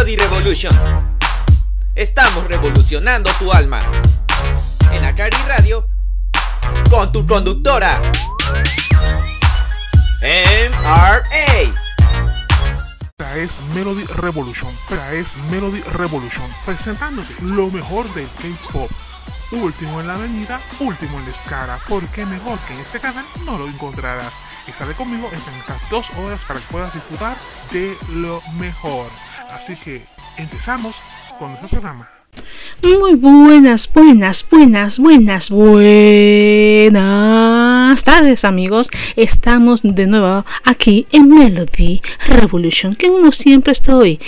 Melody Revolution. Estamos revolucionando tu alma. En Acari Radio, con tu conductora. MRA. Esta es Melody Revolution. Esta es Melody Revolution. Presentándote lo mejor del K-pop. Último en la avenida, último en la escala. Porque mejor que en este canal no lo encontrarás. Estaré conmigo en estas dos horas para que puedas disfrutar de lo mejor. Así que empezamos con nuestro programa. Muy buenas, buenas, buenas, buenas, buenas tardes amigos. Estamos de nuevo aquí en Melody Revolution, que uno siempre estoy.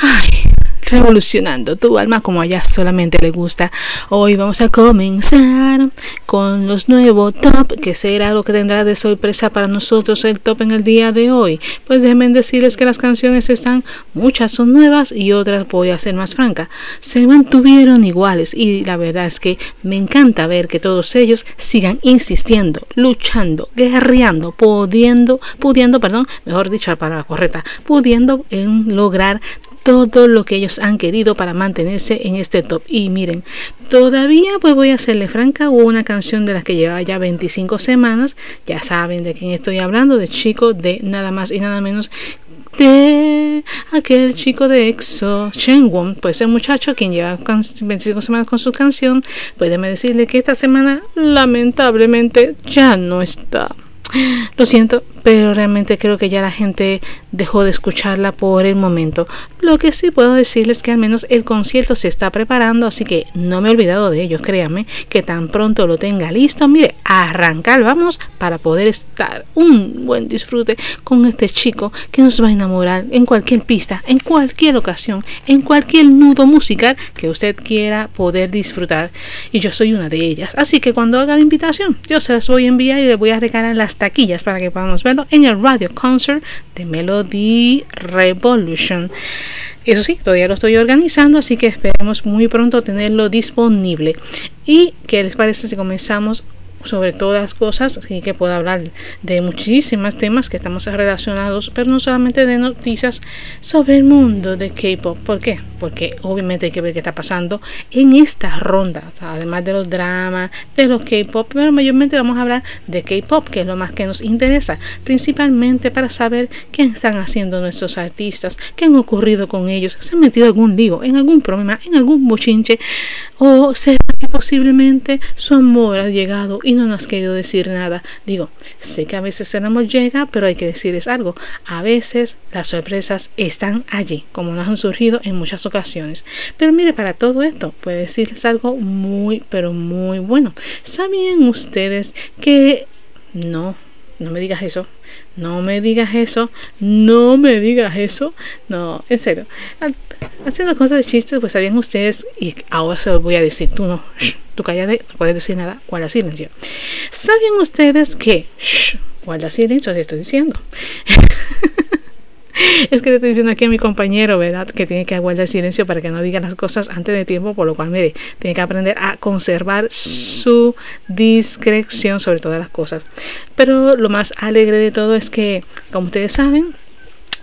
Ay, revolucionando tu alma como a ella solamente le gusta. Hoy vamos a comenzar con los nuevos top, que será lo que tendrá de sorpresa para nosotros el top en el día de hoy. Pues déjenme decirles que las canciones están, muchas son nuevas y otras, voy a ser más franca, se mantuvieron iguales y la verdad es que me encanta ver que todos ellos sigan insistiendo, luchando, guerreando, pudiendo, pudiendo, perdón, mejor dicho la palabra correcta, pudiendo en lograr todo lo que ellos han querido para mantenerse en este top. Y miren, todavía pues voy a hacerle franca, hubo una canción de las que lleva ya 25 semanas, ya saben de quién estoy hablando, de chico de nada más y nada menos de aquel chico de EXO, Won, pues el muchacho quien lleva 25 semanas con su canción, puede decirle que esta semana lamentablemente ya no está. Lo siento, pero realmente creo que ya la gente dejó de escucharla por el momento. Lo que sí puedo decirles que al menos el concierto se está preparando, así que no me he olvidado de ello, créanme, que tan pronto lo tenga listo, mire, arrancar vamos para poder estar un buen disfrute con este chico que nos va a enamorar en cualquier pista, en cualquier ocasión, en cualquier nudo musical que usted quiera poder disfrutar. Y yo soy una de ellas, así que cuando haga la invitación, yo se las voy a enviar y le voy a regalar las taquillas para que podamos ver en el radio concert de Melody Revolution. Eso sí, todavía lo estoy organizando, así que esperemos muy pronto tenerlo disponible. ¿Y qué les parece si comenzamos sobre todas cosas, así que puedo hablar de muchísimos temas que estamos relacionados, pero no solamente de noticias sobre el mundo de K-pop. ¿Por qué? Porque obviamente hay que ver qué está pasando en esta ronda, además de los dramas, de los K-pop, pero mayormente vamos a hablar de K-pop, que es lo más que nos interesa, principalmente para saber qué están haciendo nuestros artistas, qué han ocurrido con ellos, se han metido algún lío, en algún problema, en algún bochinche, o será que posiblemente su amor ha llegado y no nos has querido decir nada. Digo, sé que a veces el amor llega, pero hay que decirles algo. A veces las sorpresas están allí, como nos han surgido en muchas ocasiones. Pero mire, para todo esto, puede decirles algo muy, pero muy bueno. ¿Sabían ustedes que no, no me digas eso? No me digas eso, no me digas eso, no, en serio. Haciendo cosas de chistes, pues sabían ustedes, y ahora se los voy a decir, tú no, tú cállate, no puedes decir nada, guarda silencio. ¿Sabían ustedes que, shh, guarda silencio, te estoy diciendo? es que le estoy diciendo aquí a mi compañero, ¿verdad? Que tiene que guardar silencio para que no diga las cosas antes de tiempo, por lo cual, mire, tiene que aprender a conservar su discreción sobre todas las cosas. Pero lo más alegre de todo es que, como ustedes saben,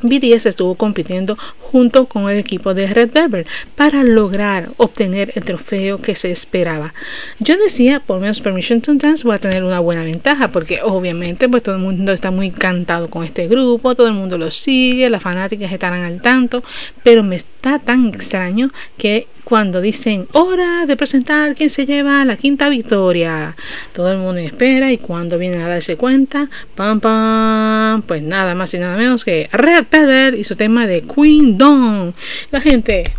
BTS estuvo compitiendo junto con el equipo de Red Velvet para lograr obtener el trofeo que se esperaba. Yo decía, por menos Permission to Dance va a tener una buena ventaja porque obviamente pues todo el mundo está muy encantado con este grupo, todo el mundo lo sigue, las fanáticas estarán al tanto, pero me está tan extraño que cuando dicen hora de presentar quién se lleva la quinta victoria. Todo el mundo espera y cuando vienen a darse cuenta, pam pam, pues nada más y nada menos que Red Velvet y su tema de Queen Dawn. La gente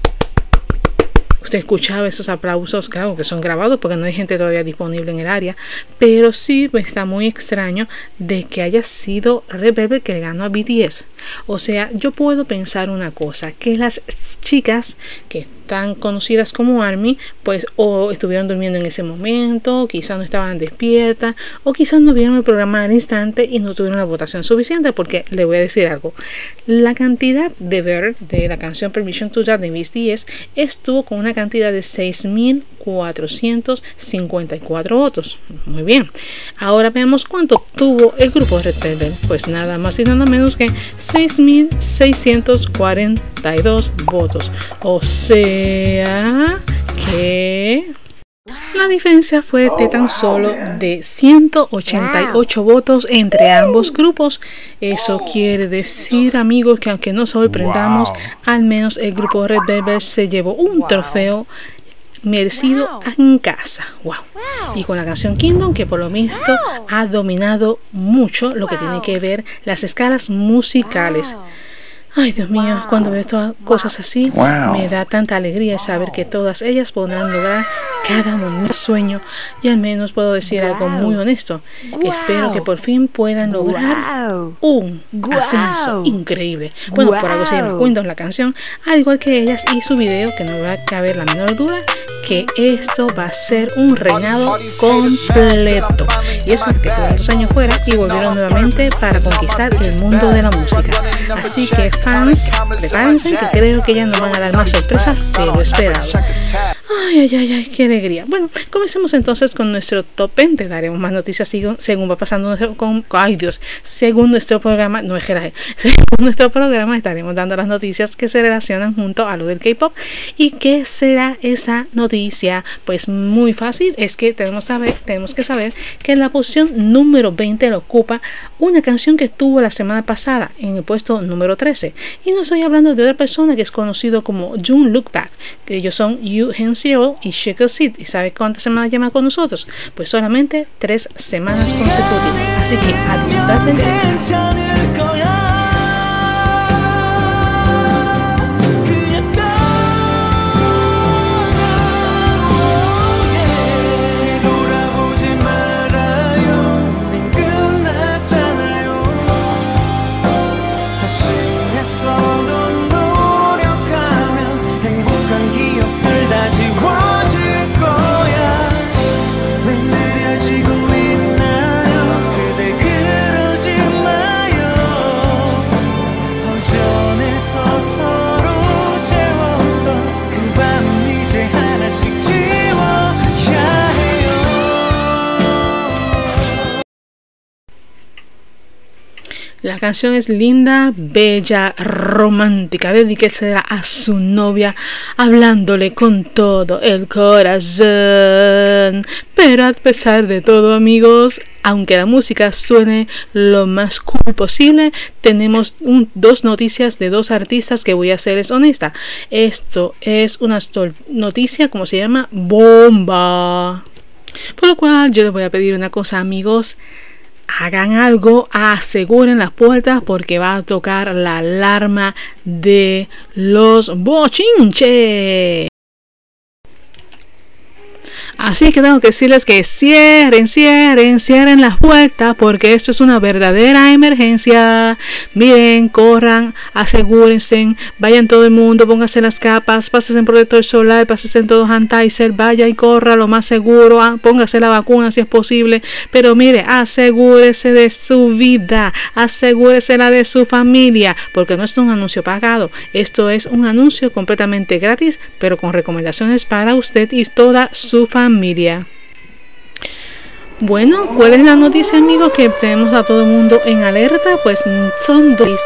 usted escuchaba esos aplausos, claro que son grabados porque no hay gente todavía disponible en el área, pero sí pues, está muy extraño de que haya sido Red Velvet que le ganó a BTS. O sea, yo puedo pensar una cosa, que las chicas que tan conocidas como Army, pues o estuvieron durmiendo en ese momento, quizás no estaban despiertas, o quizás no vieron el programa al instante y no tuvieron la votación suficiente, porque le voy a decir algo. La cantidad de ver de la canción Permission to Dance de BTS estuvo con una cantidad de 6.454 votos. Muy bien. Ahora veamos cuánto obtuvo el grupo Red Velvet. Pues nada más y nada menos que 6.642 votos. O sea que... La diferencia fue de tan solo de 188 votos entre ambos grupos. Eso quiere decir, amigos, que aunque no sorprendamos, al menos el grupo Red Velvet se llevó un trofeo merecido en casa. Wow. Y con la canción Kingdom, que por lo visto ha dominado mucho lo que tiene que ver las escalas musicales. Ay, Dios mío, cuando veo todas cosas así, me da tanta alegría saber que todas ellas podrán lograr cada momento sueño y al menos puedo decir algo muy honesto. Espero que por fin puedan lograr un ascenso increíble. Bueno, por algo se llama Windows la canción, al igual que ellas y su video, que no va a caber la menor duda que esto va a ser un reinado completo. Y eso que quedaron dos años fuera y volvieron nuevamente para conquistar el mundo de la música. Así que fans, prepárense que creo que ya nos van a dar más sorpresas de lo esperado. Ay, ay, ay, ay, qué Bueno, comencemos entonces con nuestro top 20. Daremos más noticias según va pasando con, ay Dios, según nuestro programa, no es según nuestro programa estaremos dando las noticias que se relacionan junto a lo del K-pop. ¿Y qué será esa noticia? Pues muy fácil, es que tenemos, que saber que en la posición número 20 lo ocupa una canción que tuvo la semana pasada en el puesto número 13. Y no estoy hablando de otra persona que es conocido como June Look Back, que ellos son Yu Hen Zero y Shaker ¿Y sabe cuántas semanas lleva con nosotros? Pues solamente tres semanas consecutivas. Así que a disfrutar La canción es linda, bella, romántica. Dedíquese a su novia hablándole con todo el corazón. Pero a pesar de todo, amigos, aunque la música suene lo más cool posible, tenemos dos noticias de dos artistas que voy a serles honesta. Esto es una noticia, como se llama, bomba. Por lo cual yo les voy a pedir una cosa, amigos hagan algo, aseguren las puertas porque va a tocar la alarma de los bochinches. Así que tengo que decirles que cierren, cierren, cierren las puertas porque esto es una verdadera emergencia. Miren, corran, asegúrense, vayan todo el mundo, pónganse las capas, pásense en protector solar, pásense en todo Hantizer, vaya y corra lo más seguro, ah, póngase la vacuna si es posible. Pero mire, asegúrese de su vida, asegúrese la de su familia, porque no es un anuncio pagado, esto es un anuncio completamente gratis, pero con recomendaciones para usted y toda su familia familia. Bueno, ¿cuál es la noticia, amigos? Que tenemos a todo el mundo en alerta. Pues son dos,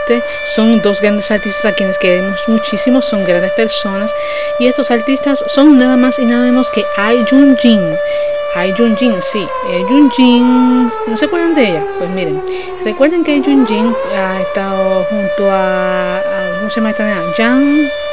son dos grandes artistas a quienes queremos muchísimo, son grandes personas. Y estos artistas son nada más y nada menos que Ai Jun Jin. Ai Jun Jin, sí, Ai Jun Jin, ¿no se acuerdan de ella? Pues miren, recuerden que Ai Jin ha estado junto a, a ¿cómo se llama esta?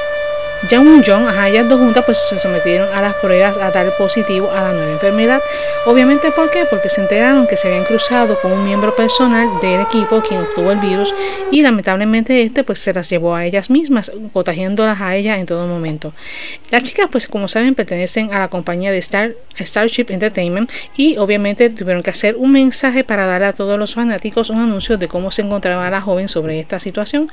Jung Jong, ajá, ellas dos juntas pues se sometieron a las pruebas a dar positivo a la nueva enfermedad. Obviamente, ¿por qué? Porque se enteraron que se habían cruzado con un miembro personal del equipo quien obtuvo el virus y lamentablemente este pues se las llevó a ellas mismas, contagiándolas a ella en todo momento. Las chicas pues como saben pertenecen a la compañía de Star, Starship Entertainment y obviamente tuvieron que hacer un mensaje para darle a todos los fanáticos un anuncio de cómo se encontraba la joven sobre esta situación.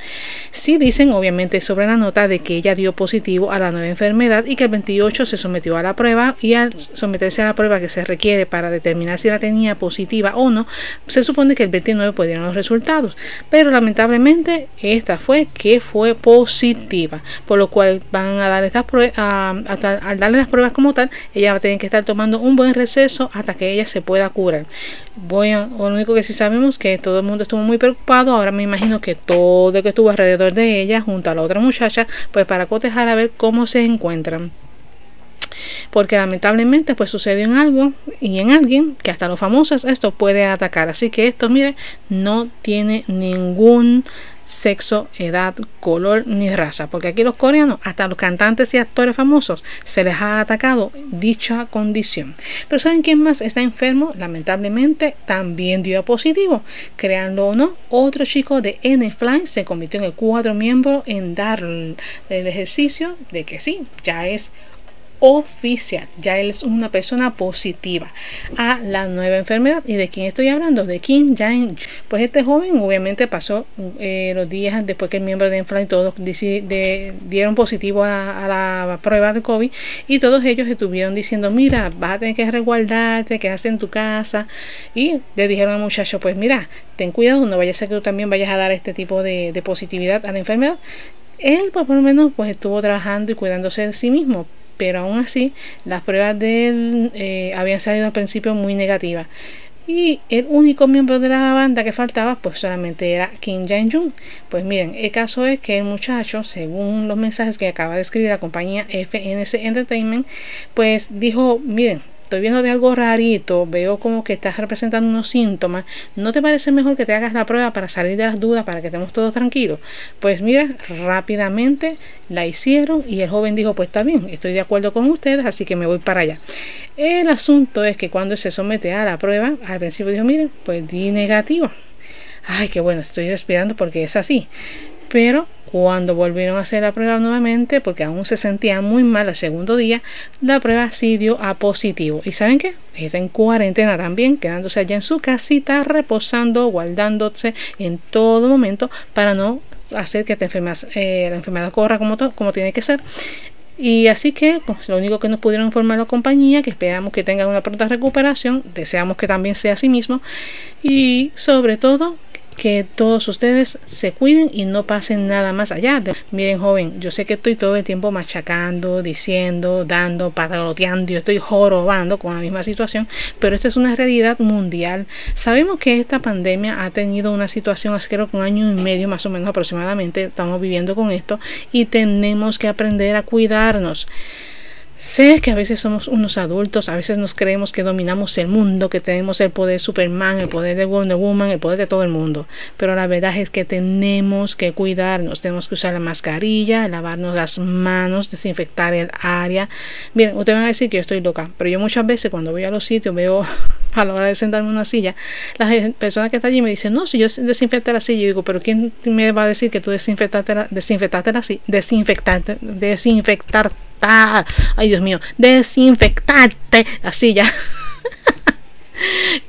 Sí dicen obviamente sobre la nota de que ella dio positivo a la nueva enfermedad y que el 28 se sometió a la prueba y al someterse a la prueba que se requiere para determinar si la tenía positiva o no, se supone que el 29 pudieron los resultados. Pero lamentablemente esta fue que fue positiva, por lo cual van a dar estas pruebas, al darle las pruebas como tal, ella va a tener que estar tomando un buen receso hasta que ella se pueda curar. Bueno, lo único que sí sabemos que todo el mundo estuvo muy preocupado. Ahora me imagino que todo el que estuvo alrededor de ella, junto a la otra muchacha, pues para cotejar a ver cómo se encuentran porque lamentablemente pues sucedió en algo y en alguien que hasta los famosos esto puede atacar así que esto mire no tiene ningún sexo, edad, color ni raza, porque aquí los coreanos, hasta los cantantes y actores famosos, se les ha atacado dicha condición. Pero ¿saben quién más está enfermo? Lamentablemente también dio positivo. Créanlo o no, otro chico de N-Fly se convirtió en el cuatro miembro en dar el ejercicio de que sí, ya es oficial. Ya él es una persona positiva a la nueva enfermedad. ¿Y de quién estoy hablando? De Kim Jong. Pues este joven obviamente pasó eh, los días después que el miembro de Enfla y todos dieron positivo a, la prueba de COVID y todos ellos estuvieron diciendo, mira, vas a tener que resguardarte, quedaste en tu casa. Y le dijeron al muchacho, pues mira, ten cuidado, no vaya a ser que tú también vayas a dar este tipo de, de positividad a la enfermedad. Él, pues, por lo menos, pues estuvo trabajando y cuidándose de sí mismo, pero aún así las pruebas de él eh, habían salido al principio muy negativas. Y el único miembro de la banda que faltaba, pues solamente era Kim Jong-un. Pues miren, el caso es que el muchacho, según los mensajes que acaba de escribir la compañía FNC Entertainment, pues dijo, miren, estoy viendo de algo rarito, veo como que estás representando unos síntomas, ¿no te parece mejor que te hagas la prueba para salir de las dudas, para que estemos todos tranquilos? Pues mira, rápidamente la hicieron y el joven dijo, pues está bien, estoy de acuerdo con ustedes, así que me voy para allá. El asunto es que cuando se somete a la prueba, al principio dijo, miren, pues di negativo. Ay, qué bueno, estoy respirando porque es así. Pero cuando volvieron a hacer la prueba nuevamente, porque aún se sentía muy mal el segundo día, la prueba sí dio a positivo. ¿Y saben qué? Está en cuarentena también, quedándose allá en su casita, reposando, guardándose en todo momento para no hacer que eh, la enfermedad corra como, tiene que ser. Y así que pues, lo único que nos pudieron informar la compañía, que esperamos que tenga una pronta recuperación, deseamos que también sea así mismo y sobre todo que todos ustedes se cuiden y no pasen nada más allá. De, miren, joven, yo sé que estoy todo el tiempo machacando, diciendo, dando, pataloteando, yo estoy jorobando con la misma situación, pero esta es una realidad mundial. Sabemos que esta pandemia ha tenido una situación asquerosa con un año y medio más o menos aproximadamente, estamos viviendo con esto y tenemos que aprender a cuidarnos. Sé que a veces somos unos adultos, a veces nos creemos que dominamos el mundo, que tenemos el poder Superman, el poder de Wonder Woman, el poder de todo el mundo. Pero la verdad es que tenemos que cuidarnos, tenemos que usar la mascarilla, lavarnos las manos, desinfectar el área. Bien, ustedes van a decir que yo estoy loca, pero yo muchas veces cuando voy a los sitios veo a la hora de sentarme en una silla, las personas que están allí me dicen, no, si yo desinfecté la silla, yo digo, pero ¿quién me va a decir que tú desinfectaste la, desinfectaste la silla? Desinfectarte, desinfectarte ay Dios mío, desinfectarte así ya.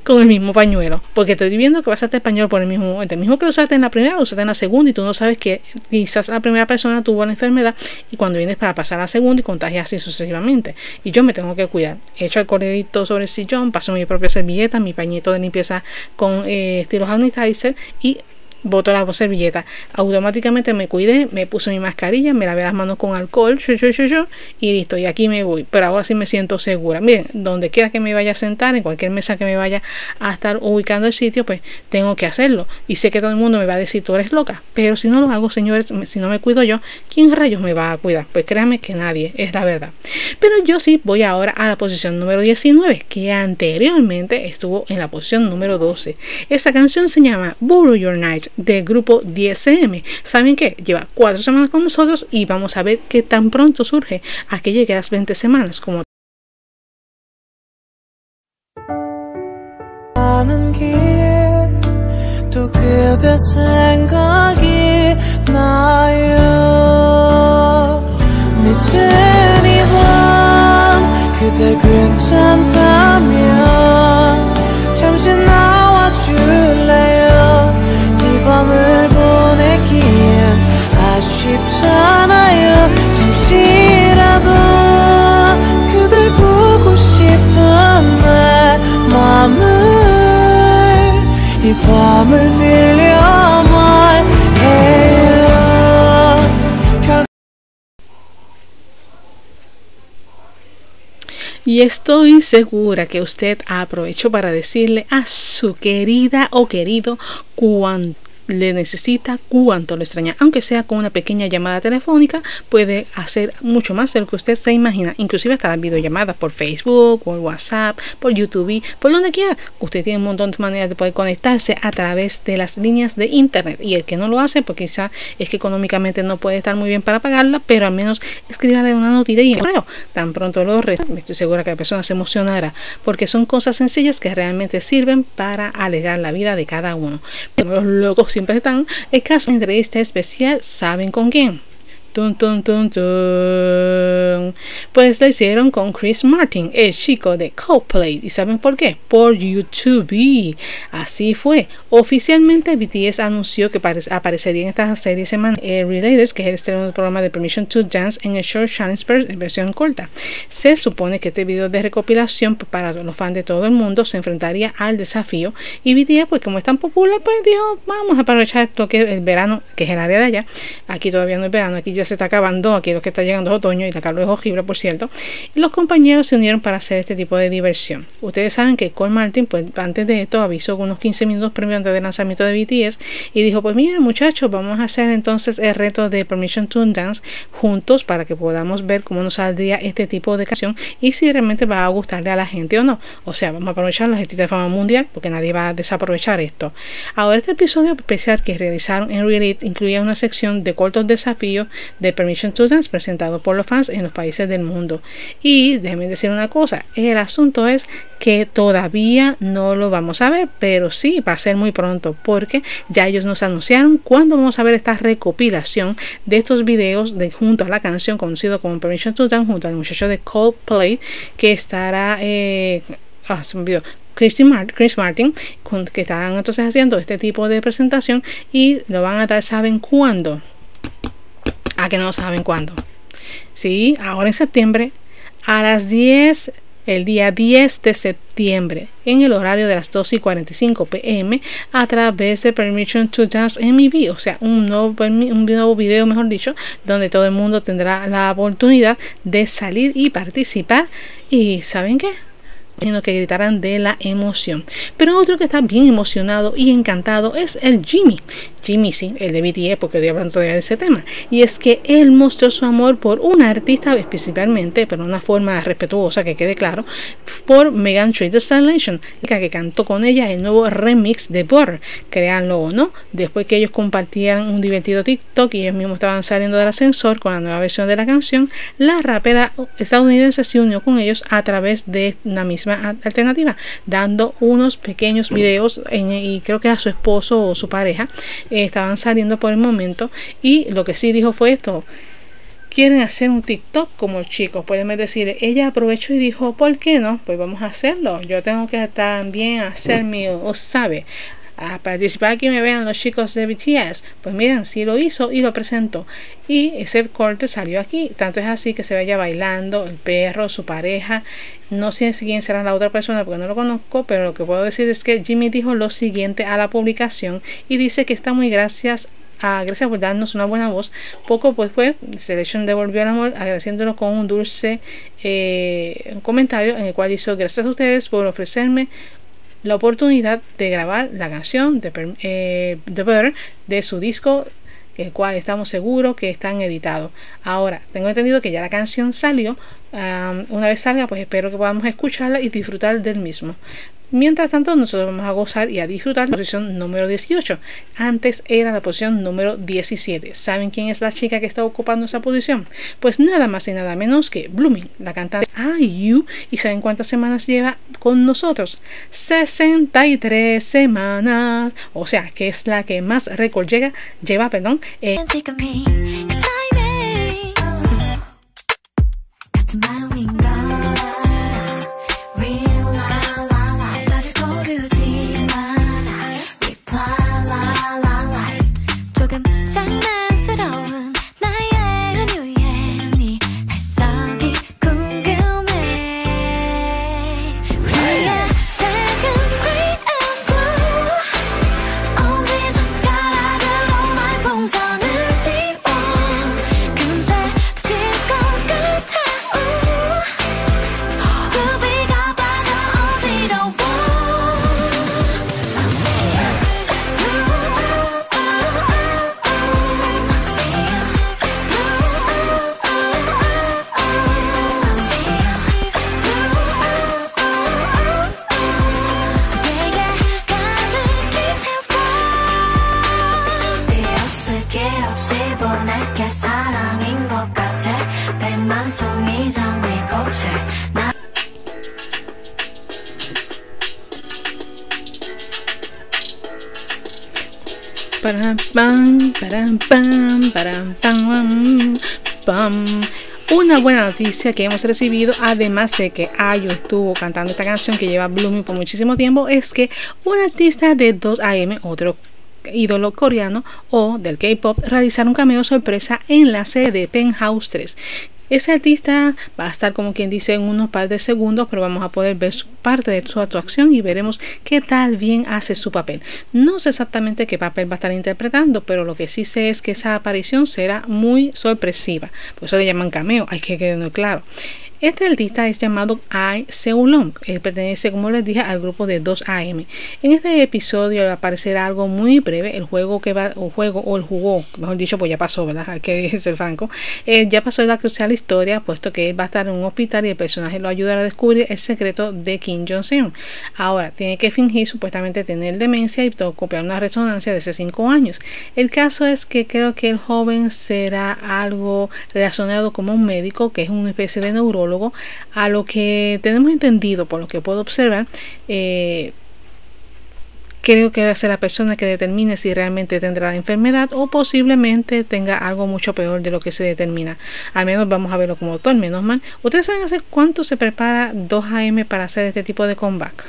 con el mismo pañuelo. Porque estoy viendo que vas a estar español por el mismo momento. El mismo que lo usaste en la primera, lo usaste en la segunda y tú no sabes que quizás la primera persona tuvo la enfermedad y cuando vienes para pasar a la segunda y contagias así sucesivamente. Y yo me tengo que cuidar. He hecho el corredito sobre el sillón, paso mi propia servilleta, mi pañito de limpieza con eh, estilo sanitizer y boto la servilleta. Automáticamente me cuidé, me puse mi mascarilla, me lavé las manos con alcohol, y listo, y aquí me voy. Pero ahora sí me siento segura. Miren, donde quiera que me vaya a sentar, en cualquier mesa que me vaya a estar ubicando el sitio, pues tengo que hacerlo. Y sé que todo el mundo me va a decir, tú eres loca. Pero si no lo hago, señores, si no me cuido yo, ¿quién rayos me va a cuidar? Pues créanme que nadie, es la verdad. Pero yo sí voy ahora a la posición número 19, que anteriormente estuvo en la posición número 12. Esta canción se llama Borrow Your Night del grupo 10M. ¿Saben qué? Lleva cuatro semanas con nosotros y vamos a ver qué tan pronto surge a que llegue a las 20 semanas como 밤을 보내기엔 아쉽잖아요 잠시라도 그댈 보고 싶은 내 맘을 이 밤을 빌려 말해요 Y estoy segura que usted aprovechó para decirle a su querida o querido cuánto le necesita, cuánto lo extraña, aunque sea con una pequeña llamada telefónica, puede hacer mucho más de lo que usted se imagina, inclusive hasta las videollamadas por Facebook, por WhatsApp, por YouTube, por donde quiera. Usted tiene un montón de maneras de poder conectarse a través de las líneas de internet y el que no lo hace, pues quizá es que económicamente no puede estar muy bien para pagarla, pero al menos escribirle una notita y creo, tan pronto lo reciba, estoy segura que la persona se emocionará, porque son cosas sencillas que realmente sirven para alegrar la vida de cada uno. Los locos siempre están. El caso de entrevista especial, ¿saben con quién? Tun, tun. Pues lo hicieron con Chris Martin, el chico de Coldplay. ¿Y saben por qué? Por YouTube. Así fue. Oficialmente BTS anunció que aparecería en esta serie semana eh, Relators, que es el estreno del programa de Permission to Dance en el show Challenge en versión corta. Se supone que este video de recopilación para los fans de todo el mundo se enfrentaría al desafío y BTS pues como es tan popular pues dijo vamos a aprovechar esto que es el verano que es el área de allá aquí todavía no es verano aquí ya se está acabando, aquí lo que está llegando es otoño y la calor es horrible, por cierto. Y los compañeros se unieron para hacer este tipo de diversión. Ustedes saben que Cole Martin, pues antes de esto, avisó unos 15 minutos previo antes del lanzamiento de BTS y dijo: Pues miren, muchachos, vamos a hacer entonces el reto de Permission to Dance juntos para que podamos ver cómo nos saldría este tipo de canción y si realmente va a gustarle a la gente o no. O sea, vamos a aprovechar la gestión de fama mundial porque nadie va a desaprovechar esto. Ahora, este episodio especial que realizaron en Reddit incluía una sección de cortos desafíos de Permission to Dance presentado por los fans en los países del mundo. Y déjenme decir una cosa, el asunto es que todavía no lo vamos a ver, pero sí va a ser muy pronto porque ya ellos nos anunciaron cuándo vamos a ver esta recopilación de estos videos de junto a la canción conocido como Permission to Dance junto al muchacho de Coldplay que estará eh, ah, se me Chris Martin, que estarán entonces haciendo este tipo de presentación y lo van a dar, ¿saben cuándo? A que no saben cuándo. Sí, ahora en septiembre a las 10, el día 10 de septiembre, en el horario de las 2 y 45 pm, a través de Permission to Dance MV, o sea, un nuevo, un nuevo video, mejor dicho, donde todo el mundo tendrá la oportunidad de salir y participar. ¿Y saben qué? Sino que gritaran de la emoción. Pero otro que está bien emocionado y encantado es el Jimmy. Jimmy, sí, el de BTS, porque estoy hablando todavía de ese tema. Y es que él mostró su amor por una artista, especialmente, pero de una forma respetuosa, que quede claro, por Megan Trainor Installation, que cantó con ella el nuevo remix de Butter, créanlo o no, después que ellos compartían un divertido TikTok y ellos mismos estaban saliendo del ascensor con la nueva versión de la canción, la rapera estadounidense se unió con ellos a través de una misma alternativa, dando unos pequeños videos y creo que a su esposo o su pareja estaban saliendo por el momento y lo que sí dijo fue esto quieren hacer un TikTok como chicos, pueden decir, ella aprovechó y dijo, ¿por qué no? Pues vamos a hacerlo. Yo tengo que también hacer mi, o sabe, a participar que me vean los chicos de BTS. Pues miren, sí lo hizo y lo presentó. Y ese corte salió aquí. Tanto es así que se vaya bailando el perro, su pareja. No sé quién será la otra persona porque no lo conozco, pero lo que puedo decir es que Jimmy dijo lo siguiente a la publicación y dice que está muy gracias a gracias por darnos una buena voz. Poco después, Selection devolvió el amor agradeciéndolo con un dulce eh, comentario en el cual hizo gracias a ustedes por ofrecerme la oportunidad de grabar la canción de, eh, The de su disco el cual estamos seguros que están editados. Ahora, tengo entendido que ya la canción salió. una vez salga, pues espero que podamos escucharla y disfrutar del mismo. Mientras tanto, nosotros vamos a gozar y a disfrutar la posición número 18. Antes era la posición número 17. ¿Saben quién es la chica que está ocupando esa posición? Pues nada más y nada menos que Blooming, la cantante IU. ¿Y saben cuántas semanas lleva con nosotros? 63 semanas. O sea, que es la que más récord llega, lleva, perdón. Una buena noticia que hemos recibido, además de que Ayo estuvo cantando esta canción que lleva Blooming por muchísimo tiempo, es que un artista de 2AM, otro ídolo coreano o del K-pop, realizaron un cameo sorpresa en la serie de Penthouse 3. Ese artista va a estar como quien dice en unos par de segundos, pero vamos a poder ver parte de su actuación y veremos qué tal bien hace su papel. No sé exactamente qué papel va a estar interpretando, pero lo que sí sé es que esa aparición será muy sorpresiva. Por eso le llaman cameo, hay que quedar claro. Este artista es llamado Ai Seulon. Él pertenece, como les dije, al grupo de 2AM. En este episodio aparecerá algo muy breve. El juego que va, o juego, o el jugó, mejor dicho, pues ya pasó, ¿verdad? Hay que ser franco. Eh, ya pasó la crucial historia, puesto que él va a estar en un hospital y el personaje lo ayudará a descubrir el secreto de Kim Jong-un. Ahora, tiene que fingir supuestamente tener demencia y copiar una resonancia de hace 5 años. El caso es que creo que el joven será algo relacionado como un médico, que es una especie de neurólogo a lo que tenemos entendido, por lo que puedo observar, eh, creo que va a ser la persona que determine si realmente tendrá la enfermedad o posiblemente tenga algo mucho peor de lo que se determina. Al menos vamos a verlo como doctor, menos mal. ¿Ustedes saben hace cuánto se prepara 2AM para hacer este tipo de comeback?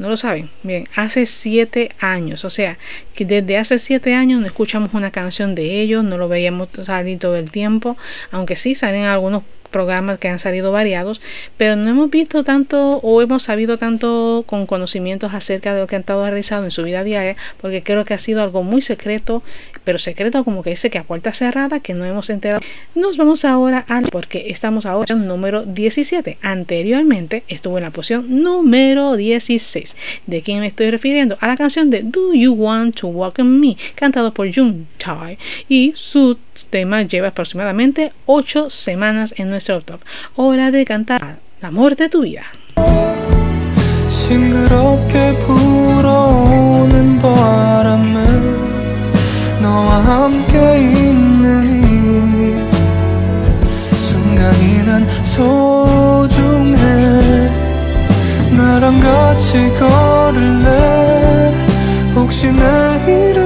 No lo saben. Bien, hace siete años. O sea, que desde hace siete años no escuchamos una canción de ellos, no lo veíamos salir todo el tiempo. Aunque sí salen algunos programas que han salido variados, pero no hemos visto tanto o hemos sabido tanto con conocimientos acerca de lo que han estado realizando en su vida diaria, porque creo que ha sido algo muy secreto, pero secreto como que dice que a puerta cerrada, que no hemos enterado. Nos vamos ahora a porque estamos ahora en número 17. Anteriormente estuvo en la posición número 16. ¿De quién me estoy refiriendo? A la canción de Do You Want to Walk on Me, cantado por Jung Chai y su tema lleva aproximadamente 8 semanas en nuestro top. Hora de cantar el amor de tu vida. 싱그럽게 불어오는 바람에 너와 함께 있는 이 순간이 난 소중해 나랑 같이 걸을래 혹시 내일은 뭐해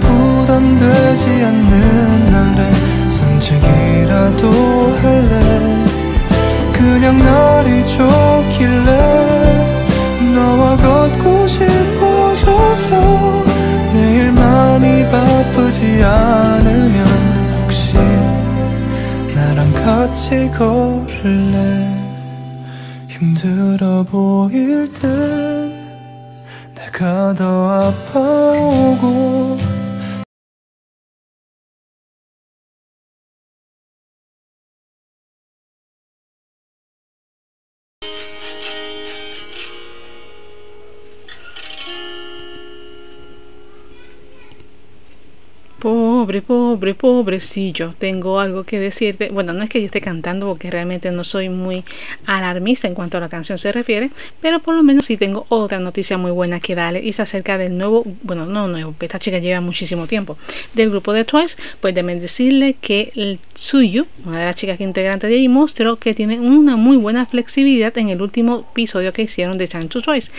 부담되지 않는 날에 산책이라도 할래? 그냥 날이 좋길래 너와 걷고 싶어져서 내일 많이 바쁘지 않으면 혹시 나랑 같이 걸을래? 힘들어 보일 땐 내가 더 아파오고 you Pobre, pobre, pobrecillo. Tengo algo que decirte. Bueno, no es que yo esté cantando porque realmente no soy muy alarmista en cuanto a la canción se refiere, pero por lo menos sí tengo otra noticia muy buena que darle y es acerca del nuevo, bueno, no nuevo, que esta chica lleva muchísimo tiempo, del grupo de Twice. Pues déjenme decirle que el Suyo, una de las chicas que integrante de ahí, mostró que tiene una muy buena flexibilidad en el último episodio que hicieron de Chance to Twice.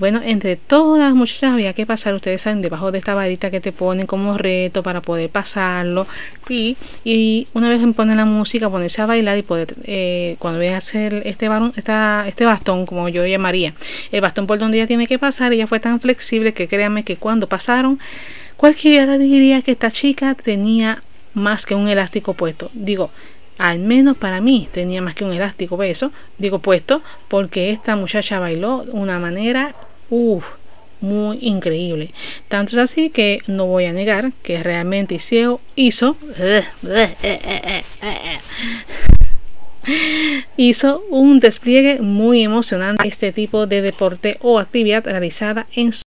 Bueno, entre todas las muchachas había que pasar, ustedes saben, debajo de esta varita que te ponen como reto para poder pasarlo y, y una vez ponen la música ponerse a bailar y poder eh, cuando viene a hacer este varón esta, este bastón como yo llamaría el bastón por donde ella tiene que pasar ella fue tan flexible que créanme que cuando pasaron cualquiera diría que esta chica tenía más que un elástico puesto. Digo al menos para mí tenía más que un elástico beso digo puesto porque esta muchacha bailó de una manera uff muy increíble. Tanto es así que no voy a negar que realmente Iseo hizo hizo un despliegue muy emocionante este tipo de deporte o actividad realizada en su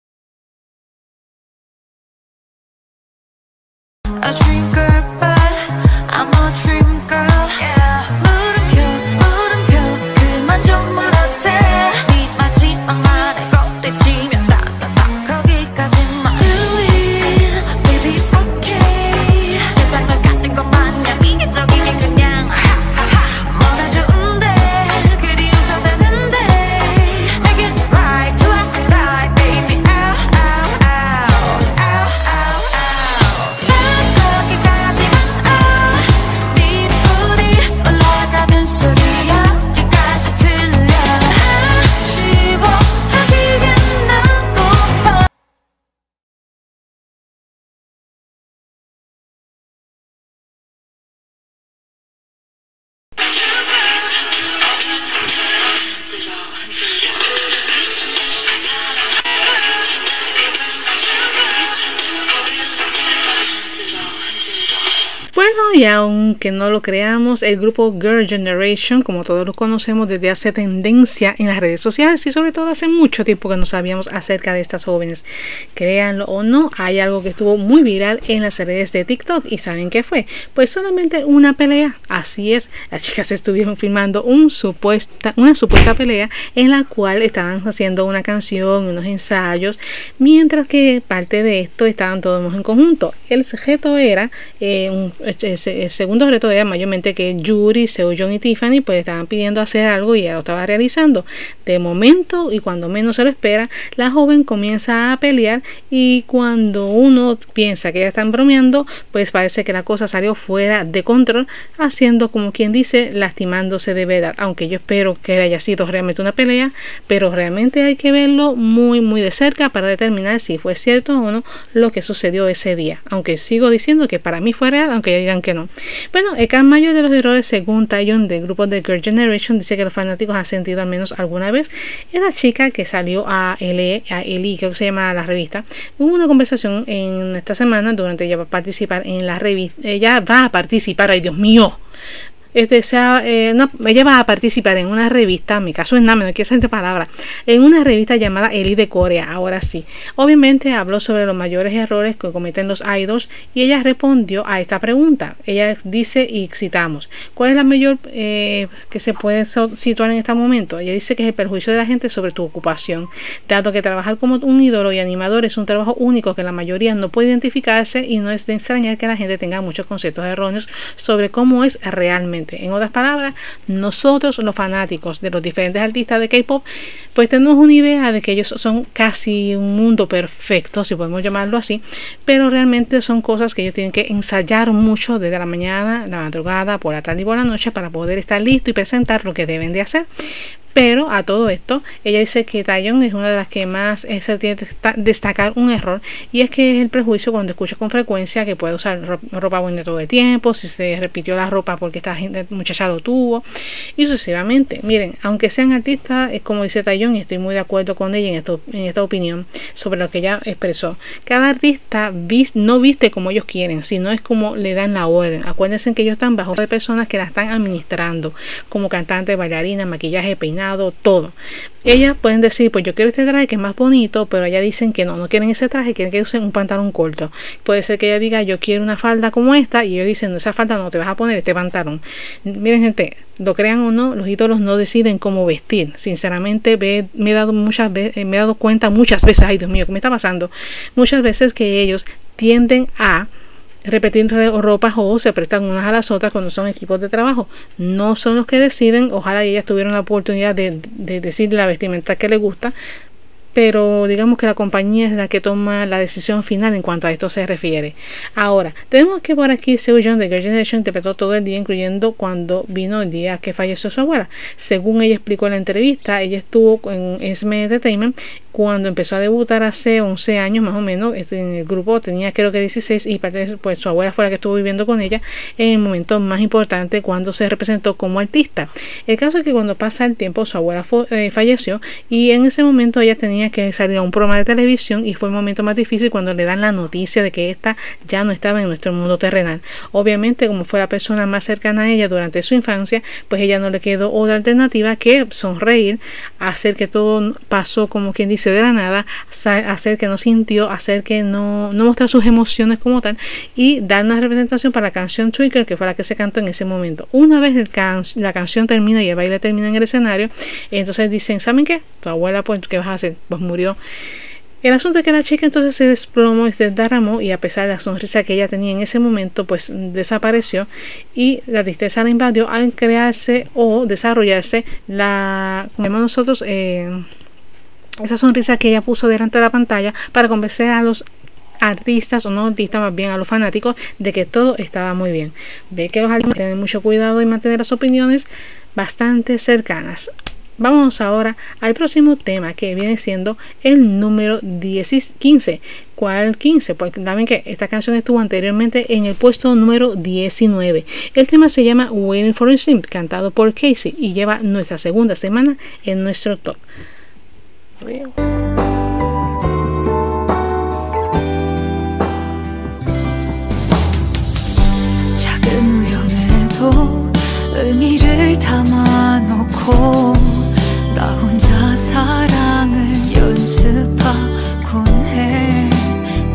y aunque no lo creamos, el grupo Girl Generation, como todos lo conocemos desde hace tendencia en las redes sociales y sobre todo hace mucho tiempo que no sabíamos acerca de estas jóvenes. Créanlo o no, hay algo que estuvo muy viral en las redes de TikTok y ¿saben qué fue? Pues solamente una pelea. Así es, las chicas estuvieron filmando un supuesta, una supuesta pelea en la cual estaban haciendo una canción, unos ensayos, mientras que parte de esto estaban todos en conjunto. El sujeto era eh, un el segundo reto era mayormente que Yuri, Seo y Tiffany pues estaban pidiendo hacer algo y ya lo estaba realizando. De momento y cuando menos se lo espera, la joven comienza a pelear y cuando uno piensa que ya están bromeando, pues parece que la cosa salió fuera de control, haciendo como quien dice, lastimándose de verdad. Aunque yo espero que haya sido realmente una pelea, pero realmente hay que verlo muy muy de cerca para determinar si fue cierto o no lo que sucedió ese día. Aunque sigo diciendo que para mí fue real, aunque digan que no. Bueno, el gran mayor de los errores, según Tayon del grupo de Girl Generation, dice que los fanáticos han sentido al menos alguna vez. Es la chica que salió a L, a Eli, creo que se llama la revista. Hubo una conversación en esta semana durante ella va a participar en la revista. Ella va a participar, ay Dios mío, este, sea, eh, ella va a participar en una revista, en mi caso es Name, no quiero entre palabras, en una revista llamada Elite de Corea, ahora sí. Obviamente habló sobre los mayores errores que cometen los idols y ella respondió a esta pregunta. Ella dice, y citamos, ¿cuál es la mayor eh, que se puede situar en este momento? Ella dice que es el perjuicio de la gente sobre tu ocupación, dado que trabajar como un ídolo y animador es un trabajo único que la mayoría no puede identificarse y no es de extrañar que la gente tenga muchos conceptos erróneos sobre cómo es realmente. En otras palabras, nosotros los fanáticos de los diferentes artistas de K-Pop, pues tenemos una idea de que ellos son casi un mundo perfecto, si podemos llamarlo así, pero realmente son cosas que ellos tienen que ensayar mucho desde la mañana, la madrugada, por la tarde y por la noche para poder estar listo y presentar lo que deben de hacer. Pero a todo esto, ella dice que Tayon es una de las que más se tiene que destacar un error y es que es el prejuicio cuando escucha con frecuencia que puede usar ropa buena todo el tiempo, si se repitió la ropa porque esta gente, muchacha lo tuvo y sucesivamente. Miren, aunque sean artistas, es como dice Tayon y estoy muy de acuerdo con ella en, esto, en esta opinión sobre lo que ella expresó. Cada artista no viste como ellos quieren, sino es como le dan la orden. Acuérdense que ellos están bajo de personas que la están administrando, como cantante, bailarina, maquillaje, peinado todo. Ellas pueden decir, pues yo quiero este traje que es más bonito, pero ellas dicen que no, no quieren ese traje, quieren que usen un pantalón corto. Puede ser que ella diga, yo quiero una falda como esta, y ellos dicen, no, esa falda no te vas a poner este pantalón. Miren, gente, lo crean o no, los ídolos no deciden cómo vestir. Sinceramente, me he dado muchas veces, me he dado cuenta muchas veces, ay Dios mío, ¿qué me está pasando? Muchas veces que ellos tienden a repetir ropas o se prestan unas a las otras cuando son equipos de trabajo. No son los que deciden, ojalá ellas tuvieran la oportunidad de, de decir la vestimenta que les gusta, pero digamos que la compañía es la que toma la decisión final en cuanto a esto se refiere. Ahora, tenemos que por aquí Seo John de Girl Generation interpretó todo el día, incluyendo cuando vino el día que falleció su abuela. Según ella explicó en la entrevista, ella estuvo en SM Entertainment cuando empezó a debutar hace 11 años más o menos este, en el grupo tenía creo que 16 y pues su abuela fue la que estuvo viviendo con ella en el momento más importante cuando se representó como artista el caso es que cuando pasa el tiempo su abuela eh, falleció y en ese momento ella tenía que salir a un programa de televisión y fue el momento más difícil cuando le dan la noticia de que esta ya no estaba en nuestro mundo terrenal obviamente como fue la persona más cercana a ella durante su infancia pues ella no le quedó otra alternativa que sonreír hacer que todo pasó como quien dice de la nada, hacer que no sintió, hacer que no, no mostrar sus emociones como tal y dar una representación para la canción Twinkle que fue la que se cantó en ese momento. Una vez la canción termina y el baile termina en el escenario, entonces dicen, ¿saben qué? Tu abuela, pues, ¿qué vas a hacer? Pues murió. El asunto es que la chica entonces se desplomó y se derramó y a pesar de la sonrisa que ella tenía en ese momento, pues desapareció y la tristeza la invadió al crearse o desarrollarse la, como nosotros, eh, esa sonrisa que ella puso delante de la pantalla para convencer a los artistas o no artistas, más bien a los fanáticos de que todo estaba muy bien. Ve que los artistas tienen mucho cuidado y mantener las opiniones bastante cercanas. Vamos ahora al próximo tema que viene siendo el número 10, 15. ¿Cuál 15? Porque saben que esta canción estuvo anteriormente en el puesto número 19. El tema se llama Waiting for a Stream, cantado por Casey y lleva nuestra segunda semana en nuestro top. real. 의무연에도 의미를 담아놓고 나 혼자 사랑을 연습하곤 해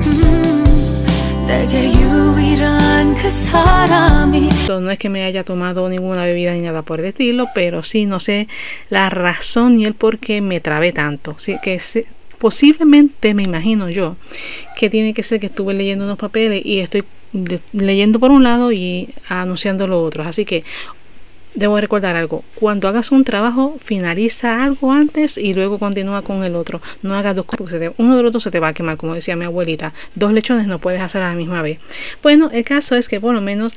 음, 내게 유일한 그 사람이 No es que me haya tomado ninguna bebida ni nada por el estilo, pero sí no sé la razón y el por qué me trabé tanto. Así que se- posiblemente me imagino yo que tiene que ser que estuve leyendo unos papeles y estoy le- leyendo por un lado y anunciando lo otro. Así que debo recordar algo. Cuando hagas un trabajo, finaliza algo antes y luego continúa con el otro. No hagas dos cosas, uno de los dos se te va a quemar, como decía mi abuelita. Dos lechones no puedes hacer a la misma vez. Bueno, el caso es que por lo menos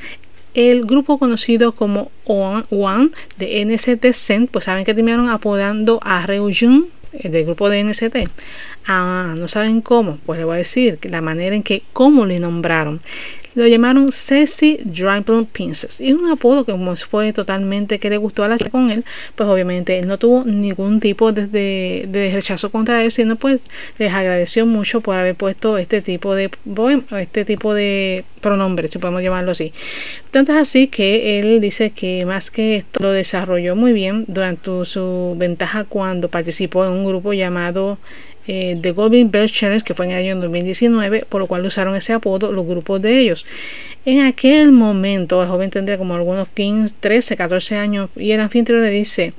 el grupo conocido como One de NCT Zen, pues saben que terminaron apodando a Reujun eh, del grupo de NCT. Ah, no saben cómo, pues le voy a decir la manera en que cómo le nombraron. Lo llamaron Ceci Dribble Princess y es un apodo que como fue totalmente que le gustó a la chica con él, pues obviamente él no tuvo ningún tipo de, rechazo contra él, sino pues les agradeció mucho por haber puesto este tipo de este tipo de pronombre, si podemos llamarlo así. Tanto es así que él dice que más que esto lo desarrolló muy bien durante su ventaja cuando participó en un grupo llamado eh, The Golden Bell Challenge que fue en el año 2019 por lo cual usaron ese apodo los grupos de ellos en aquel momento el joven tendría como algunos 15, 13, 14 años y el anfitrión le dice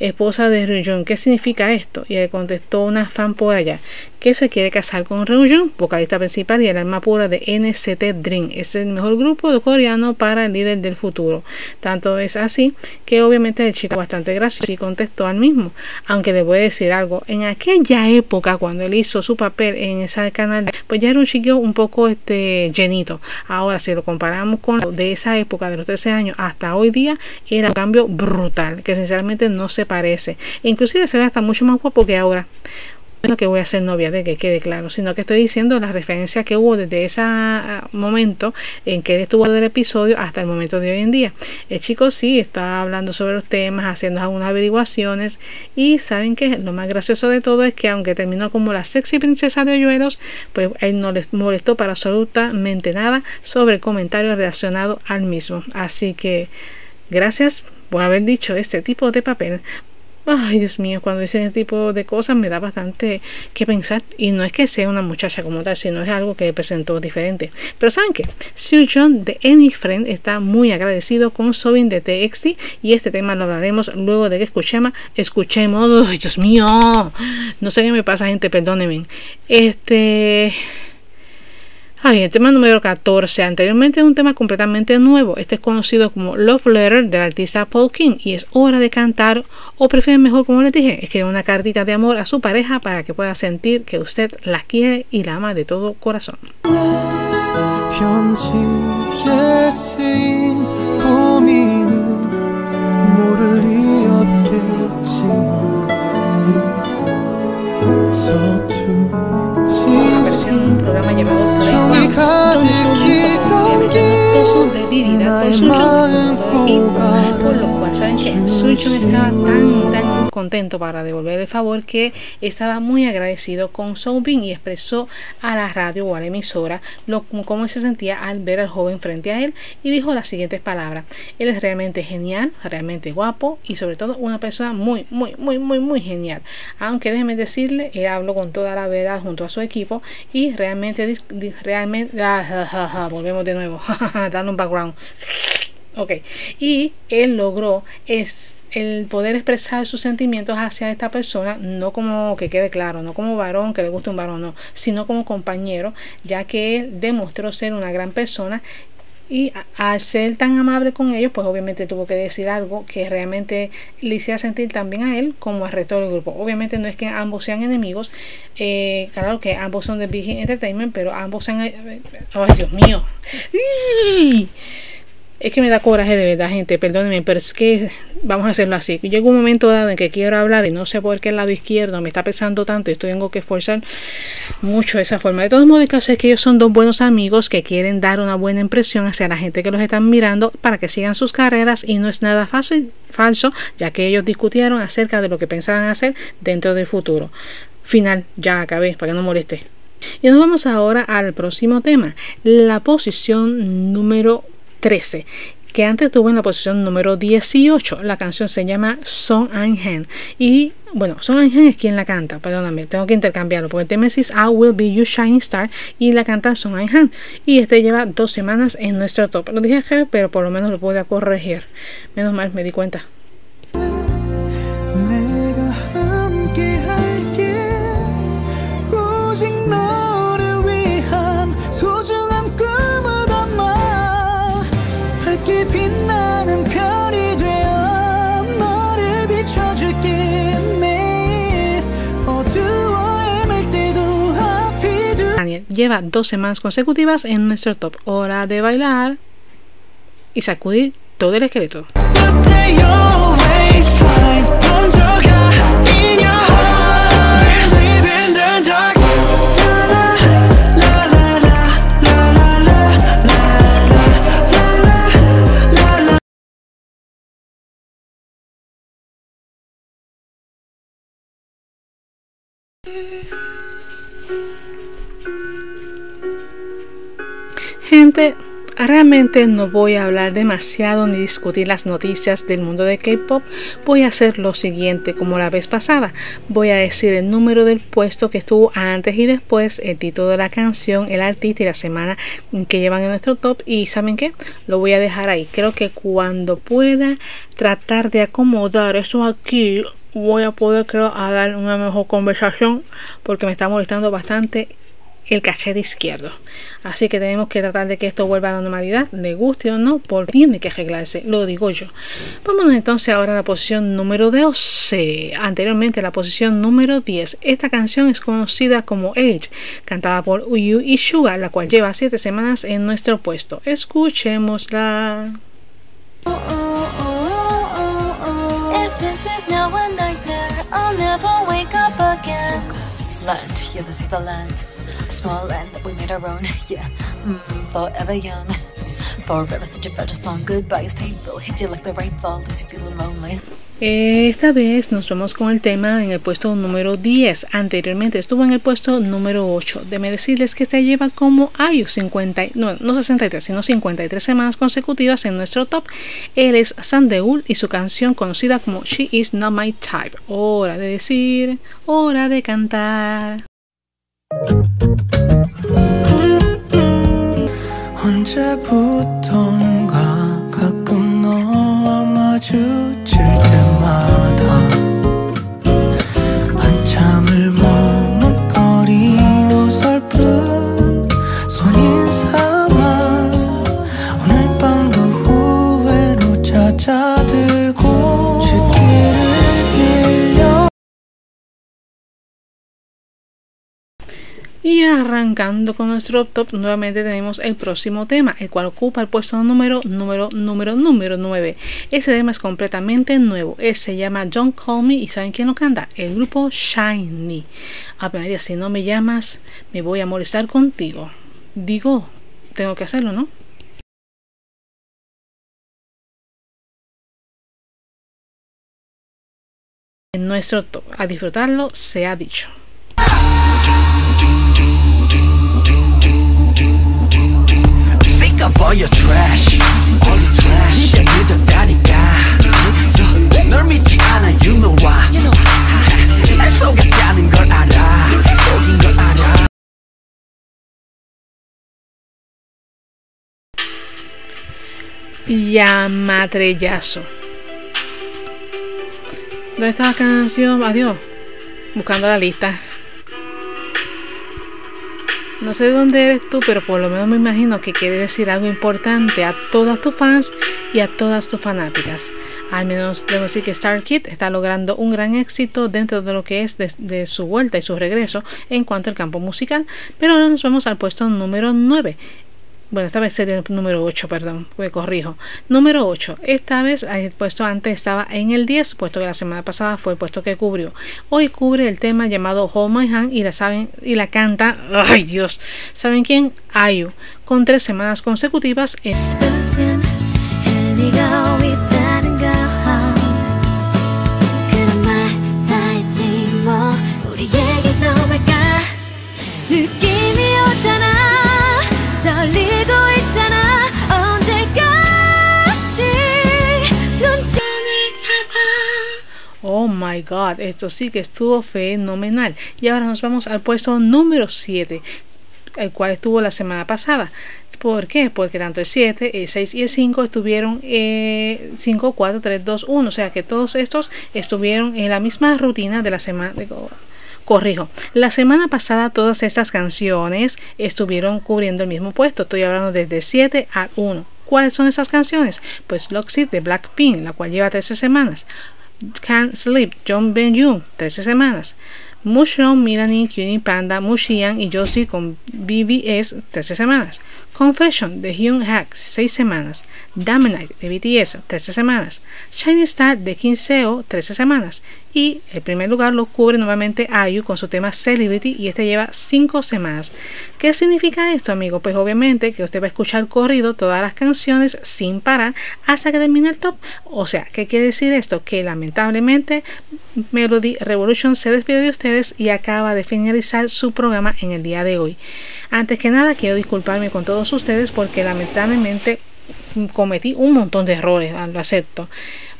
esposa de Ryujun ¿qué significa esto? y le contestó una fan por allá que se quiere casar con Ryujun vocalista principal y el alma pura de NCT Dream. Es el mejor grupo coreano para el líder del futuro. Tanto es así que obviamente el chico bastante gracioso y contestó al mismo. Aunque le voy a decir algo en aquella época cuando él hizo su papel en ese canal pues ya era un chico un poco este llenito. Ahora si lo comparamos con de esa época de los 13 años hasta hoy día era un cambio brutal que sinceramente no se parece. Inclusive se ve hasta mucho más guapo que ahora no que voy a ser novia de que quede claro, sino que estoy diciendo la referencia que hubo desde ese ah, momento en que él estuvo del episodio hasta el momento de hoy en día. El chico sí está hablando sobre los temas, haciendo algunas averiguaciones y saben que lo más gracioso de todo es que aunque terminó como la sexy princesa de hoyuelos, pues él no les molestó para absolutamente nada sobre el comentario relacionado al mismo. Así que gracias por haber dicho este tipo de papel. Ay, Dios mío, cuando dicen este tipo de cosas me da bastante que pensar. Y no es que sea una muchacha como tal, sino es algo que presentó diferente. Pero ¿saben qué? Sue John de Any Friend está muy agradecido con Sobin de TXT. Y este tema lo hablaremos luego de que escuchemos. Escuchemos. Ay, Dios mío. No sé qué me pasa, gente, perdónenme. Este. Ah, bien, el tema número 14 anteriormente es un tema completamente nuevo. Este es conocido como Love Letter del artista Paul King y es hora de cantar o prefieren mejor, como les dije, escribir una cartita de amor a su pareja para que pueda sentir que usted la quiere y la ama de todo corazón. un programa llamado 가득히 담긴 나의 마음 꼬가라 que Suchon estaba tan tan contento para devolver el favor que estaba muy agradecido con Soubin y expresó a la radio o a la emisora lo, cómo se sentía al ver al joven frente a él y dijo las siguientes palabras. Él es realmente genial realmente guapo y sobre todo una persona muy muy muy muy muy genial. Aunque déjeme decirle él habló con toda la verdad junto a su equipo y realmente realmente ah, volvemos de nuevo dando un background Ok, y él logró es el poder expresar sus sentimientos hacia esta persona, no como que quede claro, no como varón que le guste un varón, no, sino como compañero, ya que él demostró ser una gran persona y al ser tan amable con ellos, pues obviamente tuvo que decir algo que realmente le hiciera sentir también a él como al resto del grupo. Obviamente no es que ambos sean enemigos, eh, claro que ambos son de Hit Entertainment, pero ambos sean... eh, ¡Ay, Dios mío! Es que me da coraje de verdad, gente, perdónenme, pero es que vamos a hacerlo así. Llega un momento dado en que quiero hablar y no sé por qué el lado izquierdo me está pesando tanto y esto tengo que esforzar mucho esa forma. De todos modos, el caso es que ellos son dos buenos amigos que quieren dar una buena impresión hacia la gente que los están mirando para que sigan sus carreras y no es nada fácil, falso, ya que ellos discutieron acerca de lo que pensaban hacer dentro del futuro. Final, ya acabé, para que no moleste. Y nos vamos ahora al próximo tema, la posición número 13 que antes tuvo en la posición número 18. La canción se llama Song Ein Han. Y bueno, Song Ein Han es quien la canta, perdóname, tengo que intercambiarlo, porque el tema I Will Be Your Shining Star y la canta Song Ein Han. Y este lleva dos semanas en nuestro top. Lo dije pero por lo menos lo pude corregir. Menos mal, me di cuenta. Lleva dos semanas consecutivas en nuestro top. Hora de bailar y sacudir todo el esqueleto. Gente, realmente no voy a hablar demasiado ni discutir las noticias del mundo de K-pop. Voy a hacer lo siguiente, como la vez pasada. Voy a decir el número del puesto que estuvo antes y después, el título de la canción, el artista y la semana que llevan en nuestro top. Y ¿saben qué? Lo voy a dejar ahí. Creo que cuando pueda tratar de acomodar eso aquí, voy a poder creo, a dar una mejor conversación porque me está molestando bastante el cachete izquierdo. Así que tenemos que tratar de que esto vuelva a la normalidad, le guste o no, porque tiene que arreglarse, lo digo yo. Vámonos entonces ahora a la posición número 12. Anteriormente la posición número 10. Esta canción es conocida como Age, cantada por Uyu y Suga, la cual lleva 7 semanas en nuestro puesto. Escuchémosla. If this is now a nightmare, I'll never wake up again. Land, yeah, this is the land. Small that we made our own, yeah. Mm, forever young. Forever such a fragile song. Goodbye is painful. Hits you like the rainfall, leaves you feeling lonely. Esta vez nos vamos con el tema en el puesto número 10. Anteriormente estuvo en el puesto número 8. Debe decirles que esta lleva como Ayu 50, no, no 63, sino 53 semanas consecutivas en nuestro top. Él es Sandeul y su canción conocida como She Is Not My Type. Hora de decir, hora de cantar. 언제부턴가 가끔 너와 마주 Y arrancando con nuestro top, nuevamente tenemos el próximo tema, el cual ocupa el puesto número, número, número, número 9. Ese tema es completamente nuevo. Se llama John Call Me y ¿saben quién lo canta? El grupo Shiny. A ver, si no me llamas, me voy a molestar contigo. Digo, tengo que hacerlo, ¿no? En nuestro top, a disfrutarlo, se ha dicho. Sick of all your trash All your trash 진짜 늦었다니까 늦었어 널 믿지 않아 you know why 날 속였다는 걸 알아 속인 걸 알아 Yamatrellazo. ¿Dónde está la canción? Adiós. Buscando la lista. No sé de dónde eres tú, pero por lo menos me imagino que quiere decir algo importante a todas tus fans y a todas tus fanáticas. Al menos debo decir que Star Kid está logrando un gran éxito dentro de lo que es de, su vuelta y su regreso en cuanto al campo musical. Pero ahora nos vamos al puesto número 9. Bueno, esta vez sería el número 8, perdón, me corrijo. Número 8. Esta vez el puesto antes estaba en el 10, puesto que la semana pasada fue el puesto que cubrió. Hoy cubre el tema llamado Hold My Hand y la saben y la canta, ay Dios, ¿saben quién? Ayu, con tres semanas consecutivas en my god, esto sí que estuvo fenomenal. Y ahora nos vamos al puesto número 7, el cual estuvo la semana pasada. ¿Por qué? Porque tanto el 7, el 6 y el 5 estuvieron eh, 5, 4, 3, 2, 1. O sea que todos estos estuvieron en la misma rutina de la semana. Corrijo, la semana pasada todas estas canciones estuvieron cubriendo el mismo puesto. Estoy hablando desde 7 al 1. ¿Cuáles son esas canciones? Pues Loxit de Blackpink, la cual lleva 13 semanas. Can't Sleep, John Ben Yoon, 13 semanas. Mushroom, Milani, Cutie Panda, Mushian y Josie con BBS 13 semanas. Confession de Hyun Hack 6 semanas. Night de BTS 13 semanas. Shiny Star de Kim Seo 13 semanas. Y el primer lugar lo cubre nuevamente IU con su tema Celebrity y este lleva 5 semanas. ¿Qué significa esto, amigo? Pues obviamente que usted va a escuchar corrido todas las canciones sin parar hasta que termine el top. O sea, ¿qué quiere decir esto? Que lamentablemente Melody Revolution se despide de ustedes y acaba de finalizar su programa en el día de hoy. Antes que nada, quiero disculparme con todos ustedes porque lamentablemente cometí un montón de errores, lo acepto.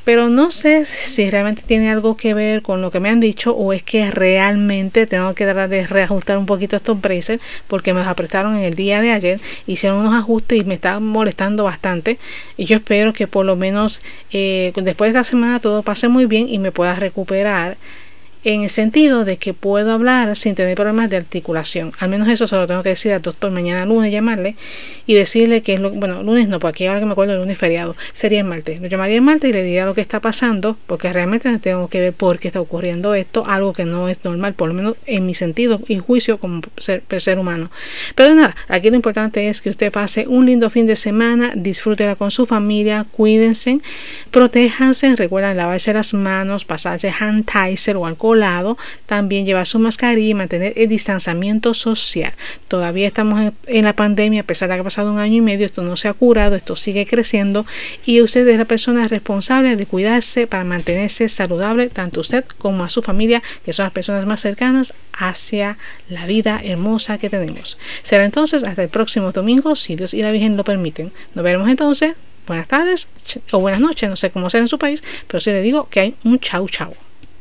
Pero no sé si realmente tiene algo que ver con lo que me han dicho o es que realmente tengo que tratar de reajustar un poquito estos braces porque me los apretaron en el día de ayer, hicieron unos ajustes y me estaban molestando bastante. Y yo espero que por lo menos eh, después de esta semana todo pase muy bien y me pueda recuperar en el sentido de que puedo hablar sin tener problemas de articulación. Al menos eso se lo tengo que decir al doctor mañana lunes, llamarle y decirle que es lo, bueno, lunes no, porque ahora que me acuerdo el lunes feriado, sería el martes. Lo llamaría el martes y le diría lo que está pasando, porque realmente tengo que ver por qué está ocurriendo esto, algo que no es normal, por lo menos en mi sentido y juicio como ser, ser humano. Pero nada, aquí lo importante es que usted pase un lindo fin de semana, disfrútela con su familia, cuídense, protéjanse, recuerden lavarse las manos, pasarse hand o alcohol lado, también llevar su mascarilla y mantener el distanciamiento social. Todavía estamos en, la pandemia, a pesar de que ha pasado un año y medio, esto no se ha curado, esto sigue creciendo y usted es la persona responsable de cuidarse para mantenerse saludable, tanto usted como a su familia, que son las personas más cercanas hacia la vida hermosa que tenemos. Será entonces hasta el próximo domingo, si Dios y la Virgen lo permiten. Nos veremos entonces. Buenas tardes o buenas noches, no sé cómo será en su país, pero sí le digo que hay un chau chau.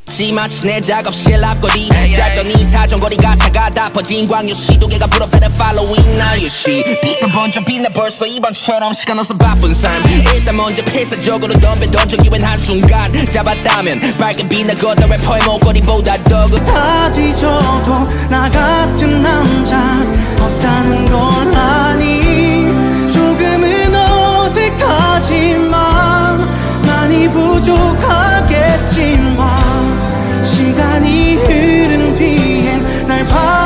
지마치 내 작업실 앞거리. 짧더니 사정거리 가사가 다. 퍼진 광유 시 도개가 부럽다는 following you see 빛도 번쩍 빛나 벌써 이번처럼 시간 없어 바쁜 삶. 일단 먼저 필사적으로 덤벼 던져 기분 한순간. 잡았다면 밝게 빛나고 더 래퍼의 목걸이보다 더 그- 다 뒤져도 나 같은 남자 없다는 걸 아니. 조금은 어색하지만 많이 부족하겠지만 흐른 뒤엔 날바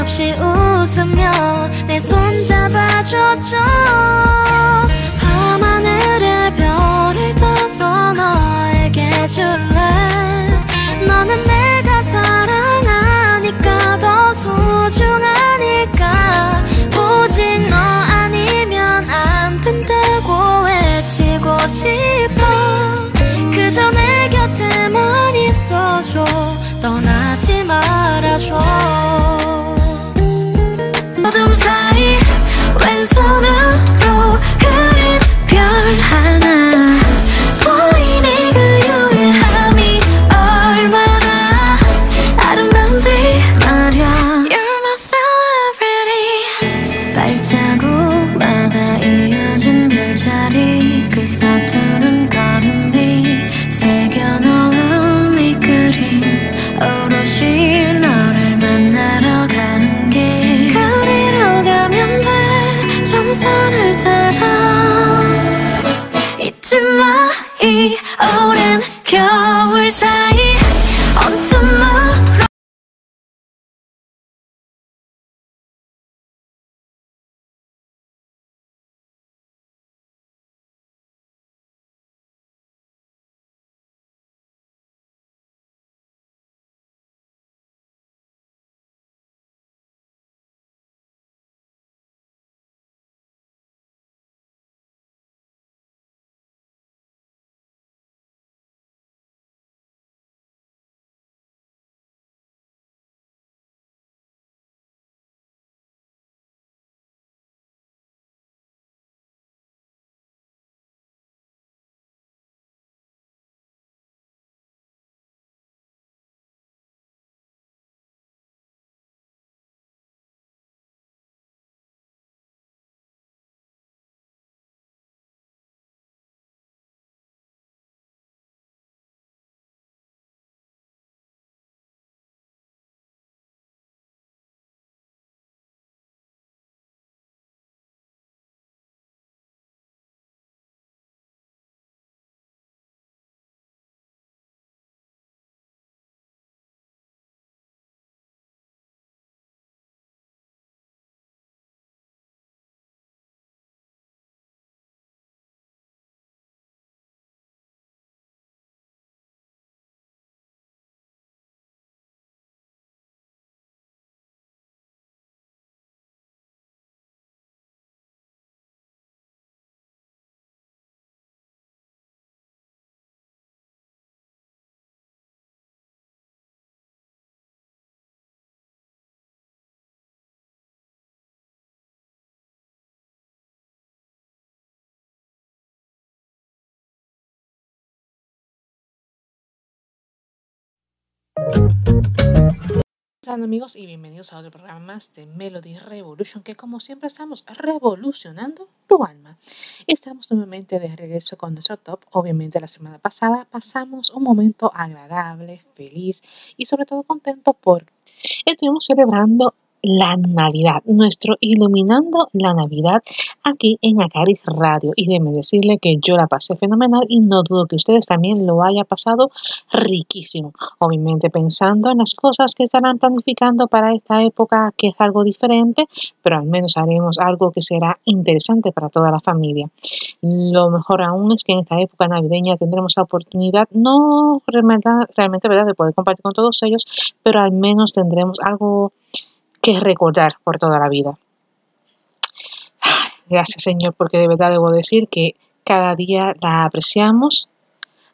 말없이 웃으며 내 손 잡아줬죠. 밤하늘의 별을 떠서 너에게 줄래? 너는 내가 사랑하니까 더 소중하니까. 오직 너 아니면 안 된다고 외치고 싶어. 그저 내 곁에만 있어줘. 떠나지 말아줘 두 손을 Hola amigos y bienvenidos a otro programa más de Melody Revolution que como siempre estamos revolucionando tu alma. Estamos nuevamente de regreso con nuestro top. Obviamente la semana pasada pasamos un momento agradable, feliz y sobre todo contento porque estuvimos celebrando la Navidad, nuestro iluminando la Navidad aquí en Acaris Radio. Y déjeme decirle que yo la pasé fenomenal y no dudo que ustedes también lo hayan pasado riquísimo. Obviamente pensando en las cosas que estarán planificando para esta época, que es algo diferente, pero al menos haremos algo que será interesante para toda la familia. Lo mejor aún es que en esta época navideña tendremos la oportunidad, no realmente, realmente ¿verdad?, de poder compartir con todos ellos, pero al menos tendremos algo que recordar por toda la vida. Gracias Señor, porque de verdad debo decir que cada día la apreciamos,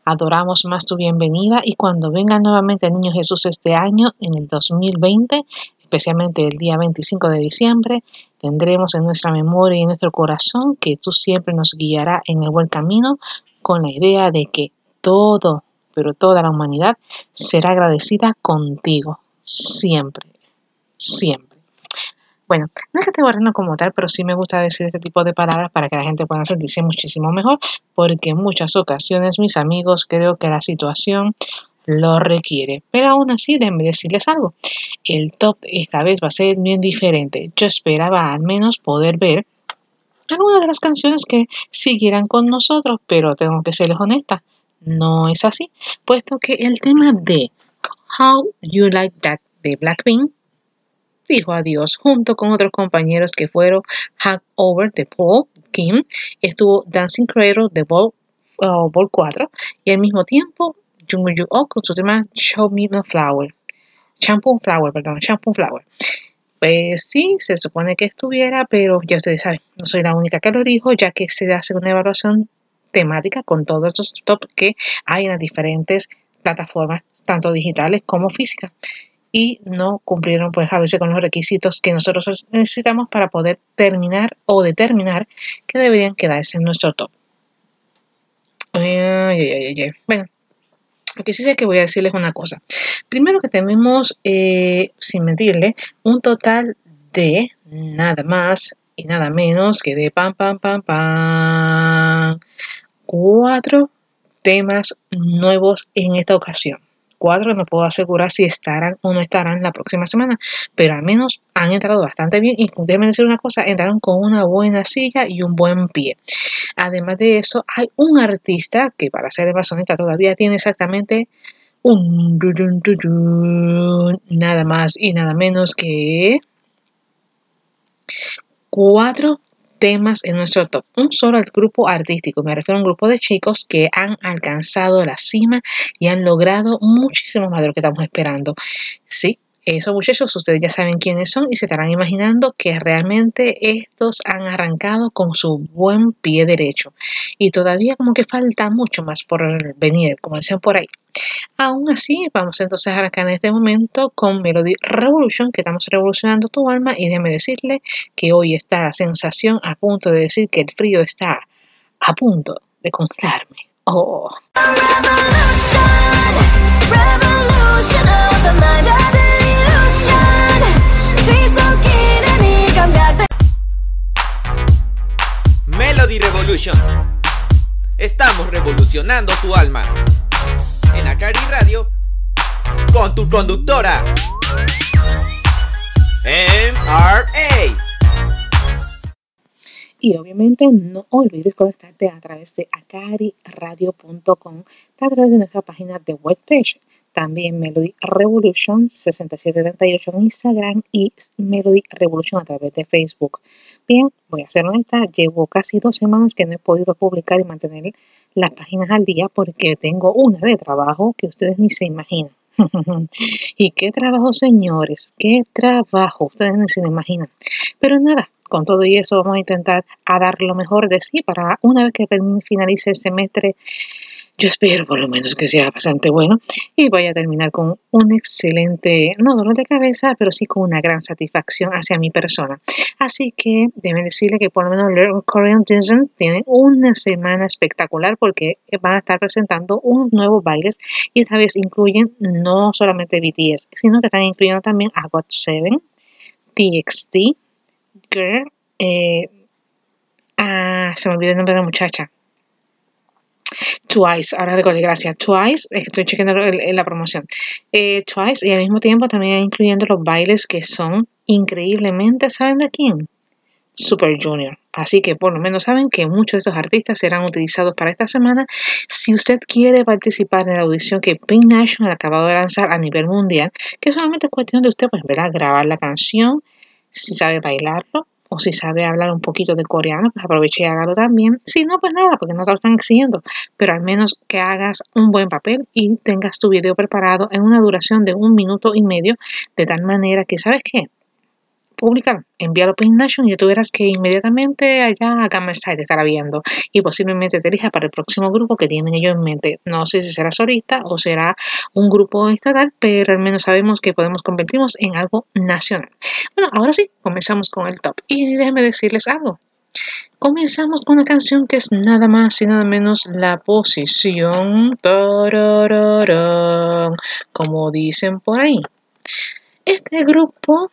adoramos más tu bienvenida y cuando venga nuevamente el Niño Jesús este año, en el 2020, especialmente el día 25 de diciembre, tendremos en nuestra memoria y en nuestro corazón que tú siempre nos guiarás en el buen camino con la idea de que todo, pero toda la humanidad será agradecida contigo, siempre siempre. Bueno, no es que esté borrando como tal, pero sí me gusta decir este tipo de palabras para que la gente pueda sentirse muchísimo mejor, porque en muchas ocasiones, mis amigos, creo que la situación lo requiere. Pero aún así, déjenme decirles algo. El top esta vez va a ser bien diferente. Yo esperaba al menos poder ver algunas de las canciones que siguieran con nosotros, pero tengo que serles honesta. No es así, puesto que el tema de How You Like That de Blackpink dijo adiós junto con otros compañeros que fueron Hack Over de Paul Kim, estuvo Dancing Cradle de Ball, uh, Ball 4 y al mismo tiempo Jung Yu Oh con su tema Show Me the Flower. Shampoo Flower, perdón, Shampoo Flower. Pues sí, se supone que estuviera, pero ya ustedes saben, no soy la única que lo dijo, ya que se hace una evaluación temática con todos los top que hay en las diferentes plataformas, tanto digitales como físicas y no cumplieron pues a veces con los requisitos que nosotros necesitamos para poder terminar o determinar que deberían quedarse en nuestro top. bueno, que sí sé que voy a decirles una cosa. Primero que tenemos, eh, sin mentirle, un total de nada más y nada menos que de pam, pam, pam, pam, cuatro temas nuevos en esta ocasión cuatro no puedo asegurar si estarán o no estarán la próxima semana, pero al menos han entrado bastante bien y déjenme decir una cosa, entraron con una buena silla y un buen pie. Además de eso, hay un artista que para ser masonita todavía tiene exactamente un nada más y nada menos que cuatro temas en nuestro top. Un solo grupo artístico, me refiero a un grupo de chicos que han alcanzado la cima y han logrado muchísimo más de lo que estamos esperando. Sí, esos muchachos, ustedes ya saben quiénes son y se estarán imaginando que realmente estos han arrancado con su buen pie derecho. Y todavía como que falta mucho más por venir, como decían por ahí. Aún así, vamos entonces a arrancar en este momento con Melody Revolution, que estamos revolucionando tu alma. Y déjeme decirle que hoy está la sensación a punto de decir que el frío está a punto de congelarme. Oh. Revolution of the mind Melody Revolution. Estamos revolucionando tu alma. En Acari Radio. Con tu conductora. MRA. Y obviamente no olvides conectarte a través de acariradio.com, a través de nuestra página de webpage. También Melody Revolution 6778 en Instagram y Melody Revolution a través de Facebook. Bien, voy a ser honesta, llevo casi dos semanas que no he podido publicar y mantener las páginas al día porque tengo una de trabajo que ustedes ni se imaginan. y qué trabajo, señores, qué trabajo, ustedes ni se imaginan. Pero nada, con todo y eso vamos a intentar a dar lo mejor de sí para una vez que finalice el semestre Yo espero por lo menos que sea bastante bueno y voy a terminar con un excelente, no dolor de cabeza, pero sí con una gran satisfacción hacia mi persona. Así que déjenme decirle que por lo menos Learn Korean Disney tiene una semana espectacular porque van a estar presentando unos nuevos bailes y esta vez incluyen no solamente BTS, sino que están incluyendo también a GOT7, TXT, Girl, eh, ah, se me olvidó el nombre de la muchacha. Twice, ahora recordé, gracias. Twice, estoy chequeando la promoción. Eh, Twice y al mismo tiempo también incluyendo los bailes que son increíblemente, ¿saben de quién? Super Junior. Así que por lo menos saben que muchos de estos artistas serán utilizados para esta semana. Si usted quiere participar en la audición que Pink Nation ha acabado de lanzar a nivel mundial, que solamente es cuestión de usted, pues, ¿verdad? grabar la canción, si sabe bailarlo o si sabe hablar un poquito de coreano, pues aproveche y hágalo también. Si no, pues nada, porque no te lo están exigiendo, pero al menos que hagas un buen papel y tengas tu video preparado en una duración de un minuto y medio, de tal manera que, ¿sabes qué? Pública, envíalo a Nation y tú verás que inmediatamente allá a Gamma Style te estará viendo y posiblemente te elija para el próximo grupo que tienen ellos en mente. No sé si será solista o será un grupo estatal, pero al menos sabemos que podemos convertirnos en algo nacional. Bueno, ahora sí, comenzamos con el top. Y déjenme decirles algo. Comenzamos con una canción que es nada más y nada menos la posición. Como dicen por ahí. Este grupo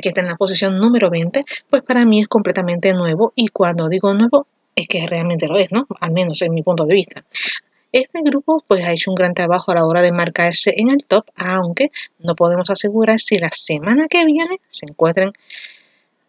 que está en la posición número 20, pues para mí es completamente nuevo y cuando digo nuevo es que realmente lo es, ¿no? Al menos en mi punto de vista. Este grupo pues ha hecho un gran trabajo a la hora de marcarse en el top, aunque no podemos asegurar si la semana que viene se encuentren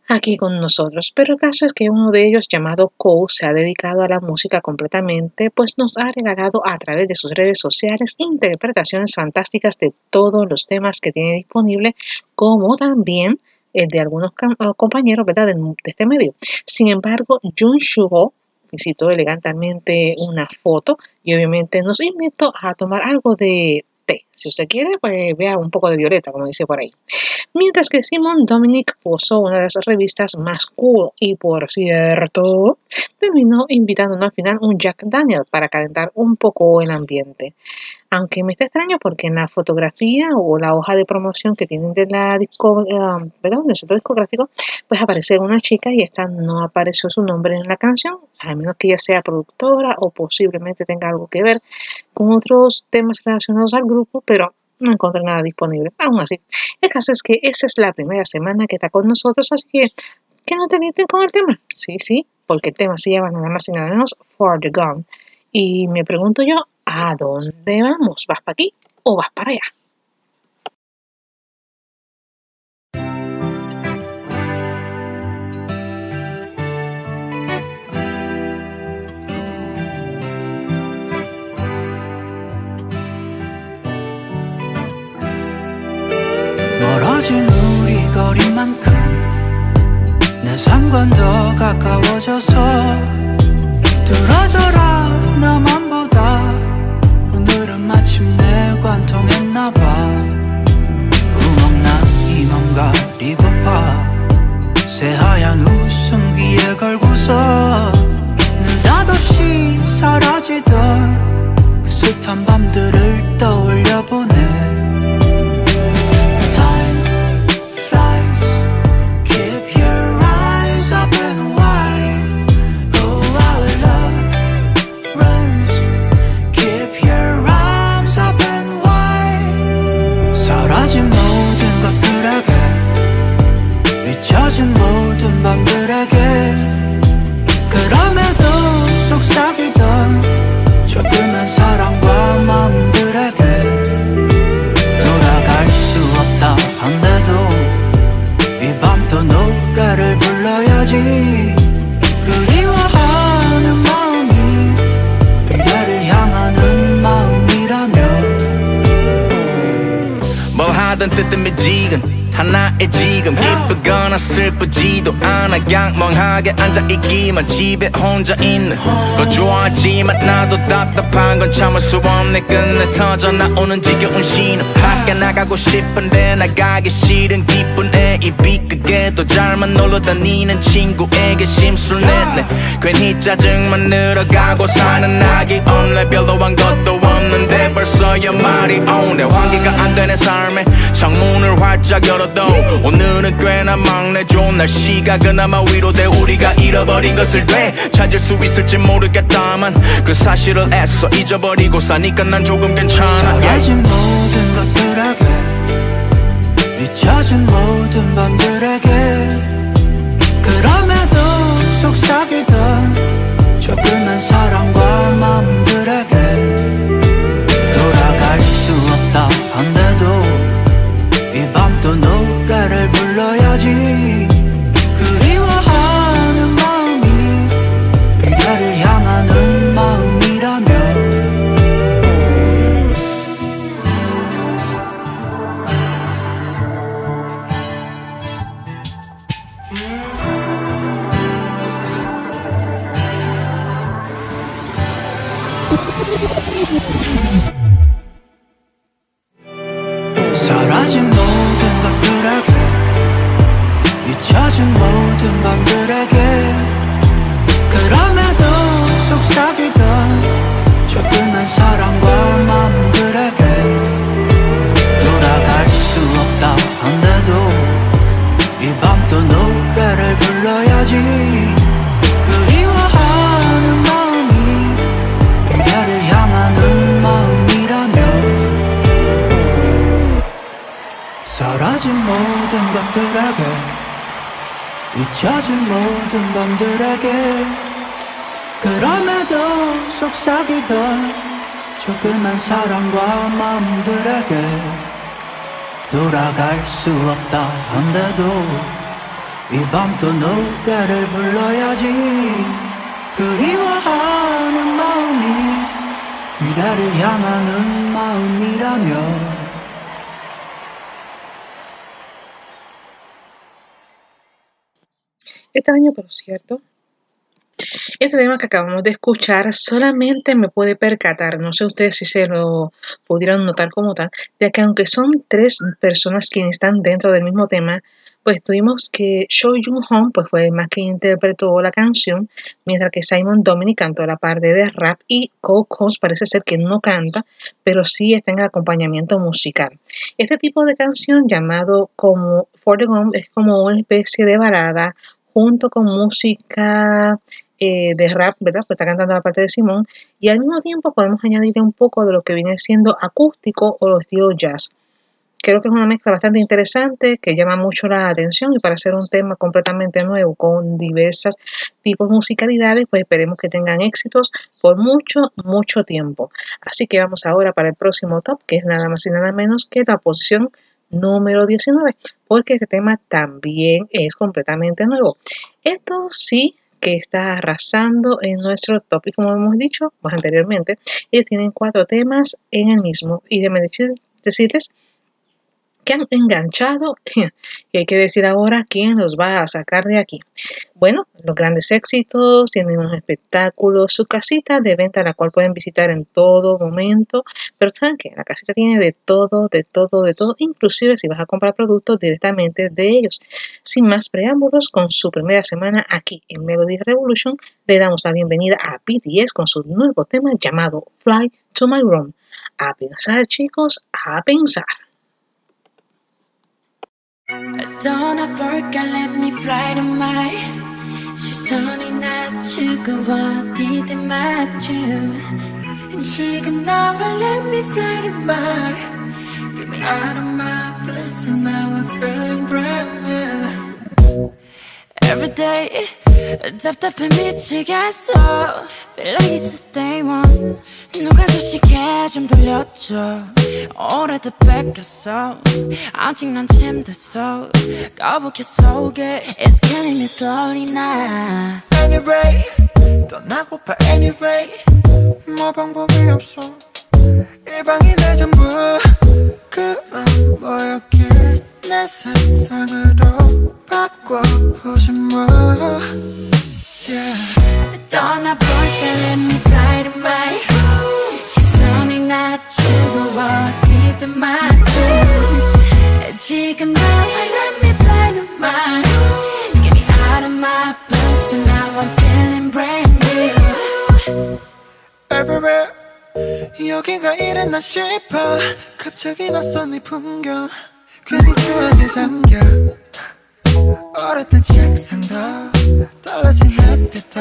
aquí con nosotros. Pero el caso es que uno de ellos, llamado Cole, se ha dedicado a la música completamente, pues nos ha regalado a través de sus redes sociales interpretaciones fantásticas de todos los temas que tiene disponible, como también de algunos eh, compañeros ¿verdad? de, este medio. Sin embargo, Jun Shuho visitó elegantemente una foto y obviamente nos invitó a tomar algo de té. Si usted quiere, pues vea un poco de violeta, como dice por ahí. Mientras que Simon Dominic posó una de las revistas más cool y por cierto, terminó invitándonos al final un Jack Daniel para calentar un poco el ambiente. Aunque me está extraño porque en la fotografía o la hoja de promoción que tienen de la disco, eh, perdón, del centro discográfico, pues aparece una chica y esta no apareció su nombre en la canción, a menos que ella sea productora o posiblemente tenga algo que ver con otros temas relacionados al grupo, pero no encontré nada disponible. Aún así, el caso es que esta es la primera semana que está con nosotros, así que que no te con el tema. Sí, sí, porque el tema se llama nada más y nada menos For the Gun. Y me pregunto yo, ¿a dónde vamos? ¿Vas para aquí o vas para allá? 멀어진 우리 거리만큼 내 삶과 더 가까워져서 뚫어져라 나만 보다 오늘은 마침내 관통했나봐. 구멍난 이맘 가리고파 새하얀 웃음 귀에 걸고서 느닷없이 사라지던 그 숱한 밤들을 떠올려보네 뭐 하든 뜨뜻미지근 하나에 지금 기쁘거나 슬프지도 않아. 그냥 멍하게 앉아있기만 집에 혼자 있는 거 좋아하지만 나도 답답한 건 참을 수 없네. 끝내 터져 나오는 지겨운 신호. 밖에 나가고 싶은데 나가기 싫은 기쁜 애이 비끄게도 잘만 놀러 다니는 친구에게 심술 냈네. 괜히 짜증만 늘어가고 사는 낙이 없네. 별로 한 것도 없 는데 벌써 연말이 오네. 환기가 안 되는 삶에. 창문을 활짝 열어도 오늘은 꽤나 막내 좋은 날씨가 그나마 위로돼 우리가 잃어버린 것을 돼 찾을 수 있을지 모르겠다만 그 사실을 애써 잊어버리고 사니까 난 조금 괜찮아. 사라진 모든 것들에게 잊혀진 모든 밤들에게. 그럼에도 속삭이던 조그만 사랑과 잊혀진 모든 밤들에게 그럼에도 속삭이던 조그만 사랑과 마음들에게 돌아갈 수 없다 한데도 이 밤도 노래를 불러야지 그리워하는 마음이 미래를 향하는 마음이라면 Extraño, pero cierto. Este tema que acabamos de escuchar solamente me puede percatar, no sé ustedes si se lo pudieron notar como tal, de que aunque son tres personas quienes están dentro del mismo tema, pues tuvimos que Cho Jung Hong pues fue el más que interpretó la canción, mientras que Simon Dominic cantó la parte de rap y Cole parece ser que no canta, pero sí está en el acompañamiento musical. Este tipo de canción llamado como For the Gum es como una especie de balada junto con música eh, de rap, ¿verdad? Pues está cantando la parte de Simón y al mismo tiempo podemos añadirle un poco de lo que viene siendo acústico o los estilo jazz. Creo que es una mezcla bastante interesante que llama mucho la atención y para hacer un tema completamente nuevo con diversas tipos de musicalidades, pues esperemos que tengan éxitos por mucho, mucho tiempo. Así que vamos ahora para el próximo top, que es nada más y nada menos que la posición número 19, porque este tema también es completamente nuevo. Esto sí que está arrasando en nuestro top y como hemos dicho pues anteriormente, ellos tienen cuatro temas en el mismo y decir- decirles que han enganchado y hay que decir ahora quién los va a sacar de aquí. Bueno, los grandes éxitos, tienen unos espectáculos, su casita de venta la cual pueden visitar en todo momento, pero saben que la casita tiene de todo, de todo, de todo, inclusive si vas a comprar productos directamente de ellos. Sin más preámbulos, con su primera semana aquí en Melody Revolution, le damos la bienvenida a BTS con su nuevo tema llamado Fly to My Room. A pensar chicos, a pensar. 떠나볼까 let me fly to my 시선이 낮추고 어디든 맞춤 지금 나와 let me fly to my Get me out of my bliss and now I'm feeling brand new Every day 답답해 미치겠어 Feel like it's the day one 누가 주식해 좀 들려줘 오래돼 뺏겼어 아직 난 침대서 거북이 속에 It's killing me slowly now anyway 떠나고파 anyway 뭐 방법이 없어 이 방이 내 전부 그만 뭐였길 내 세상으로 바꿔보지 뭐 yeah. 떠나볼까 let me fly to my 시선이 낮추고 어디든 맞춤 지금 나와 let me fly to my Get me out of my bus and now I'm feeling brand new everywhere 여기가 이랬나 싶어 갑자기 낯선 이 풍경 괜히 추억에 잠겨 오랫된 책상도 달라진 햇빛도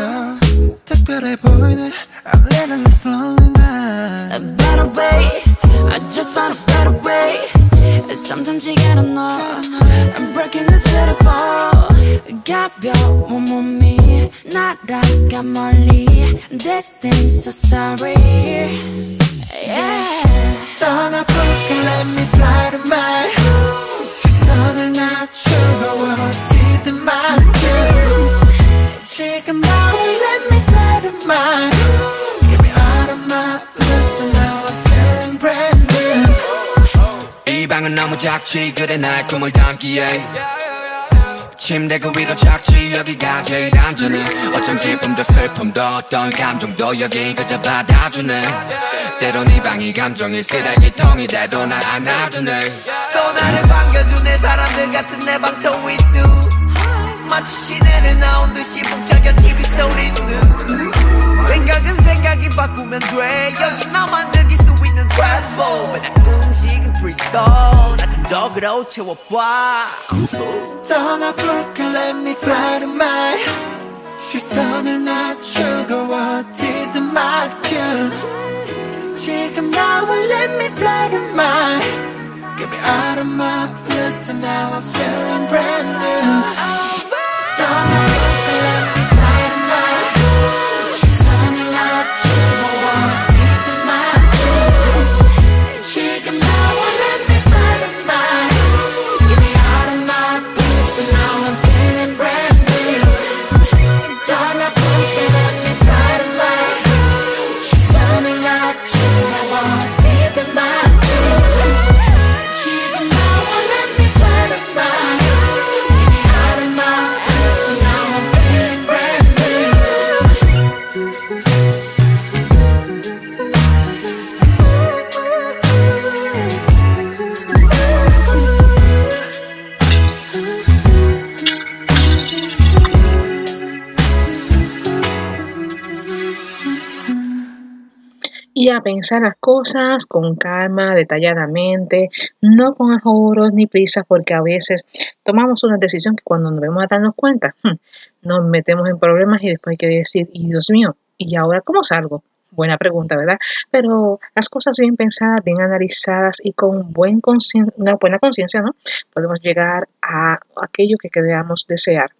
특별해 보이네 I'm living this lonely night A better way I just found a better way Sometimes you gotta know I'm breaking this beautiful 가벼운 몸이 날아가 멀리 This thing's so sorry Yeah 떠나볼까 let me fly to my 시선을 낮추고 어디든 맞춤 지금 나와 let me fly to my Get me out of my bliss and now I'm feeling brand new 이 방은 너무 작지 그래 날 꿈을 담기에 침대 그 위도 작지 여기가 제일 안전해. 어쩜 기쁨도 슬픔도 어떤 감정도 여기 그저 받아주네. 때론 이 방이 감정의 쓰레기통이 돼도 날 안아주네. 또 나를 반겨주네 사람들 같은 내 방터 you 마치 시내를 나온 듯이 북적여 TV 소리는 생각은 생각이 바꾸면 돼. 여기 나만 즐길 수 있는 트래플 맨날 음식은 트리스터 나 근적으로 채워봐 떠나볼까 let me fly to my 시선을 낮추고 어디든 맞춤 지금 나와 let me fly to my Get me out of my bliss and now I'm feeling brand new 떠나볼까 y a pensar las cosas con calma, detalladamente, no con ajoros ni prisas, porque a veces tomamos una decisión que cuando nos vemos a darnos cuenta, hmm, nos metemos en problemas y después hay que decir, y Dios mío, ¿y ahora cómo salgo? Buena pregunta, ¿verdad? Pero las cosas bien pensadas, bien analizadas y con buen una buena conciencia, ¿no? Podemos llegar a aquello que queramos desear.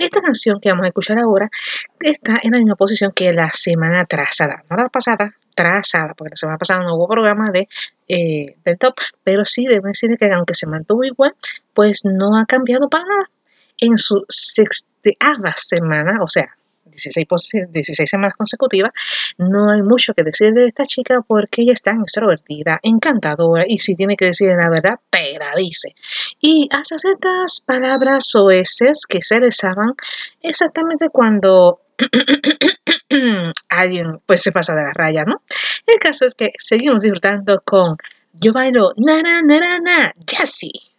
Esta canción que vamos a escuchar ahora está en la misma posición que la semana trazada, no la pasada, trazada, porque la semana pasada no hubo programa de, eh, del top, pero sí debo decir que aunque se mantuvo igual, pues no ha cambiado para nada. En su sexteava semana, o sea, 16, posi- 16 semanas consecutivas, no hay mucho que decir de esta chica porque ella es tan extrovertida, encantadora y si tiene que decir la verdad, pero dice. Y hasta ciertas palabras soeces que se desaban exactamente cuando alguien pues se pasa de la raya, ¿no? El caso es que seguimos disfrutando con Yo bailo na na na na Jessie.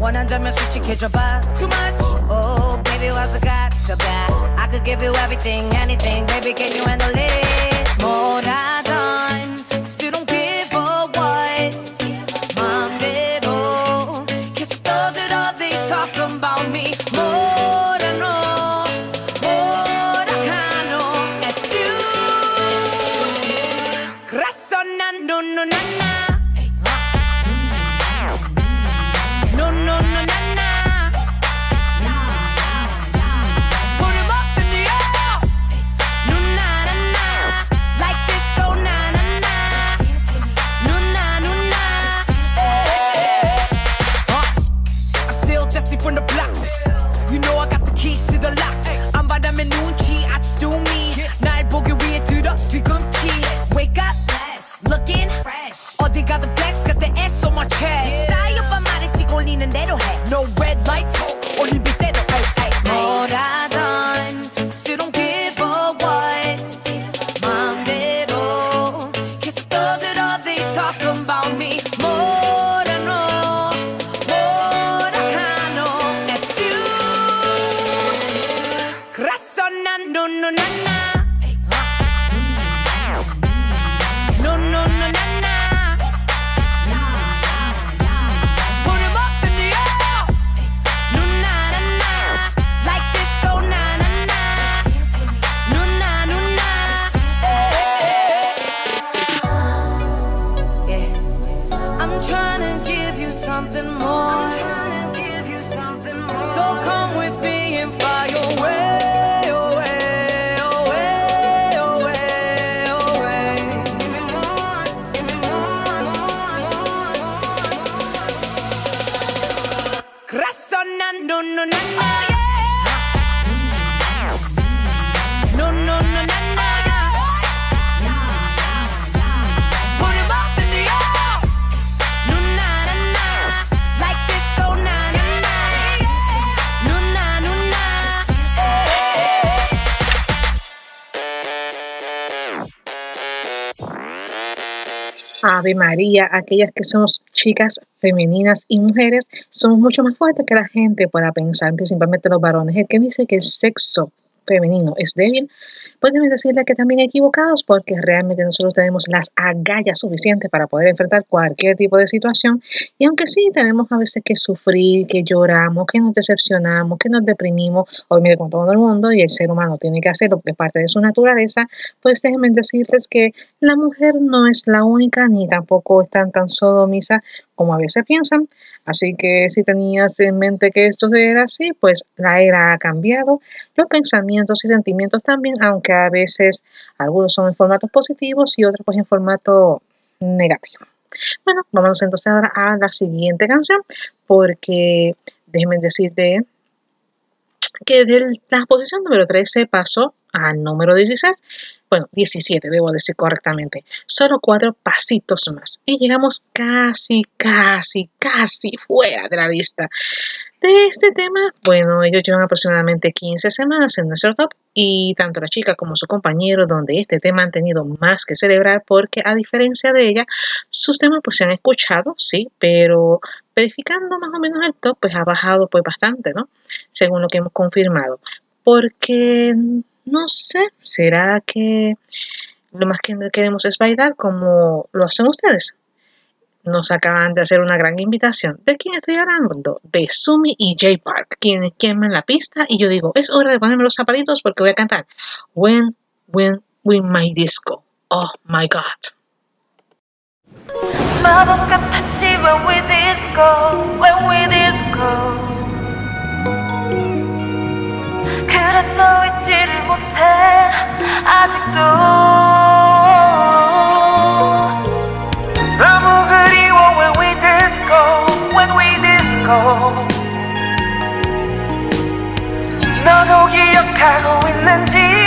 원한다면 솔직해져봐 Too much Oh baby 와서 가져가 I could give you everything anything baby can you handle it 뭐라 Ave María, aquellas que somos chicas femeninas y mujeres, somos mucho más fuertes que la gente pueda pensar, principalmente los varones. El que dice que el sexo femenino es débil, déjeme decirle que también equivocados porque realmente nosotros tenemos las agallas suficientes para poder enfrentar cualquier tipo de situación. Y aunque sí tenemos a veces que sufrir, que lloramos, que nos decepcionamos, que nos deprimimos, obviamente con todo el mundo y el ser humano tiene que hacerlo porque es parte de su naturaleza, pues déjenme decirles que la mujer no es la única ni tampoco es tan tan sodomisa como a veces piensan. Así que si tenías en mente que esto era así, pues la era ha cambiado, los pensamientos y sentimientos también, aunque a veces algunos son en formatos positivos y otros pues en formato negativo. Bueno, vamos entonces ahora a la siguiente canción, porque déjenme decirte que de la posición número 13 pasó al número 16, bueno, 17 debo decir correctamente, solo cuatro pasitos más y llegamos casi, casi, casi fuera de la lista de este tema. Bueno, ellos llevan aproximadamente 15 semanas en nuestro top y tanto la chica como su compañero, donde este tema han tenido más que celebrar porque a diferencia de ella, sus temas pues se han escuchado, sí, pero verificando más o menos el top pues ha bajado pues bastante, ¿no? Según lo que hemos confirmado. Porque no sé, ¿será que lo más que queremos es bailar como lo hacen ustedes? Nos acaban de hacer una gran invitación. ¿De quién estoy hablando? De Sumi y J Park, quienes queman la pista y yo digo, es hora de ponerme los zapatitos porque voy a cantar When, When, When My Disco. Oh my God. 마법 같았지 when we disco when we disco 그래서 잊지를 못해. 아직도. 너무 그리워 when we disco when we disco. 너도 기억하고 있는지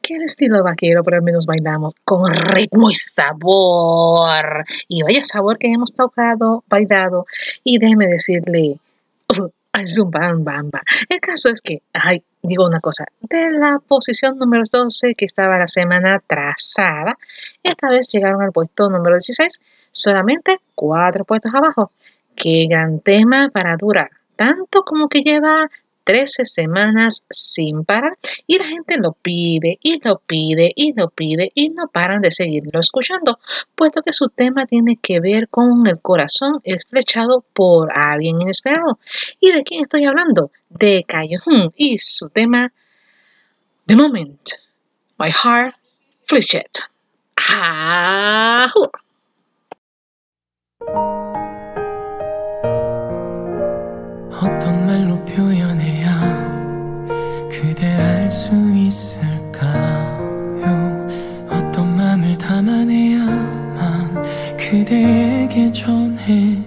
que el estilo vaquero, pero al menos bailamos con ritmo y sabor. Y vaya sabor que hemos tocado, bailado. Y déjeme decirle, uh, Zumbam Bamba. El caso es que, ay, digo una cosa, de la posición número 12 que estaba la semana trazada, esta vez llegaron al puesto número 16, solamente cuatro puestos abajo. Qué gran tema para durar, tanto como que lleva 13 semanas sin parar y la gente lo pide y lo pide y lo pide y no paran de seguirlo escuchando, puesto que su tema tiene que ver con el corazón es flechado por alguien inesperado. ¿Y de quién estoy hablando? De Callejón y su tema The Moment, My Heart Fletched. Ah, 어떤 말로 표현해야 그대 알수 있을까요? 어떤 마음을 담아내야만 그대에게 전해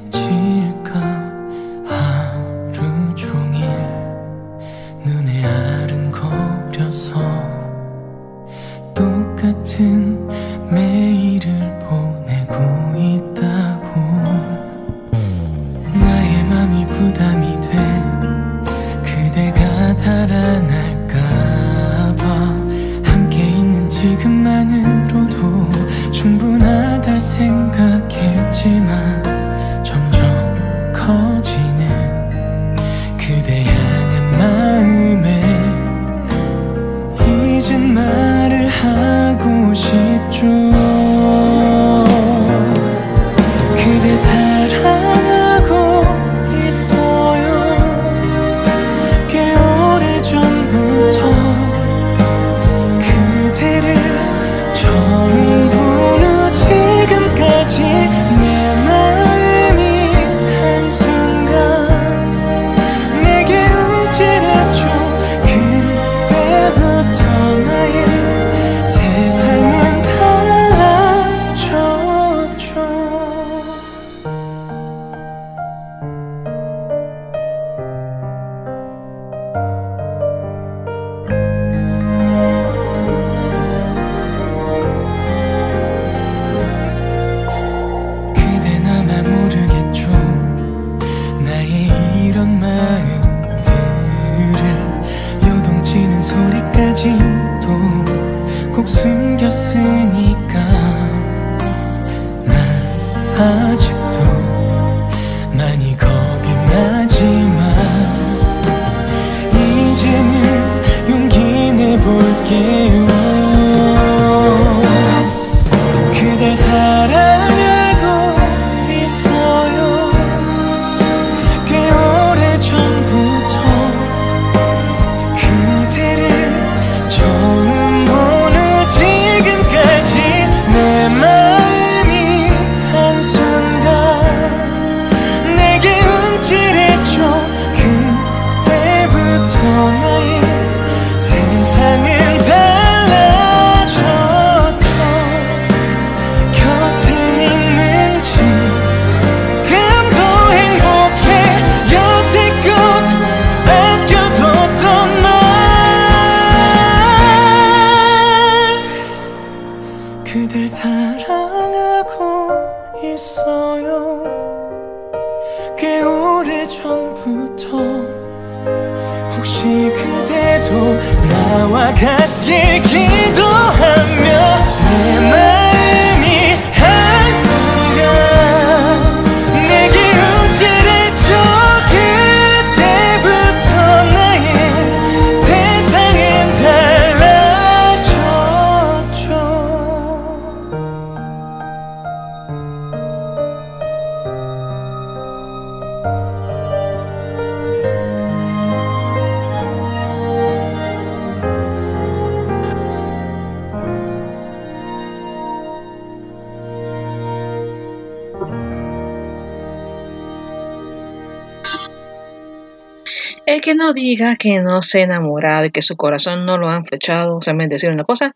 que no se ha enamorado y que su corazón no lo han flechado, o sea, me decir una cosa,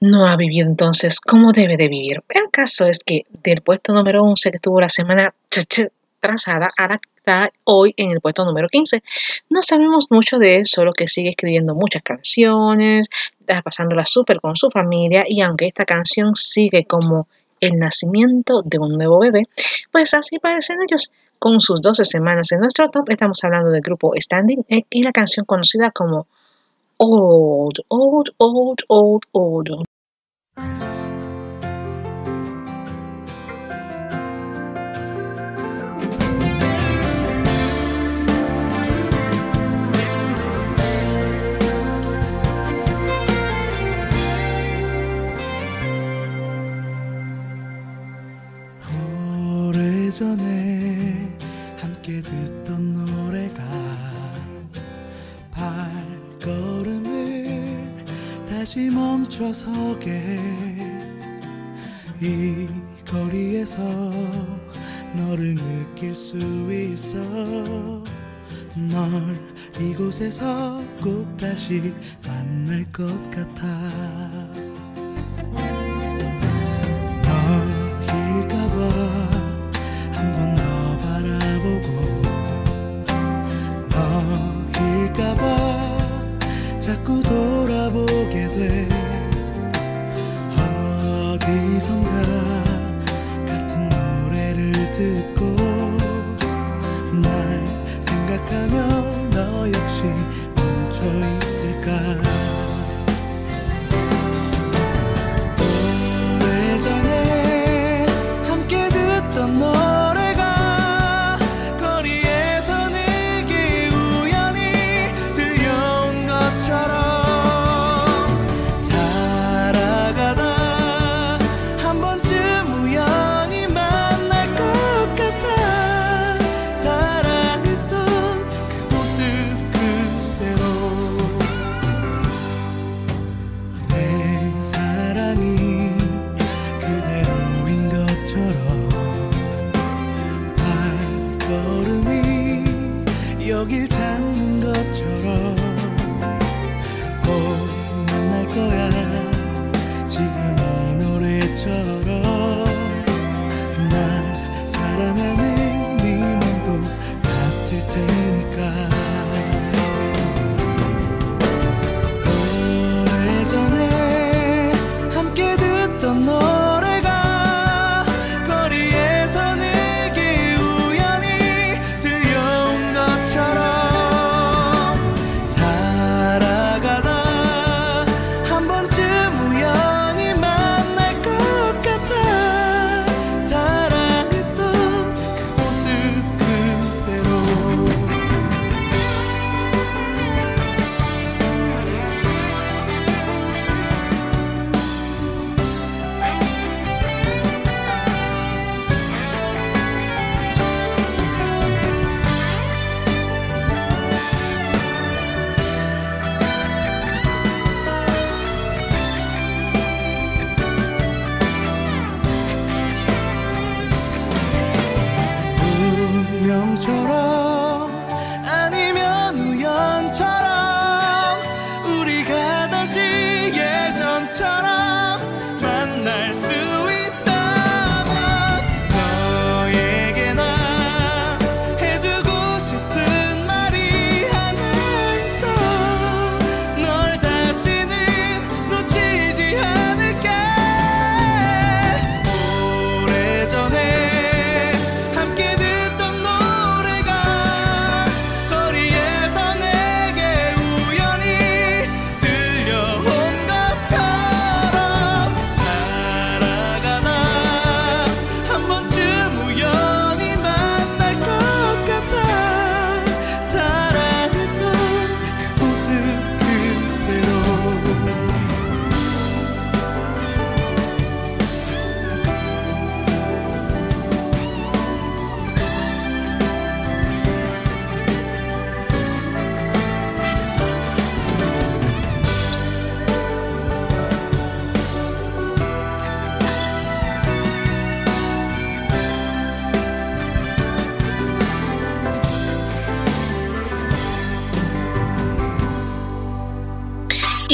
no ha vivido entonces cómo debe de vivir. El caso es que del puesto número 11 que tuvo la semana trazada, ahora está hoy en el puesto número 15. No sabemos mucho de él, solo que sigue escribiendo muchas canciones, está pasándola súper con su familia y aunque esta canción sigue como el nacimiento de un nuevo bebé, pues así parecen ellos con sus 12 semanas en nuestro top. Estamos hablando del grupo Standing Egg y la canción conocida como Old, Old, Old, Old, Old. 함께 듣던 노래가 발걸음을 다시 멈춰서게. 이 거리에서 너를 느낄 수 있어. 널 이곳에서 꼭 다시 만날 것 같아 자꾸 돌아보게 돼. 어디선가 같은 노래를 듣고 날 생각하며 너 역시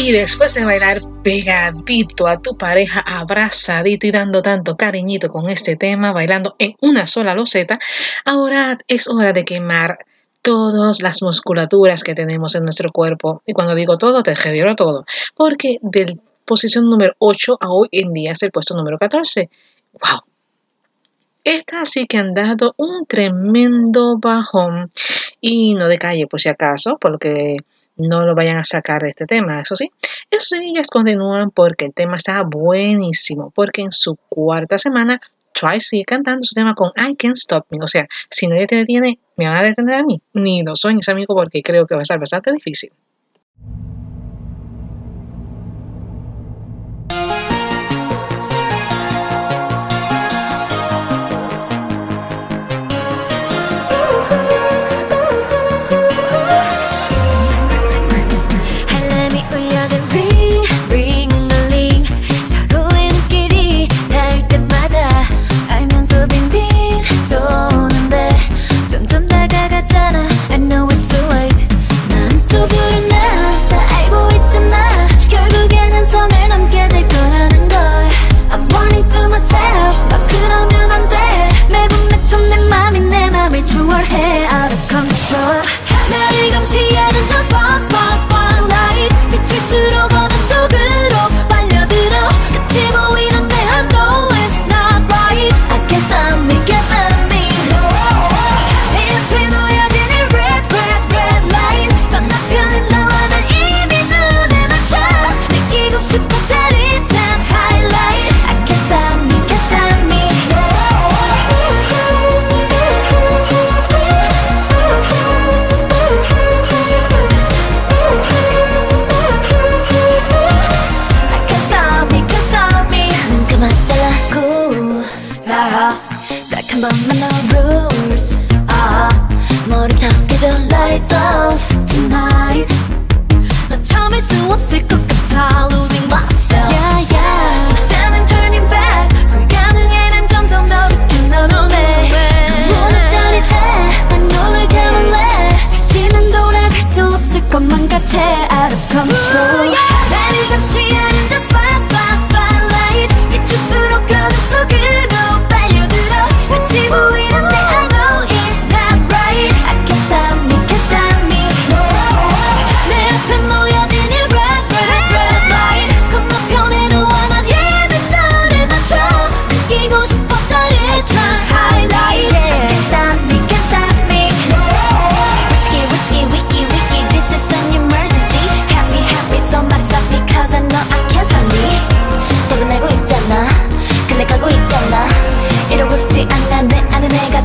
Y después de bailar pegadito a tu pareja, abrazadito y dando tanto cariñito con este tema, bailando en una sola loseta, ahora es hora de quemar todas las musculaturas que tenemos en nuestro cuerpo. Y cuando digo todo, te refiero todo. Porque del posición número 8 a hoy en día es el puesto número 14. ¡Wow! Esta sí que han dado un tremendo bajón. Y no de calle, por si acaso, porque no lo vayan a sacar de este tema, eso sí. Eso sí, ellas continúan porque el tema está buenísimo, porque en su cuarta semana Try sigue cantando su tema con I Can't Stop Me. O sea, si nadie te detiene, me van a detener a mí. Ni lo sueñes, amigo, porque creo que va a ser bastante difícil. Lights off tonight. 너 참을 수 없을 것 같아 losing myself. Yeah, yeah. Turning, turning back. 불가능해 난 점점 더 깊은 널 오네. 문을 짜릿해. 난 눈을 감을래. 다시는 돌아갈 수 없을 것만 같아 out of control. 나를 감시하는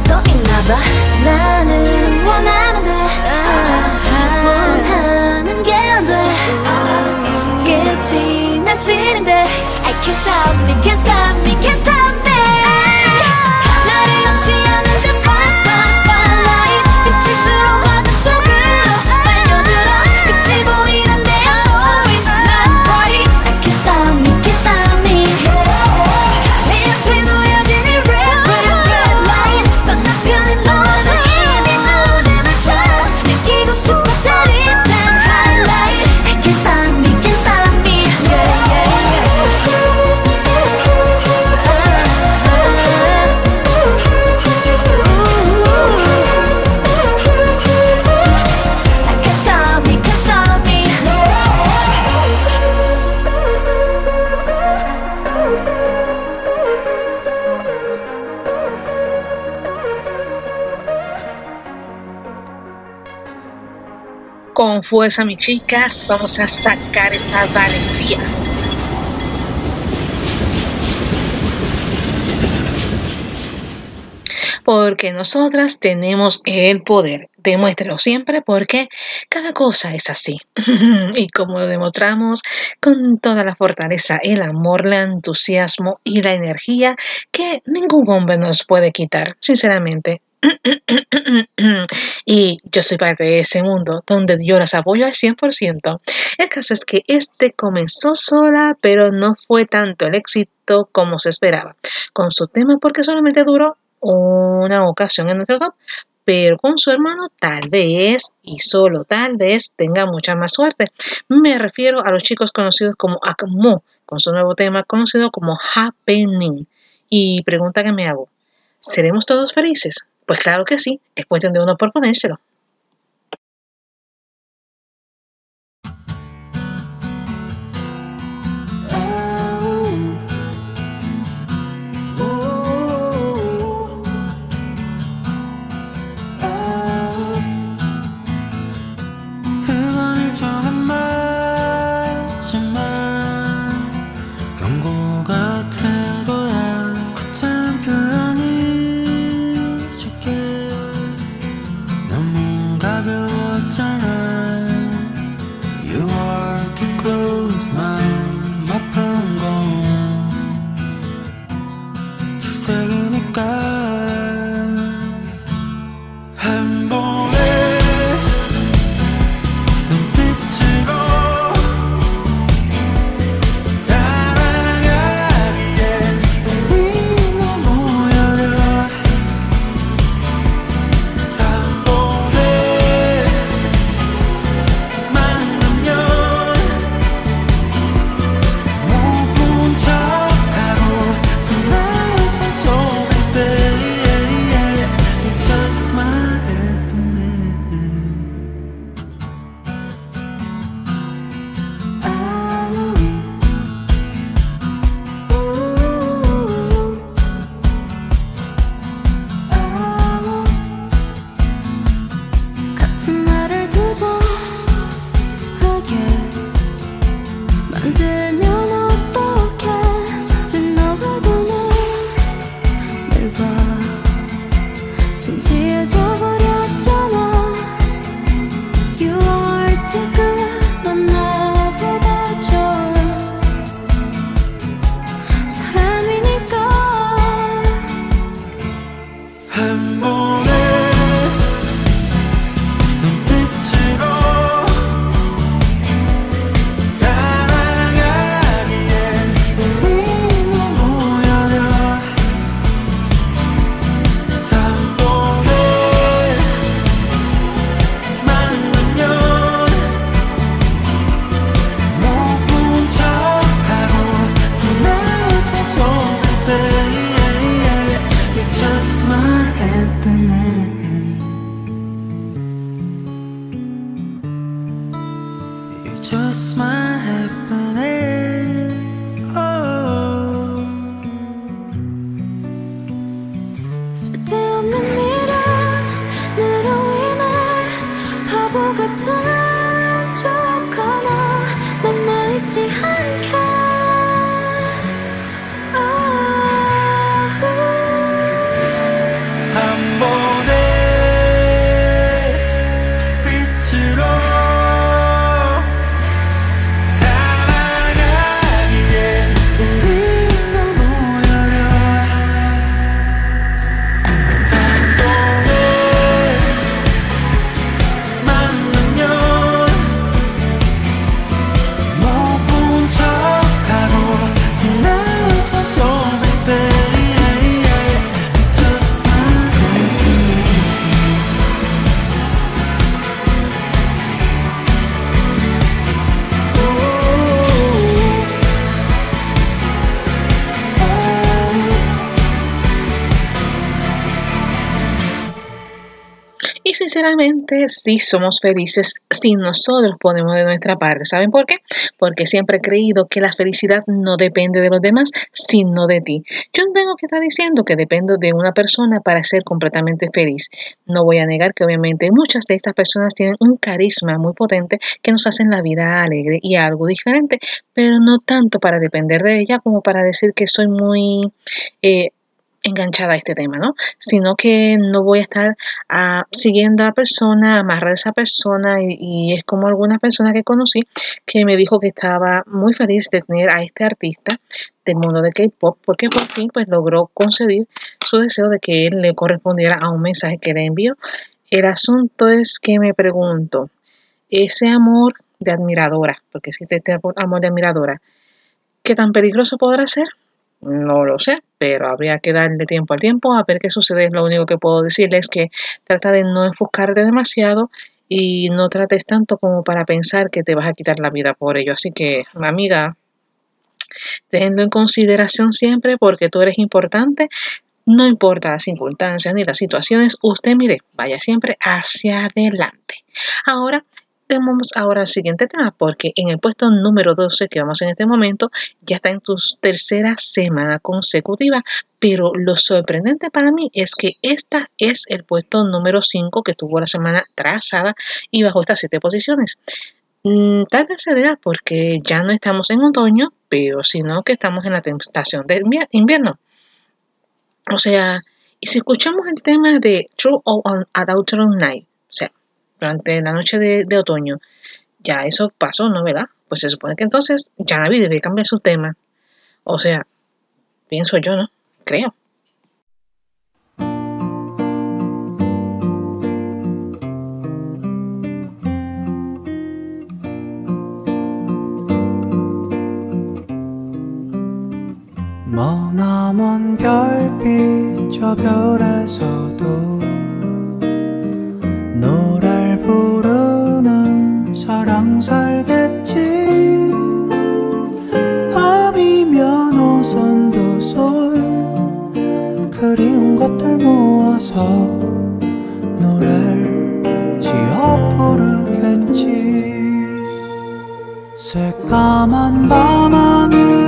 또 있나봐. 나는 원하는데 원하는 게 안 돼. 끝이 난 싫은데 I can't stop me, can't stop me, can't stop me. Fuerza, mis chicas, vamos a sacar esa valentía. Porque nosotras tenemos el poder. Demuéstralo siempre porque cada cosa es así. y como lo demostramos con toda la fortaleza, el amor, el entusiasmo y la energía que ningún hombre nos puede quitar, sinceramente. Y yo soy parte de ese mundo donde yo las apoyo al 100%. El caso es que este comenzó sola, pero no fue tanto el éxito como se esperaba con su tema porque solamente duró una ocasión en nuestro top, pero con su hermano tal vez y solo tal vez tenga mucha más suerte. Me refiero a los chicos conocidos como Akmo, con su nuevo tema conocido como Happening. Y pregunta que me hago, ¿seremos todos felices? Pues claro que sí, es cuestión de uno por sinceramente, sí somos felices si nosotros ponemos de nuestra parte. ¿Saben por qué? Porque siempre he creído que la felicidad no depende de los demás, sino de ti. Yo no tengo que estar diciendo que dependo de una persona para ser completamente feliz. No voy a negar que obviamente muchas de estas personas tienen un carisma muy potente que nos hacen la vida alegre y algo diferente, pero no tanto para depender de ella como para decir que soy muy... eh, enganchada a este tema, ¿no? Sino que no voy a estar ah, siguiendo a la persona, amarrada a esa persona y, y es como alguna persona que conocí que me dijo que estaba muy feliz de tener a este artista del mundo de K-pop porque por fin pues logró conceder su deseo de que él le correspondiera a un mensaje que le envió. El asunto es que me pregunto, ese amor de admiradora, porque existe este amor de admiradora, ¿qué tan peligroso podrá ser? No lo sé, pero habría que darle tiempo al tiempo a ver qué sucede. Lo único que puedo decirle es que trata de no enfocarte demasiado y no trates tanto como para pensar que te vas a quitar la vida por ello. Así que, amiga, tenlo en consideración siempre porque tú eres importante. No importa las circunstancias ni las situaciones, usted mire, vaya siempre hacia adelante. Ahora, vamos ahora al siguiente tema, porque en el puesto número 12 que vamos en este momento, ya está en tu tercera semana consecutiva, pero lo sorprendente para mí es que esta es el puesto número 5 que tuvo la semana trazada y bajó estas siete posiciones. Mm, Tal vez se deba porque ya no estamos en otoño, pero sino que estamos en la estación de invier- invierno. O sea, y si escuchamos el tema de True or Adulteron Night, o sea, durante la noche de, de otoño, ya eso pasó, ¿no? ¿Verdad? Pues se supone que entonces ya Navi debe cambiar su tema. O sea, pienso yo, ¿no? Creo. 머나먼 별빛 저 별에서도 노래를 부르는 사랑 살겠지? 밤이면 오손도손 그리운 것들 모아서 노래를 지어 부르겠지. 새까만 밤하늘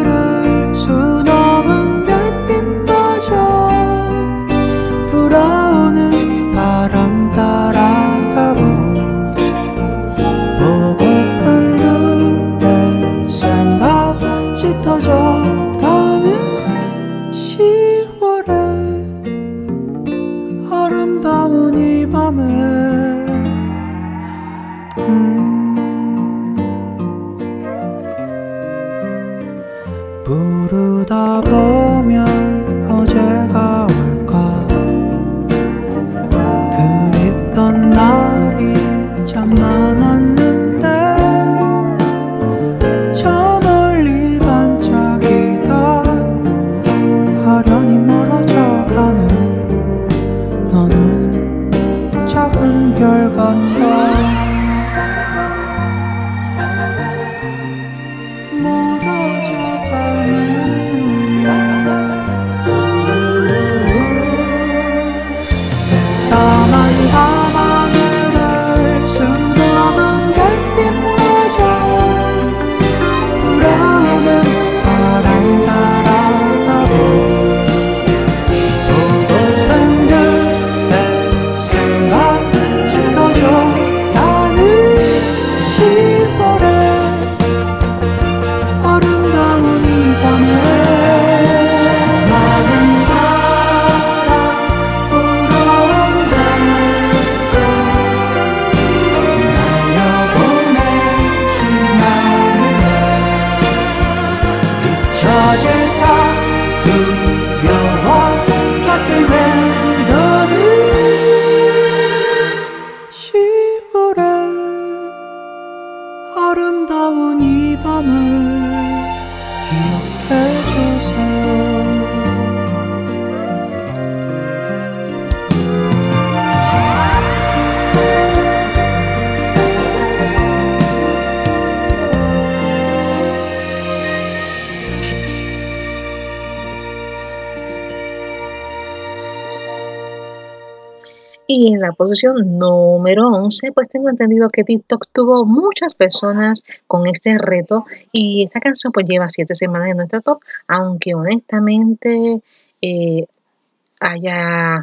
Y en la posición número 11, pues tengo entendido que TikTok tuvo muchas personas con este reto y esta canción pues lleva siete semanas en nuestro top, aunque honestamente eh, haya,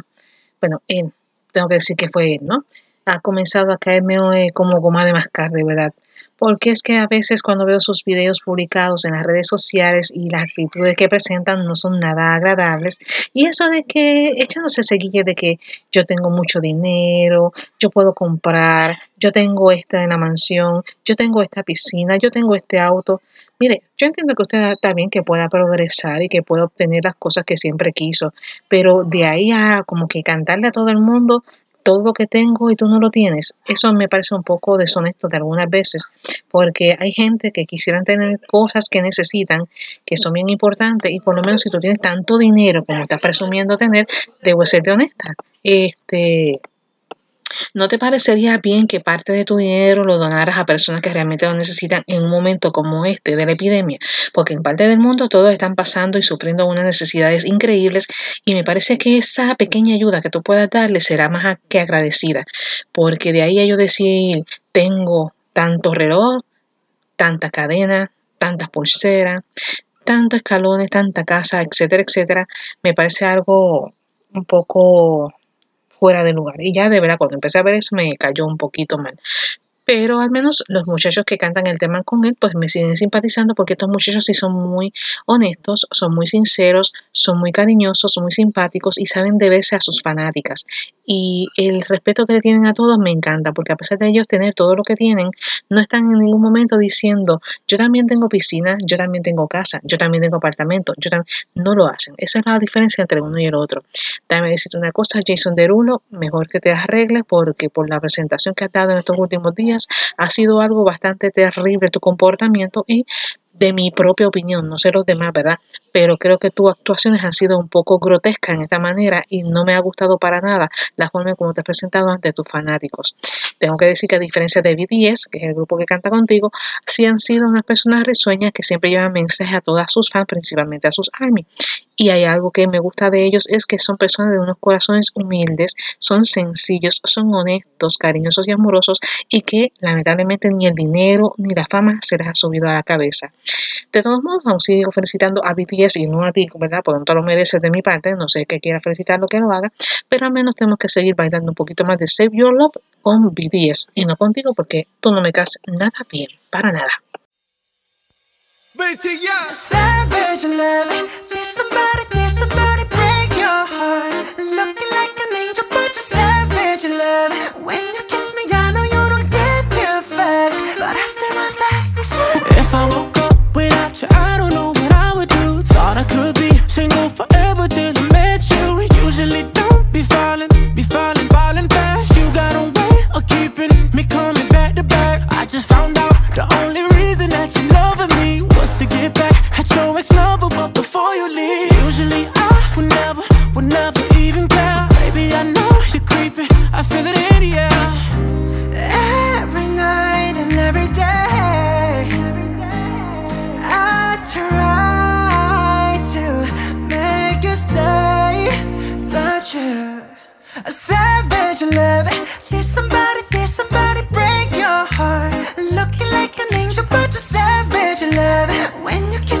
bueno, él, tengo que decir que fue él, ¿no? Ha comenzado a caerme eh, como goma de mascar, de verdad. Porque es que a veces cuando veo sus videos publicados en las redes sociales y las actitudes que presentan no son nada agradables. Y eso de que echándose seguille de que yo tengo mucho dinero, yo puedo comprar, yo tengo esta en la mansión, yo tengo esta piscina, yo tengo este auto. Mire, yo entiendo que usted bien que pueda progresar y que pueda obtener las cosas que siempre quiso, pero de ahí a como que cantarle a todo el mundo, todo lo que tengo y tú no lo tienes. Eso me parece un poco deshonesto de algunas veces, porque hay gente que quisieran tener cosas que necesitan, que son bien importantes, y por lo menos si tú tienes tanto dinero como estás presumiendo tener, debo serte honesta. Este, ¿No te parecería bien que parte de tu dinero lo donaras a personas que realmente lo necesitan en un momento como este de la epidemia? Porque en parte del mundo todos están pasando y sufriendo unas necesidades increíbles y me parece que esa pequeña ayuda que tú puedas darle será más que agradecida. Porque de ahí a yo decir, tengo tanto reloj, tanta cadena, tantas pulseras, tantos escalones, tanta casa, etcétera, etcétera, me parece algo un poco fuera de lugar. Y ya de verdad, cuando empecé a ver eso me cayó un poquito mal. Pero al menos los muchachos que cantan el tema con él, pues me siguen simpatizando porque estos muchachos sí son muy honestos, son muy sinceros, son muy cariñosos, son muy simpáticos y saben deberse a sus fanáticas. Y el respeto que le tienen a todos me encanta porque a pesar de ellos tener todo lo que tienen, no están en ningún momento diciendo, yo también tengo piscina, yo también tengo casa, yo también tengo apartamento, yo también... No lo hacen. Esa es la diferencia entre uno y el otro. Déjame decirte una cosa, Jason Derulo, mejor que te arregles porque por la presentación que has dado en estos últimos días ha sido algo bastante terrible tu comportamiento y de mi propia opinión, no sé los demás, ¿verdad? Pero creo que tus actuaciones han sido un poco grotescas en esta manera y no me ha gustado para nada la forma en cómo te has presentado ante tus fanáticos. Tengo que decir que a diferencia de BTS, que es el grupo que canta contigo, sí han sido unas personas risueñas que siempre llevan mensajes a todas sus fans, principalmente a sus ARMY. Y hay algo que me gusta de ellos es que son personas de unos corazones humildes, son sencillos, son honestos, cariñosos y amorosos y que lamentablemente ni el dinero ni la fama se les ha subido a la cabeza. De todos modos, aún sigo felicitando a BTS y no a ti, ¿verdad? Porque no te lo mereces de mi parte, no sé que quiera felicitarlo que lo haga, pero al menos tenemos que seguir bailando un poquito más de Save Your Love con BTS y no contigo porque tú no me caes nada bien, para nada. Single forever till I met you. Usually don't be falling, be falling, falling fast. You got a way of keeping me coming back to back. I just found out the only reason that you're loving me was to get back at your ex lover, but before you leave, usually I would never, would never even care. Baby, I know you're creeping, I feel it in the air. Every night and every day, a savage love. There's somebody, there's somebody break your heart. Looking like an angel, but you're savage love. When you kiss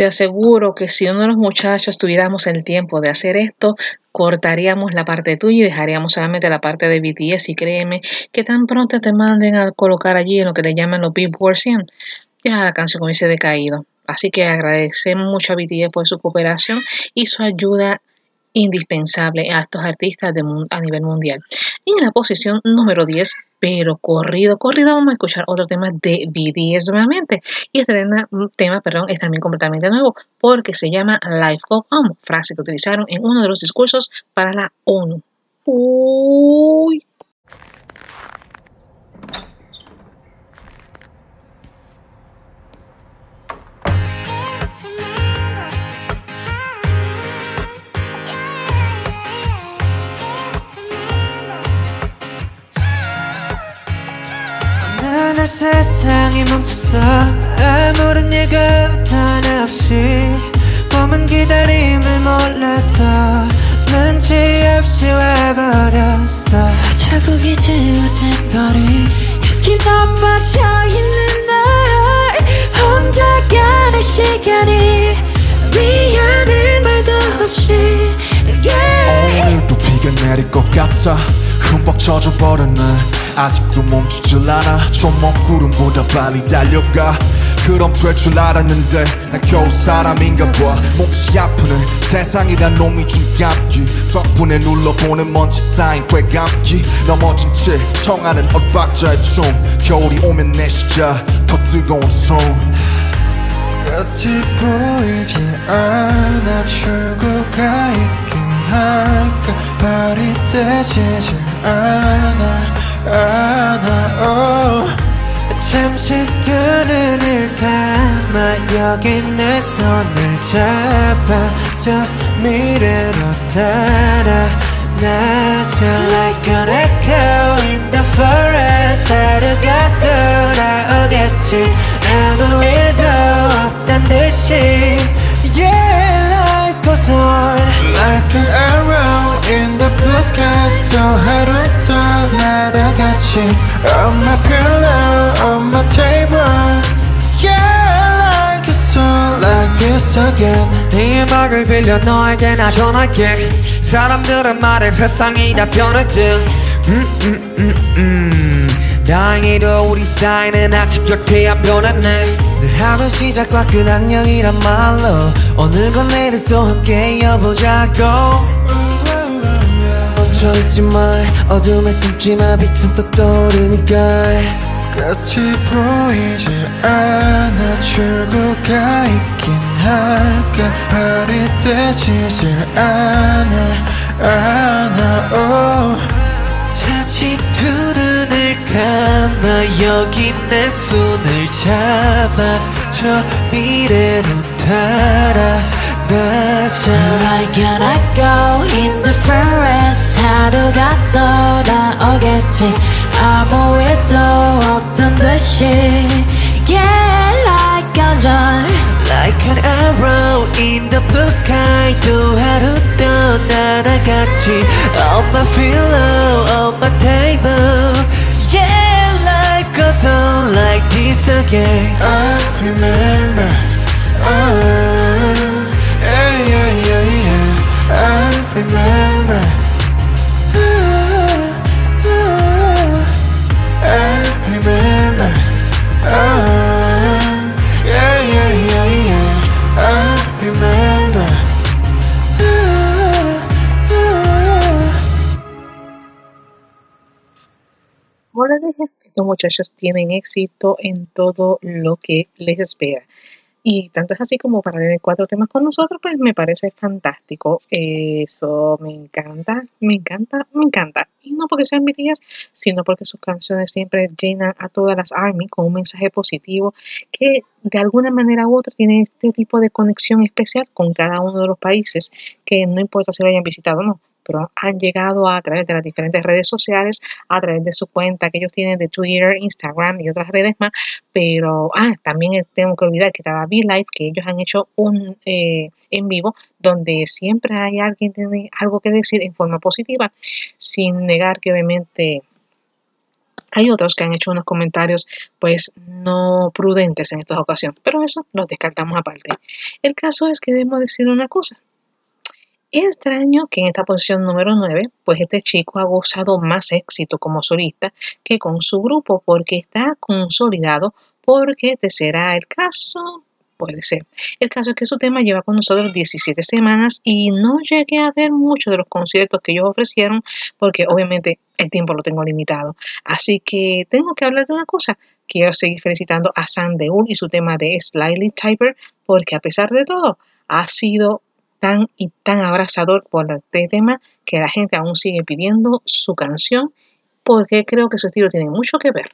Te aseguro que si uno de los muchachos tuviéramos el tiempo de hacer esto, cortaríamos la parte tuya y dejaríamos solamente la parte de BTS y créeme que tan pronto te manden a colocar allí en lo que le llaman los Billboard 100, ya la canción hubiese decaído. Así que agradecemos mucho a BTS por su cooperación y su ayuda indispensable a estos artistas a nivel mundial. En la posición número 10, pero corrido, corrido, vamos a escuchar otro tema de BTS nuevamente. Y este tema, tema, perdón, es también completamente nuevo porque se llama Life Go On, frase que utilizaron en uno de los discursos para la ONU. Uy. 날 세상이 멈췄어. 아무런 예고도 하나 없이 봄은 기다림을 몰라서 눈치 없이 와버렸어. 자국이 지워진 거리 여기 넘어져 있는 날. 혼자 가는 시간이 미안할 말도 없이 yeah. 오늘도 비가 내릴 것 같아. 흠뻑 젖어버렸네 아직도 멈추질 않아. 조목구름보다 빨리 달려가. 그럼 될 줄 알았는데 난 겨우 사람인가 봐. 몹시 아프는 세상이란 놈이 준 감기. 덕분에 눌러보는 먼지 쌓인 쾌감기. 넘어진 채 청하는 엇박자의 춤. 겨울이 오면 내 시자 더 뜨거운 손. 끝이 보이지 않아. 출구가 있긴 할까. 발이 떼지질 않아 oh. 잠시 두 눈을 감아 여기 내 손을 잡아 저 미래로 따라 나서 like an echo in the forest 하루가 돌아오겠지. 아무 일도 없단 듯이 goes on Like an arrow in the blue sky 또 하루 더 날아갔지 On my pillow on my table Yeah like it's all like this again 네 음악을 빌려 너에게 나 전할게 사람들은 말해 세상이 다 변했든 음, 음, 음, 음. 다행히도 우리 사이는 아직 곁에 안 변했네 늘 하루 시작과 끝 안녕이란 말로 오늘과 내일 또 함께 이어보자고. 멈춰 있지 마. 어둠에 숨지 마 빛은 또 떠오르니까. 끝이 보이지 않아 출구가 있긴 할까. 발이 떼지질 않아. 않아 oh. 감아 여기 내 손을 잡아 저 미래로 따라 가자 Like an echo in the forest 하루가 돌아오겠지 아무 일도 없던 듯이 Yeah like a dawn Like an arrow in the blue sky 또 하루 또 날아갔지 On my pillow, on my table Yeah, life goes on like this again. I remember oh, yeah, yeah, yeah, yeah. I remember estos muchachos tienen éxito en todo lo que les espera. Y tanto es así como para tener cuatro temas con nosotros, pues me parece fantástico. Eso me encanta, me encanta, me encanta. Y no porque sean BTS, sino porque sus canciones siempre llenan a todas las ARMY con un mensaje positivo que de alguna manera u otra tiene este tipo de conexión especial con cada uno de los países, que no importa si lo hayan visitado o no, han llegado a través de las diferentes redes sociales, a través de su cuenta que ellos tienen de Twitter, Instagram y otras redes más. Pero ah, también tengo que olvidar que estaba V-Live, que ellos han hecho un eh, en vivo donde siempre hay alguien que tiene algo que decir en forma positiva, sin negar que obviamente Hay otros que han hecho unos comentarios pues no prudentes en esta ocasión, pero eso los descartamos aparte. El caso es que debemos decir una cosa. Extraño que en esta posición número 9, pues este chico ha gozado más éxito como solista que con su grupo porque está consolidado, porque te será el caso, puede ser. El caso es que su tema lleva con nosotros 17 semanas y no llegué a ver muchos de los conciertos que ellos ofrecieron porque obviamente el tiempo lo tengo limitado. Así que tengo que hablar de una cosa. Quiero seguir felicitando a San Deul y su tema de Slightly Typer porque a pesar de todo ha sido tan y tan abrazador por este tema que la gente aún sigue pidiendo su canción porque creo que su estilo tiene mucho que ver.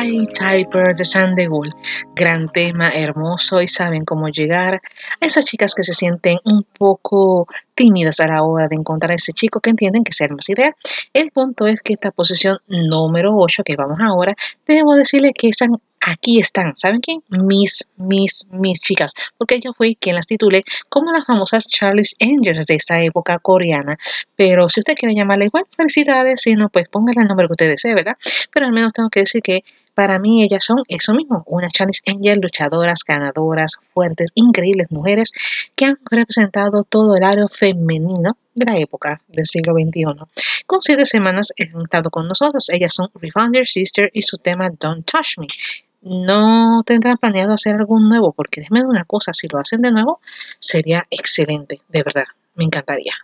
Sly Typer de Sandegul, gran tema, hermoso y saben cómo llegar a esas chicas que se sienten un poco tímidas a la hora de encontrar a ese chico que entienden que es el más ideal. El punto es que esta posición número 8 que vamos ahora, debo decirle que están aquí están, ¿saben quién? Mis, mis, mis chicas, porque yo fui quien las titulé como las famosas Charlie's Angels de esta época coreana. Pero si usted quiere llamarla igual, felicidades, si no, pues póngale el nombre que usted desee, ¿verdad? Pero al menos tengo que decir que Para mí ellas son eso mismo, unas Chinese Angel luchadoras, ganadoras, fuertes, increíbles mujeres que han representado todo el área femenino de la época del siglo XXI. Con siete semanas han estado con nosotros. Ellas son Refounder Sister y su tema Don't Touch Me. No tendrán planeado hacer algún nuevo, porque déjame una cosa, si lo hacen de nuevo, sería excelente, de verdad, me encantaría.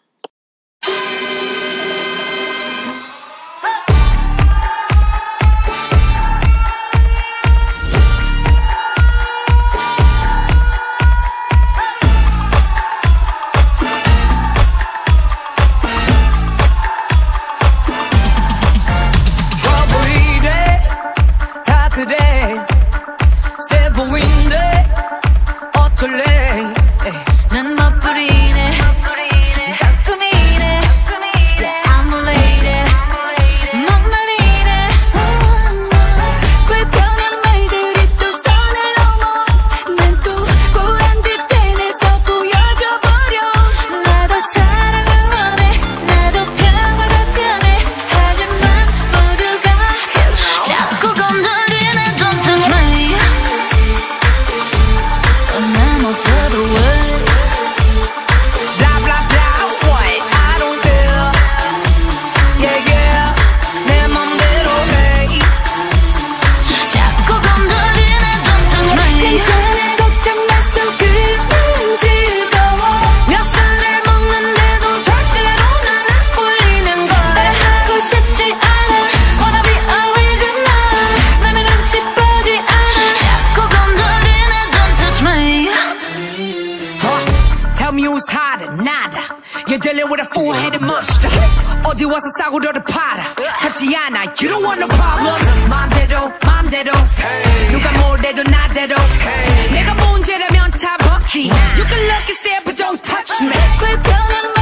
You're dealing with a four-headed monster. 어디 와서 싸구려를 팔아. 참지 않아. You don't want no problems. 맘대로, 맘대로. 누가 뭐래도 나대로. 내가 문제라면 다 법지. You can look and stare, but don't touch me.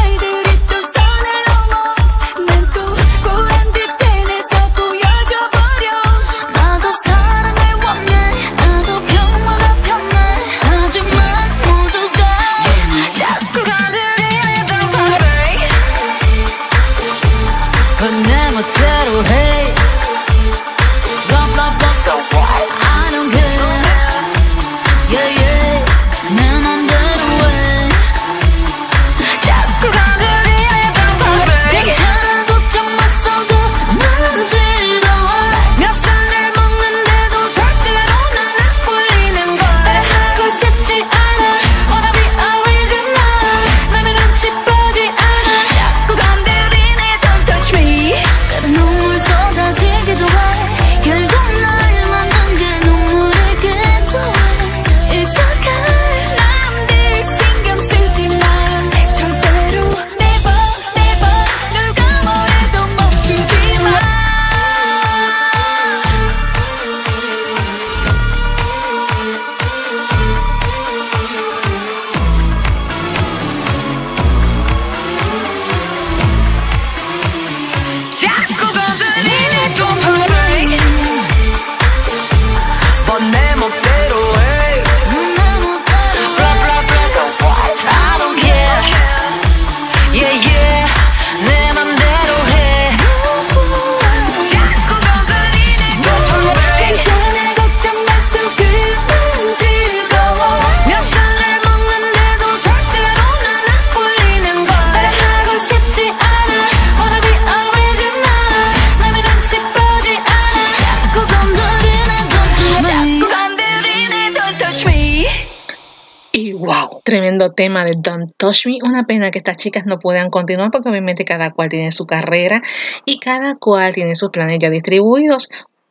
Tremendo tema de Don't Touch Me. Una pena que estas chicas no puedan continuar porque obviamente cada cual tiene su carrera y cada cual tiene sus planes ya distribuidos.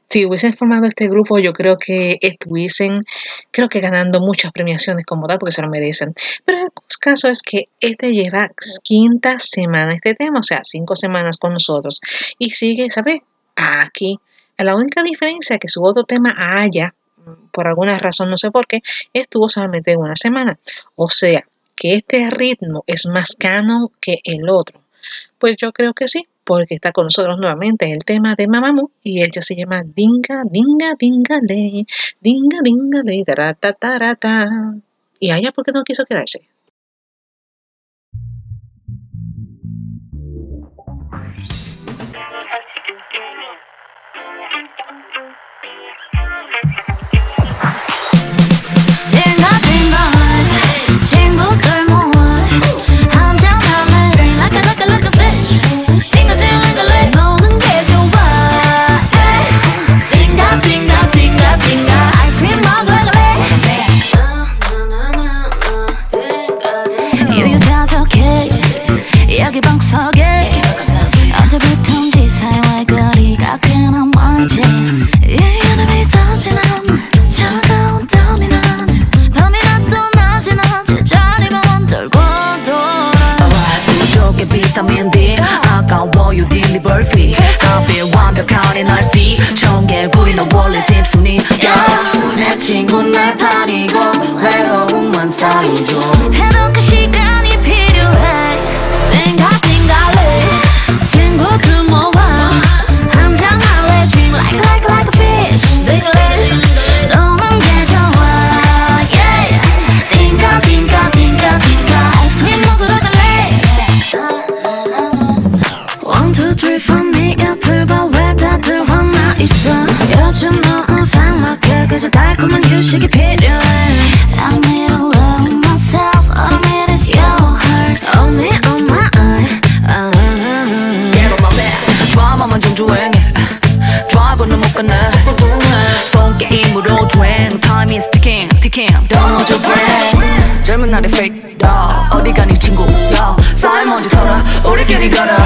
Si hubiesen formado este grupo, yo creo que estuviesen, creo que ganando muchas premiaciones como tal, porque se lo merecen. Pero el caso es que este lleva quinta semana este tema, o sea, cinco semanas con nosotros. Y sigue, ¿sabes? Aquí. La única diferencia que su otro tema haya por alguna razón, no sé por qué, estuvo solamente una semana. O sea, que este ritmo es más cano que el otro. Pues yo creo que sí, porque está con nosotros nuevamente el tema de Mamamoo y ella se llama Dinga, Dinga, Dinga, Ley, Dinga, Dinga, Ley, tarata, tarata. Y a ella, ¿por qué no quiso quedarse? 가까워 you deliver fee 하필 완벽하니 날 see. 청개구리 너 원래 집순이. yeah. 내 친구 날 파리고 외로움만 쌓이죠. 그저 달콤한 휴식이 필요해 I need to love myself All I need is your heart On me on my eye 아, my back 드라마만 좀 주행해 드라이브는 못 가네 폰 게임으로 주행 Time is ticking ticking Don't hold your breath 젊은 날의 fake dog 어디 가니 친구야 쌀 먼저 털어 우리끼리 걸어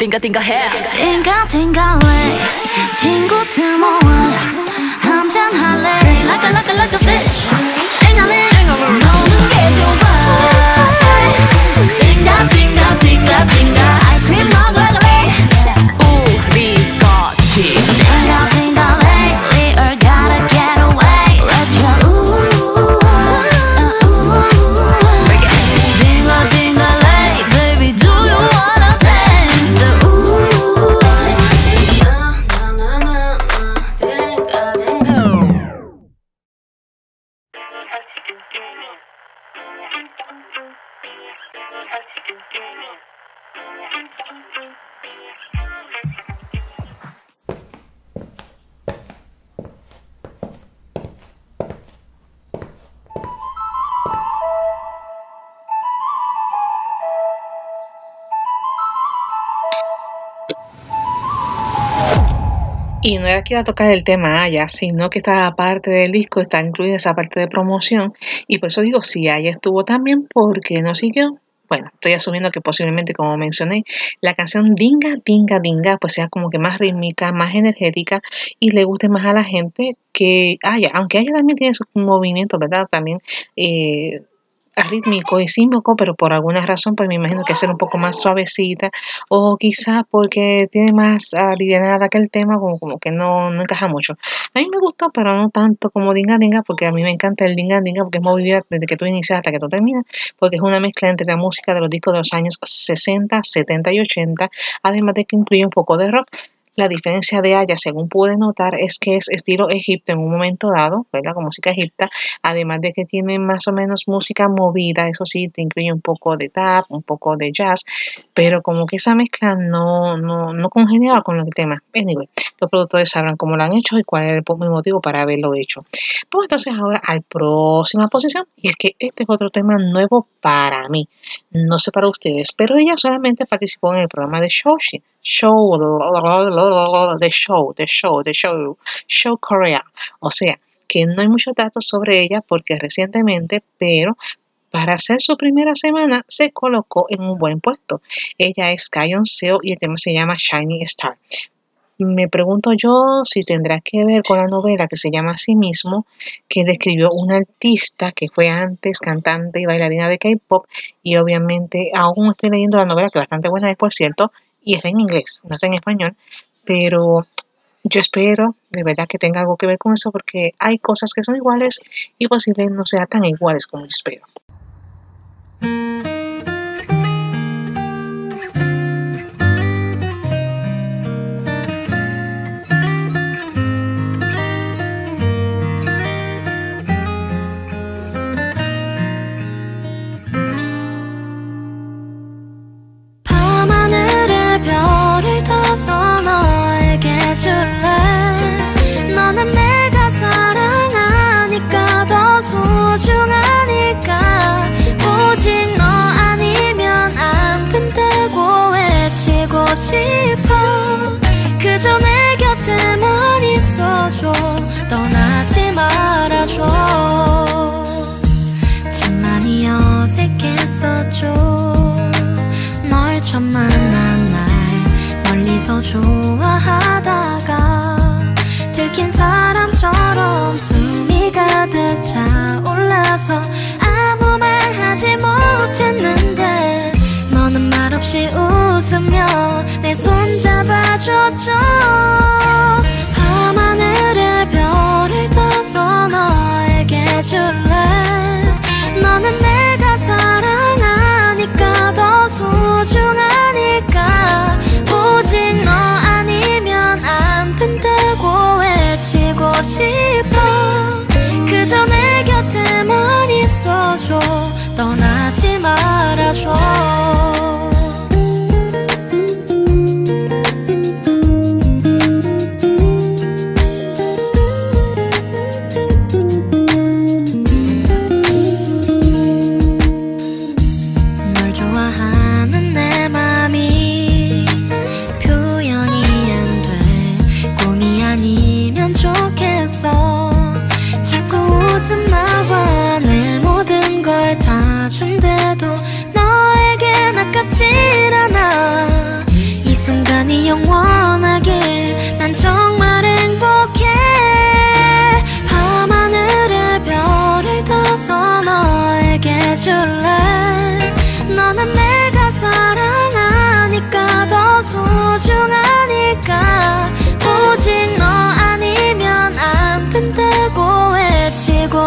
띵가 띵가 해 띵가 띵가래 친구들 모아 한잔 할래 Drink like a like a like a fish 띵가래 너는 게 좋아 띵가 띵가 띵가 띵가 아이스크림 먹으러 갈래 Era que iba a tocar el tema Aya, sino que esta parte del disco está incluida esa parte de promoción. Y por eso digo, si Aya estuvo también, ¿por qué no siguió? Bueno, estoy asumiendo que posiblemente, como mencioné, la canción Dinga, Dinga, Dinga, pues sea como que más rítmica, más energética y le guste más a la gente que Aya. Aunque Aya también tiene sus movimientos, ¿verdad? También eh, arrítmico y símbolo, pero por alguna razón, pues me imagino que ser un poco más suavecita, o quizás porque tiene más alivianada que el tema, como, como que no, no encaja mucho. A mí me gustó, pero no tanto como Dinga Dinga, porque a mí me encanta el Dinga Dinga, porque es movida desde que tú inicias hasta que tú terminas, porque es una mezcla entre la música de los discos de los años 60, 70 y 80, además de que incluye un poco de rock. La diferencia de Aya, según pude notar, es que es estilo Egipto en un momento dado, ¿verdad? Con música egipta, además de que tiene más o menos música movida, eso sí, te incluye un poco de tap, un poco de jazz, pero como que esa mezcla no, no, no congeniaba con el tema. Anyway, los productores sabrán cómo lo han hecho y cuál es el motivo para haberlo hecho. Pues entonces ahora al próxima posición, y es que este es otro tema nuevo para mí, no sé para ustedes, pero ella solamente participó en el programa de Shoshi, Show, The Show, The Show, The Show, Show Korea. O sea, que no hay muchos datos sobre ella porque recientemente, pero para hacer su primera semana se colocó en un buen puesto. Ella es Kayon Seo y el tema se llama Shiny Star. Me pregunto yo si tendrá que ver con la novela que se llama Así mismo, que describió una artista que fue antes cantante y bailarina de K-pop y obviamente aún estoy leyendo la novela que bastante buena es por cierto y está en inglés, no está en español, pero yo espero de verdad que tenga algo que ver con eso porque hay cosas que son iguales y posiblemente no sean tan iguales como yo espero. 말아줘. 떠나지 말아줘. 참 많이 어색했었죠. 널 처음 만난 날 멀리서 좋아하다가 들킨 사람처럼 숨이 가득 차올라서 아무 말 하지 못했는데 너는 말없이 웃으며 내 손 잡아줬죠. 떠서 너에게 줄래? 너는 내가 사랑하니까 더 소중하니까. 오직 너 아니면 안 된다고 외치고 싶어. 그저 내 곁에만 있어줘. 떠나지 말아줘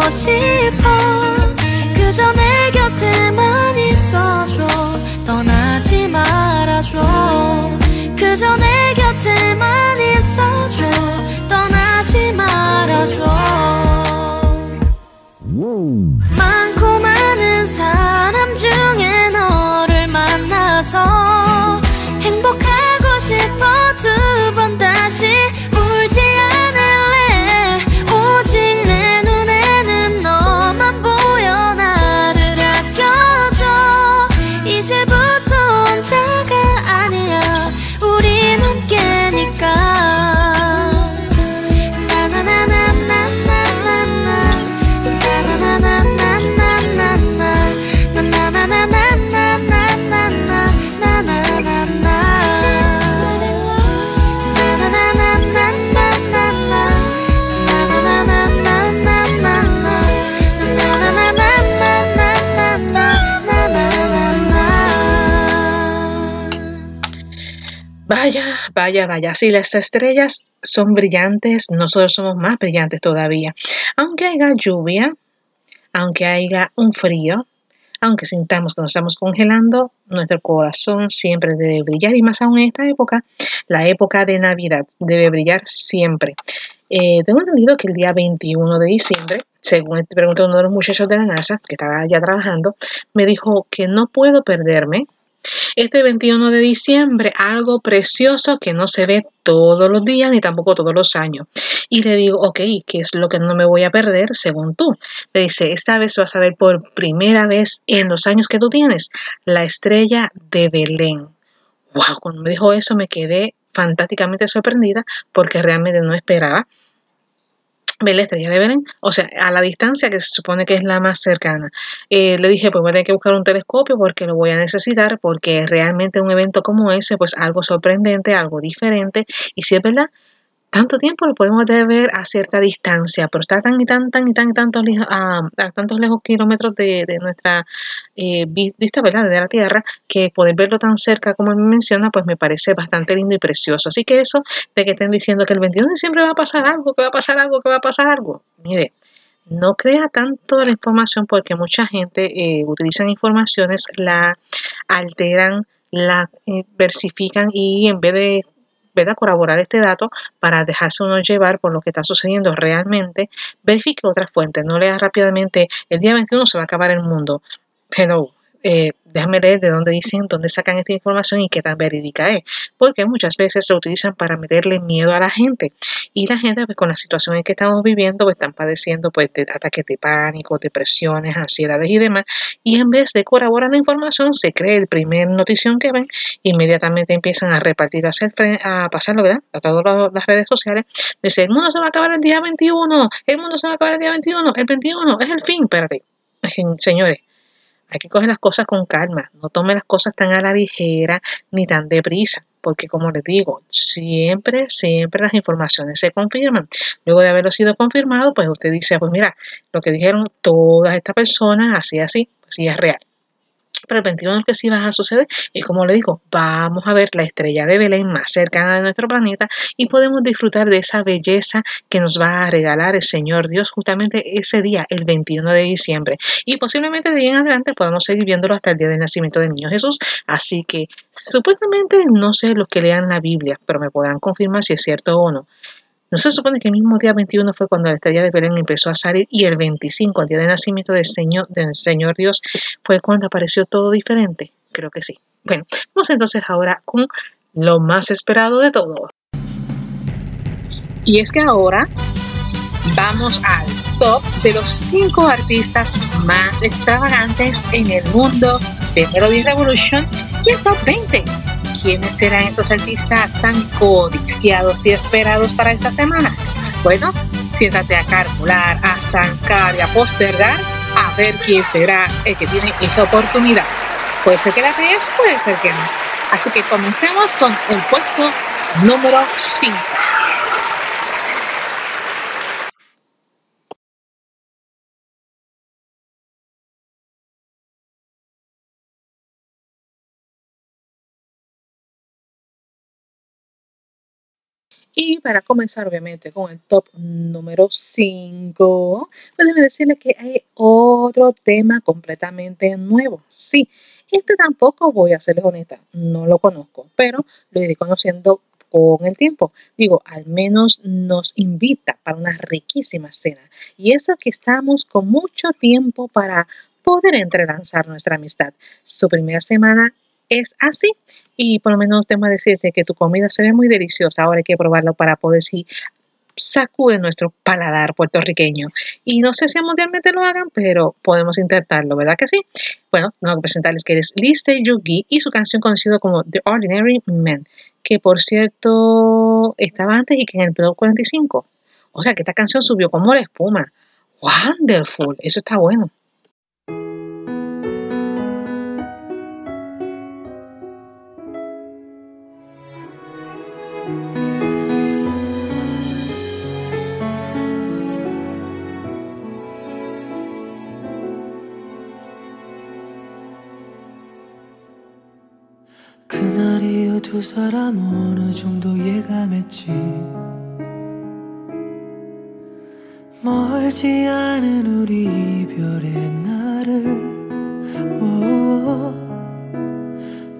싶어. 그저 내 곁에만 있어줘. 떠나지 말아줘. 그저 내 곁에만 있어줘. 떠나지 말아줘. 많고 많은 사람 중에 너를 만나서 행복하고 싶어 두 번 다시 Vaya, vaya, vaya. Si las estrellas son brillantes, nosotros somos más brillantes todavía. Aunque haya lluvia, aunque haya un frío, aunque sintamos que nos estamos congelando, nuestro corazón siempre debe brillar y más aún en esta época, la época de Navidad debe brillar siempre. Eh, tengo entendido que el día 21 de diciembre, según te preguntó uno de los muchachos de la NASA, que estaba ya trabajando, me dijo que no puedo perderme este 21 de diciembre, algo precioso que no se ve todos los días ni tampoco todos los años. Y le digo, ok, ¿qué es lo que no me voy a perder según tú? Me dice, esta vez vas a ver por primera vez en los años que tú tienes la estrella de Belén. Wow, cuando me dijo eso me quedé fantásticamente sorprendida porque realmente no esperaba ver la estrella de Belén, o sea, a la distancia que se supone que es la más cercana. Eh, le dije, pues voy a tener que buscar un telescopio porque lo voy a necesitar, porque realmente un evento como ese, pues algo sorprendente, algo diferente, y si es verdad, tanto tiempo lo podemos ver a cierta distancia, pero está tan y tan, tan y tan y tantos, a, a tantos lejos kilómetros de, de nuestra eh, vi- vista, ¿verdad? De la Tierra, que poder verlo tan cerca como él me menciona, pues me parece bastante lindo y precioso. Así que eso de que estén diciendo que el 21 de diciembre va a pasar algo, que va a pasar algo, que va a pasar algo. Mire, no crea tanto la información porque mucha gente eh, utilizan informaciones, la alteran, la eh, versifican y en vez de ¿verdad? corroborar este dato para dejarse uno llevar por lo que está sucediendo realmente, verifique otras fuentes, no lea rápidamente, el día 21 se va a acabar el mundo, pero eh, déjame leer de dónde dicen, dónde sacan esta información y qué tan verídica es, porque muchas veces lo utilizan para meterle miedo a la gente y la gente pues, con la situación en que estamos viviendo pues, están padeciendo pues, de ataques de pánico, depresiones, ansiedades y demás y en vez de corroborar la información se cree el primer notición que ven inmediatamente empiezan a repartir, a, hacer, a pasarlo ¿verdad? a todas las redes sociales dice el mundo se va a acabar el día 21 el mundo se va a acabar el día 21 el 21 es el fin, espérate señores hay que coger las cosas con calma, no tome las cosas tan a la ligera ni tan deprisa, porque como les digo, siempre, siempre las informaciones se confirman. Luego de haberlo sido confirmado, pues usted dice, pues mira, lo que dijeron todas estas personas, así, así, pues sí es real. Pero el 21 que sí va a suceder y como le digo, vamos a ver la estrella de Belén más cercana de nuestro planeta y podemos disfrutar de esa belleza que nos va a regalar el Señor Dios justamente ese día, el 21 de diciembre. Y posiblemente de ahí en adelante podamos seguir viéndolo hasta el día del nacimiento del niño Jesús. Así que supuestamente no sé los que lean la Biblia, pero me podrán confirmar si es cierto o no. ¿No se supone que el mismo día 21 fue cuando la estrella de Belén empezó a salir y el 25, el día del nacimiento del Señor, del Señor Dios, fue cuando apareció todo diferente? Creo que sí. Bueno, vamos entonces ahora con lo más esperado de todo. Y es que ahora vamos al top de los 5 artistas más extravagantes en el mundo de Melody Revolution y el top 20. ¿Quiénes serán esos artistas tan codiciados y esperados para esta semana? Bueno, siéntate a calcular, a zancar y a postergar a ver quién será el que tiene esa oportunidad. Puede ser que la crees, puede ser que no. Así que comencemos con el puesto número 5. Y para comenzar, obviamente, con el top número 5, pues déjeme decirle que hay otro tema completamente nuevo. Sí, este tampoco voy a serles honesta, no lo conozco, pero lo iré conociendo con el tiempo. Digo, al menos nos invita para una riquísima cena. Y eso que estamos con mucho tiempo para poder entrelazar nuestra amistad. Su primera semana es así. Y por lo menos tengo que decirte que tu comida se ve muy deliciosa. Ahora hay que probarlo para poder si sacude nuestro paladar puertorriqueño. Y no sé si mundialmente lo hagan, pero podemos intentarlo, ¿verdad que sí? Bueno, tengo que presentarles que es Liste Yugi y su canción conocida como The Ordinary Man, que por cierto estaba antes y que en el Pro 45. O sea que esta canción subió como la espuma. Wonderful, eso está bueno. 두 사람 어느 정도 예감했지 멀지 않은 우리 이별의 오오.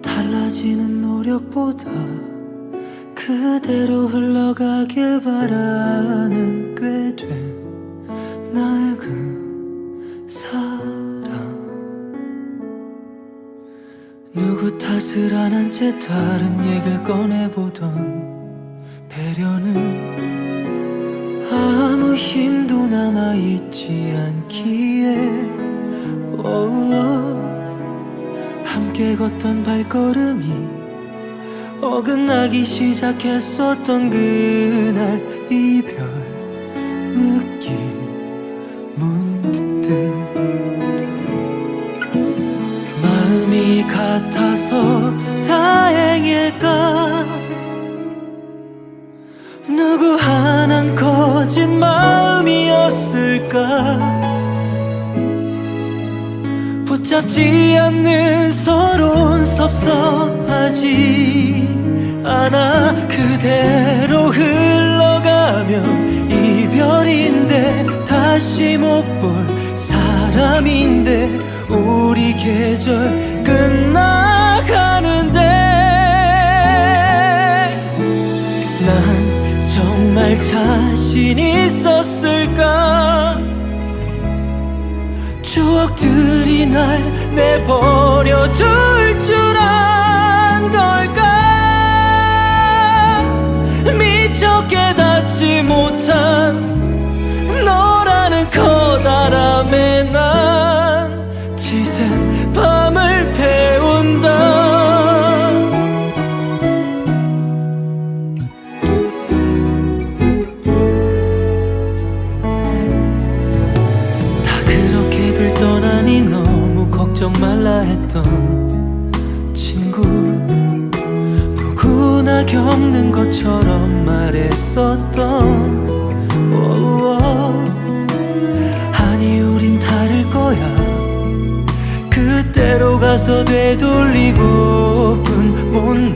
달라지는 노력보다 그대로 흘러가길 바라는 꽤된 누구 탓을 안한채 다른 얘기를 꺼내보던 배려는 아무 힘도 남아있지 않기에 오오. 함께 걷던 발걸음이 어긋나기 시작했었던 그날 이별 붙잡지 않는 서론 섭섭하지 않아. 그대로 흘러가면 이별인데 다시 못 볼 사람인데 우리 계절 끝나가는데 난 정말 자신 있었을 들이 날 내버려 둘 되돌리고픈 못난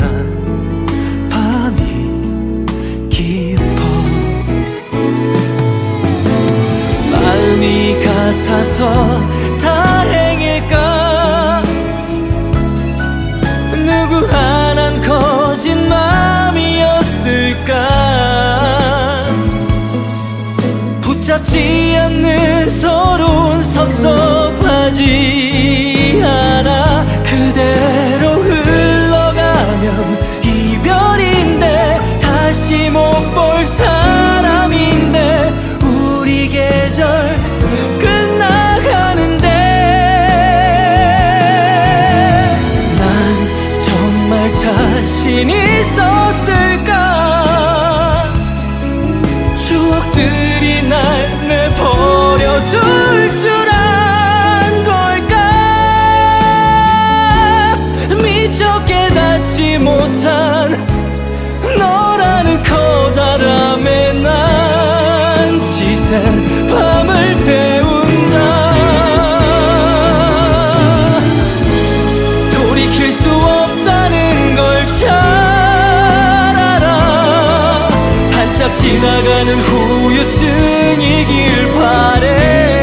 밤이 깊어. 마음이 같아서 지나가는 후유증이길 바래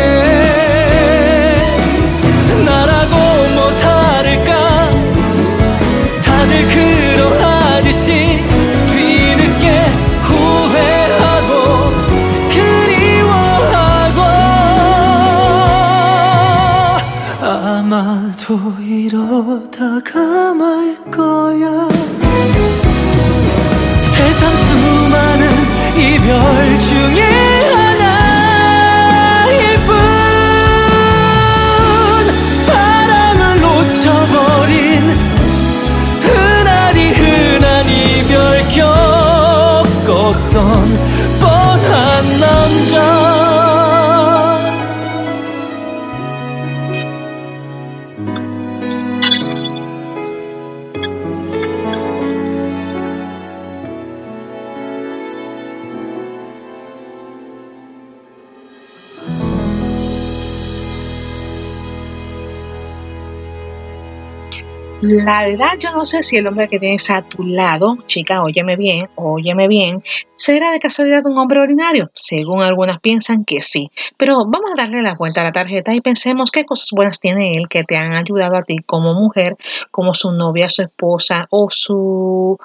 La verdad, yo no sé si el hombre que tienes a tu lado, chica, óyeme bien, óyeme bien, será de casualidad un hombre ordinario. Según algunas piensan que sí. Pero vamos a darle la vuelta a la tarjeta y pensemos qué cosas buenas tiene él que te han ayudado a ti como mujer, como su novia, su esposa o su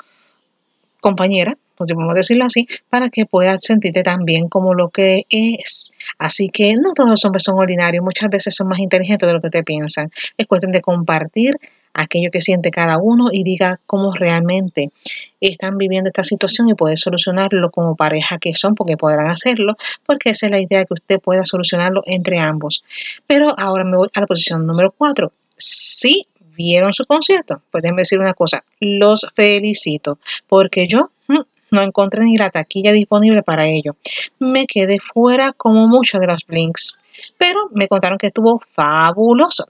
compañera, pues podemos decirlo así, para que puedas sentirte tan bien como lo que es. Así que no todos los hombres son ordinarios, muchas veces son más inteligentes de lo que te piensan. Es cuestión de compartir aquello que siente cada uno y diga cómo realmente están viviendo esta situación y poder solucionarlo como pareja que son, porque podrán hacerlo, porque esa es la idea que usted pueda solucionarlo entre ambos. Pero ahora me voy a la posición número 4. Sí vieron su concierto, pues déjenme decir una cosa, los felicito, porque yo mm, no encontré ni la taquilla disponible para ello. Me quedé fuera como muchos de los Blinks, pero me contaron que estuvo fabuloso.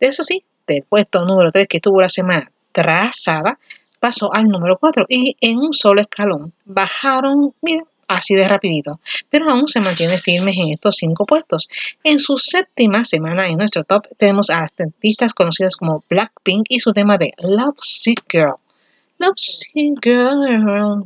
Eso sí, del puesto número 3 que estuvo la semana trazada, pasó al número 4 y en un solo escalón bajaron, miren, así de rapidito, pero aún se mantiene firmes en estos cinco puestos. En su séptima semana en nuestro top tenemos a artistas conocidas como Blackpink y su tema de Love Sick Girl. Love Sick Girl.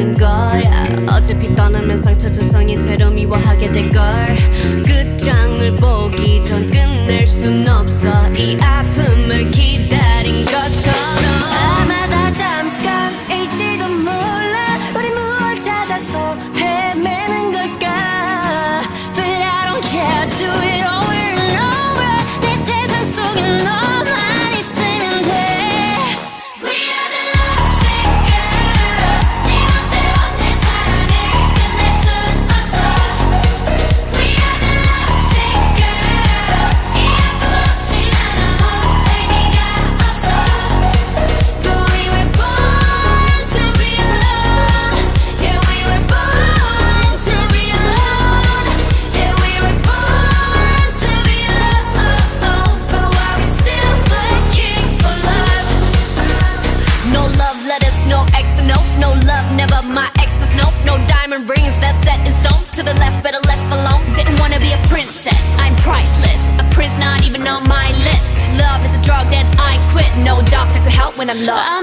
버티는 거야. 어차피 떠나면 상처 조성이 채로 미워하게 될걸. 끝장을 보기 전 끝낼 순 없어. 이 아픔을 기다린 것처럼. 아마 다 잠깐일지도 a princess, I'm priceless. A prince not even on my list. Love is a drug that I quit. No doctor could help when I'm lost.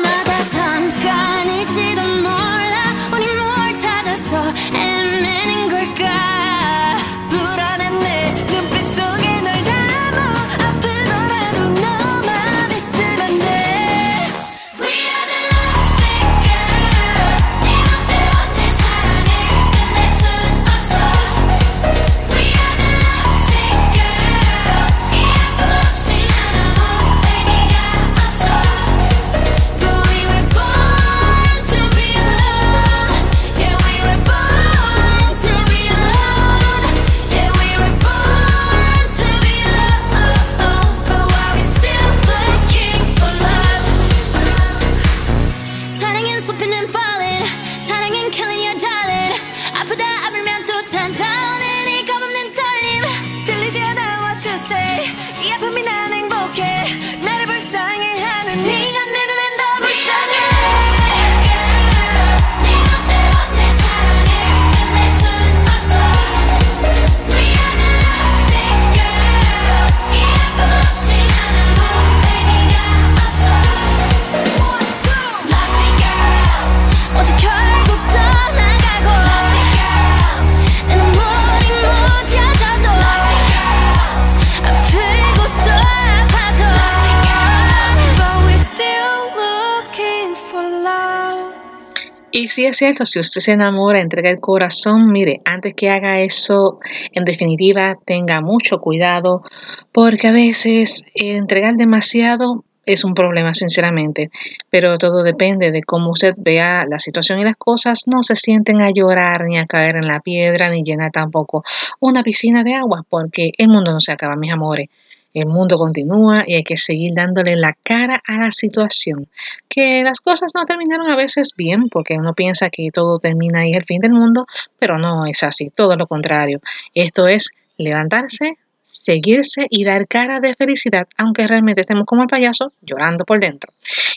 Es cierto, si usted se enamora, entrega el corazón, mire, antes que haga eso, en definitiva, tenga mucho cuidado, porque a veces eh, entregar demasiado es un problema, sinceramente, pero todo depende de cómo usted vea la situación y las cosas. No se sienten a llorar ni a caer en la piedra, ni llenar tampoco una piscina de agua, porque el mundo no se acaba, mis amores. El mundo continúa y hay que seguir dándole la cara a la situación. Que las cosas no terminaron a veces bien, porque uno piensa que todo termina y es el fin del mundo, pero no es así, todo lo contrario. Esto es levantarse, seguirse y dar cara de felicidad, aunque realmente estemos como el payaso llorando por dentro.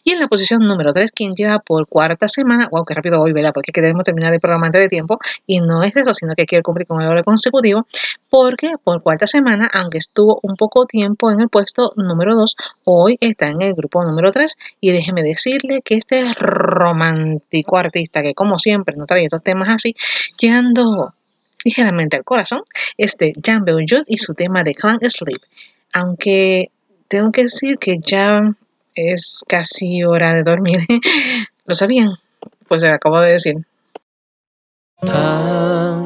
Y en la posición número 3, quien lleva por cuarta semana, wow, qué rápido hoy, ¿verdad? Porque queremos terminar el programa antes de tiempo, y no es eso, sino que quiero cumplir con el orden consecutivo, porque por cuarta semana, aunque estuvo un poco tiempo en el puesto número 2, hoy está en el grupo número 3, y déjeme decirle que este romántico artista, que como siempre no trae estos temas así, llegando ligeramente al corazón, es de Jan Beujut y su tema de Clan Sleep. Aunque tengo que decir que ya es casi hora de dormir. ¿Lo sabían? Pues se lo acabo de decir.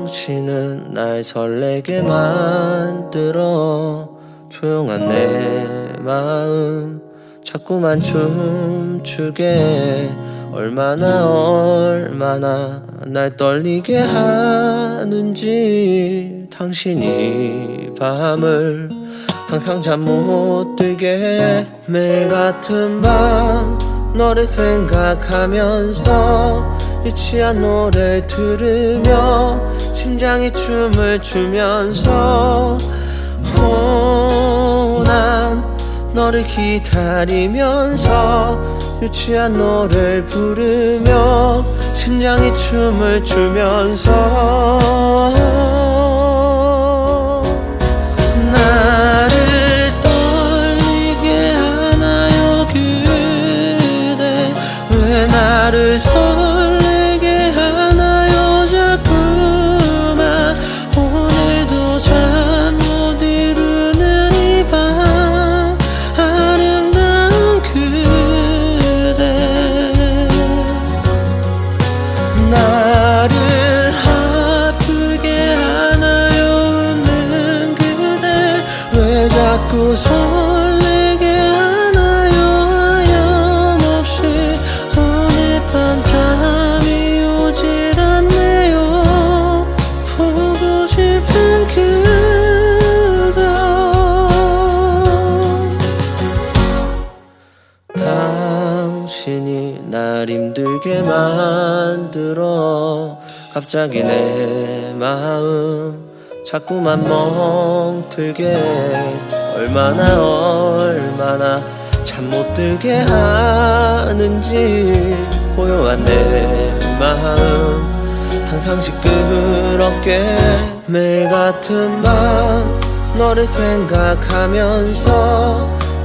당신은 날 설레게 만들어 조용한 내 마음 자꾸만 춤추게 얼마나 얼마나 날 떨리게 하는지 당신이 밤을 항상 잠 못 들게 해. 매일 같은 밤 너를 생각하면서 유치한 노래를 들으며 심장이 춤을 추면서 어, 난 너를 기다리면서 유치한 노래를 부르며 심장이 춤을 추면서 나를 떨 갑자기 내 마음 자꾸만 멍들게 얼마나 얼마나 잠 못 들게 하는지 고요한 내 마음 항상 시끄럽게 매일 같은 밤 너를 생각하면서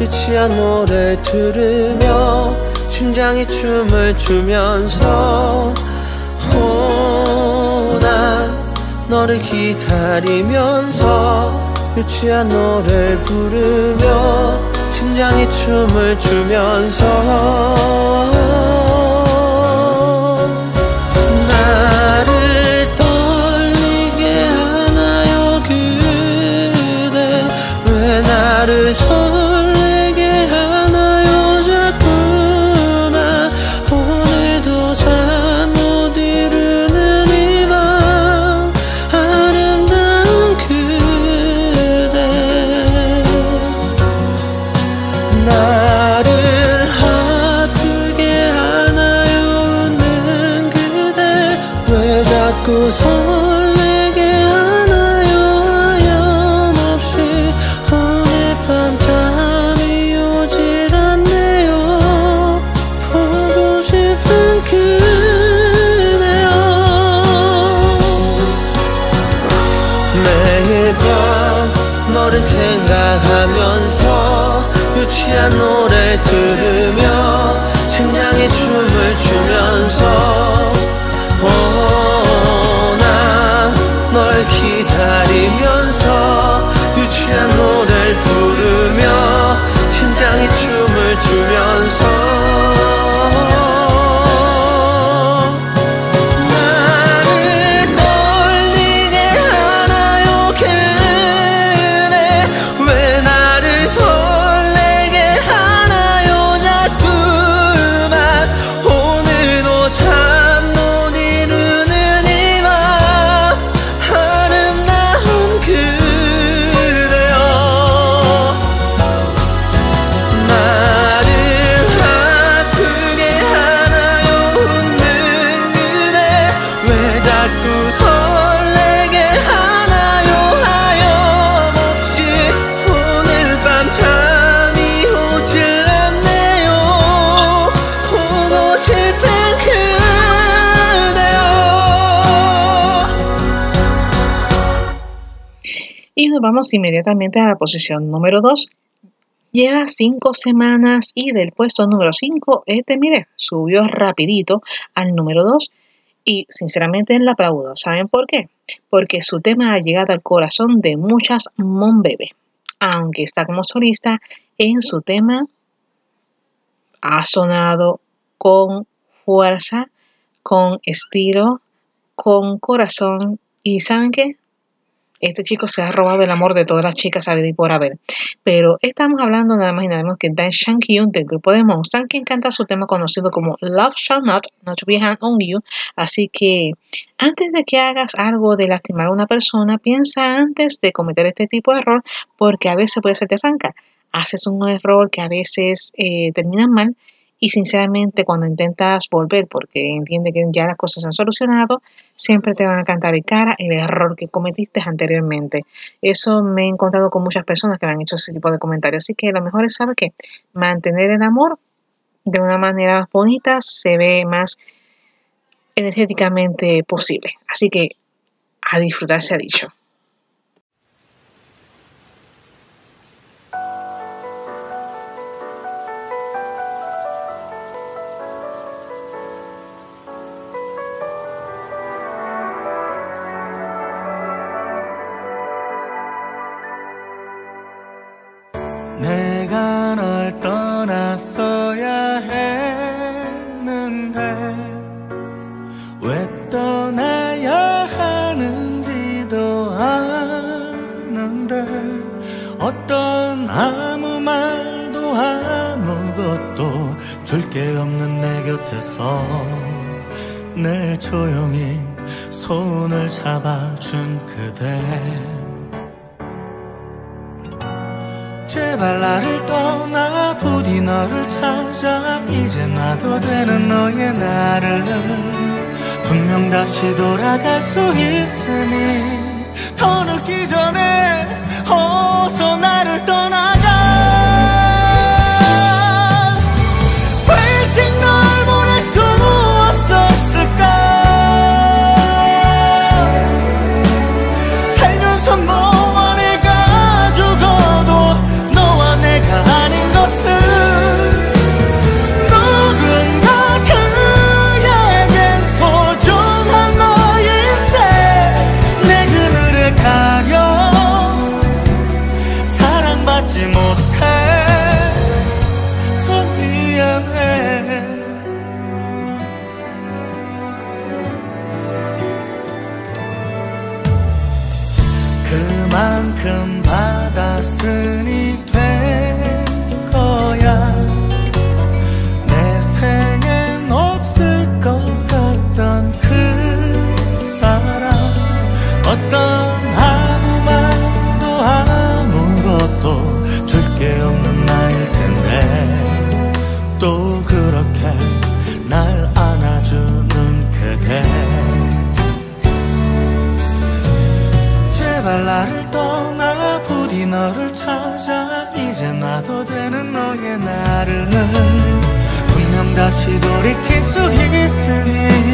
유치한 노래를 들으며 심장이 춤을 추면서 너를 기다리면서 유치한 노래를 부르며 심장이 춤을 추면서 나를 떨리게 하나요 그대? 왜 나를 설 Y nos vamos inmediatamente a la posición número 2. Lleva 5 semanas y del puesto número 5, este, mire, subió rapidito al número 2 y sinceramente le aplaudo. ¿Saben por qué? Porque su tema ha llegado al corazón de muchas Mon Bebé. Aunque está como solista, en su tema ha sonado con fuerza, con estilo, con corazón y ¿saben qué? Este chico se ha robado el amor de todas las chicas habido y por haber. Pero estamos hablando nada más y nada menos que Dan Shan Kyun del grupo de Monster, quien canta su tema conocido como Love Shall Not, Not Be Hand on You. Así que antes de que hagas algo de lastimar a una persona, piensa antes de cometer este tipo de error, porque a veces puede ser te franca. Haces un error que a veces eh, termina mal y sinceramente cuando intentas volver porque entiende que ya las cosas se han solucionado, siempre te van a cantar en cara el error que cometiste anteriormente. Eso me he encontrado con muchas personas que me han hecho ese tipo de comentarios. Así que lo mejor es saber que mantener el amor de una manera más bonita se ve más energéticamente posible. Así que a disfrutar se ha dicho. 줄게 없는 내 곁에서 늘 조용히 손을 잡아준 그대. 제발 나를 떠나 부디 너를 찾아. 이제 놔도 되는 너의 나를 분명 다시 돌아갈 수 있으니 더 늦기 전에 어서 나를 떠나 다시 돌이킬 수 있으니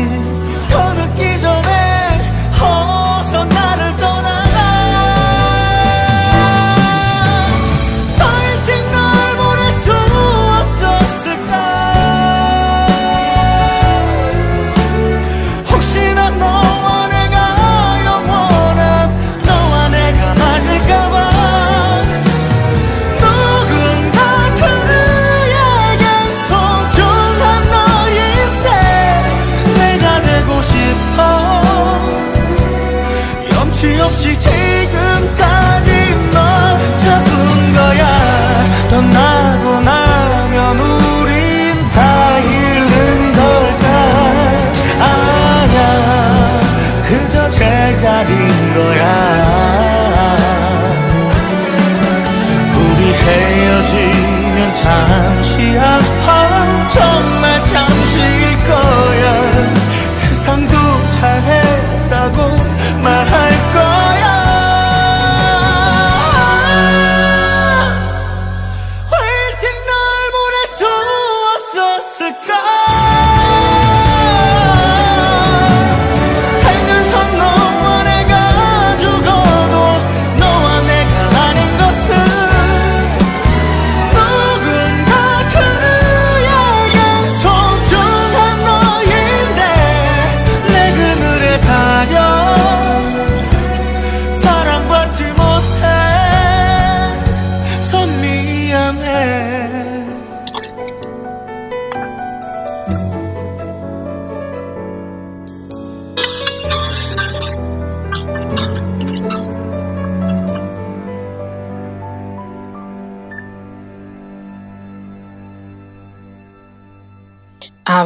잠시 아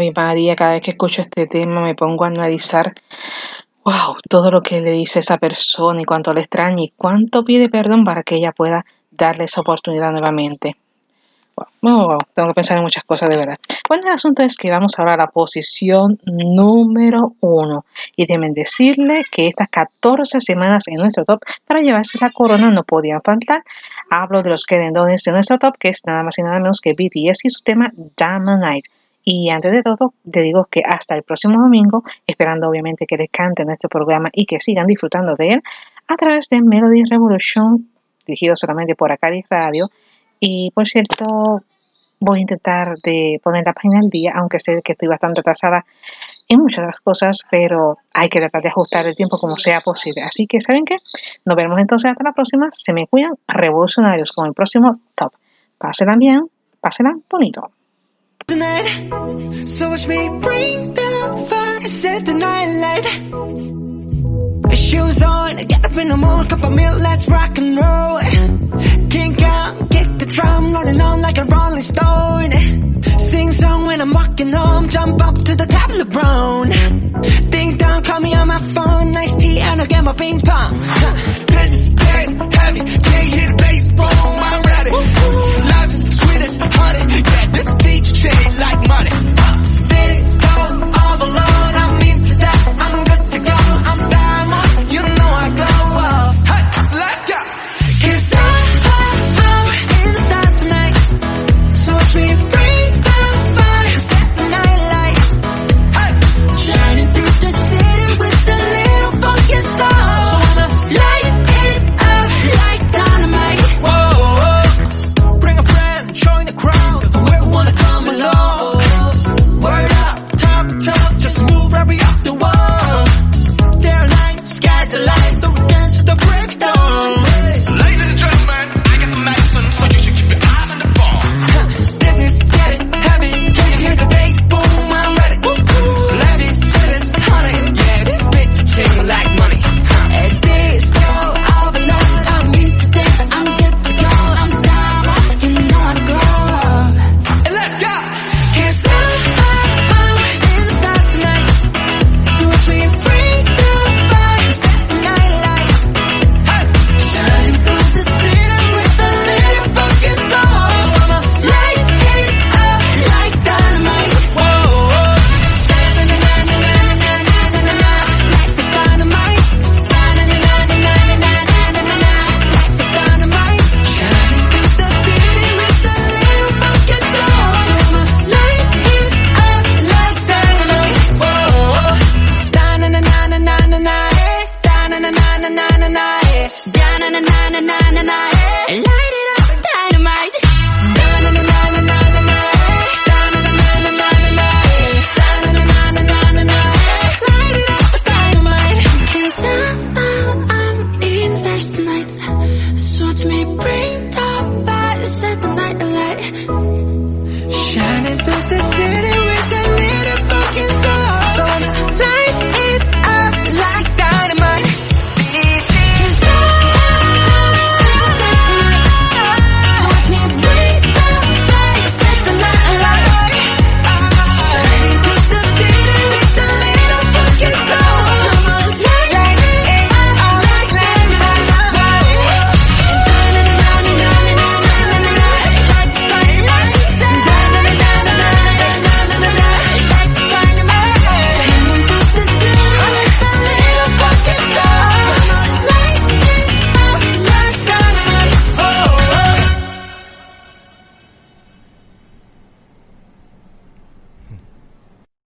Ave María, cada vez que escucho este tema me pongo a analizar, wow, todo lo que le dice esa persona y cuánto le extraña y cuánto pide perdón para que ella pueda darle esa oportunidad nuevamente. Tengo que pensar en muchas cosas de verdad. Bueno, el asunto es que vamos ahora a la posición número uno. Y deben decirle que estas 14 semanas en nuestro top para llevarse la corona no podían faltar. Hablo de los querendones de nuestro top, que es nada más y nada menos que BTS y su tema Night. Y antes de todo, te digo que hasta el próximo domingo, esperando obviamente que les cante nuestro programa y que sigan disfrutando de él a través de Melody Revolution, dirigido solamente por Acadis Radio. Y por cierto, voy a intentar de poner la página al día, aunque sé que estoy bastante atrasada en muchas las cosas, pero hay que tratar de ajustar el tiempo como sea posible. Así que, ¿saben qué? Nos vemos entonces hasta la próxima. Se me cuidan revolucionarios con el próximo top. Pásenla bien, pásenla bonito. the night So watch me bring the fire Set the night light. Shoes on, get up in the morning Cup of milk, let's rock and roll. Kink out, kick the drum Rolling on like a rolling stone. Sing song when I'm walking home Jump up to the top of the throne. Ding dong, call me on my phone Nice tea and I'll get my ping pong. Huh. This is dead heavy Can't hit the bass, boom, I'm ready. Life is sweet as honey, yeah treat it like money. This go.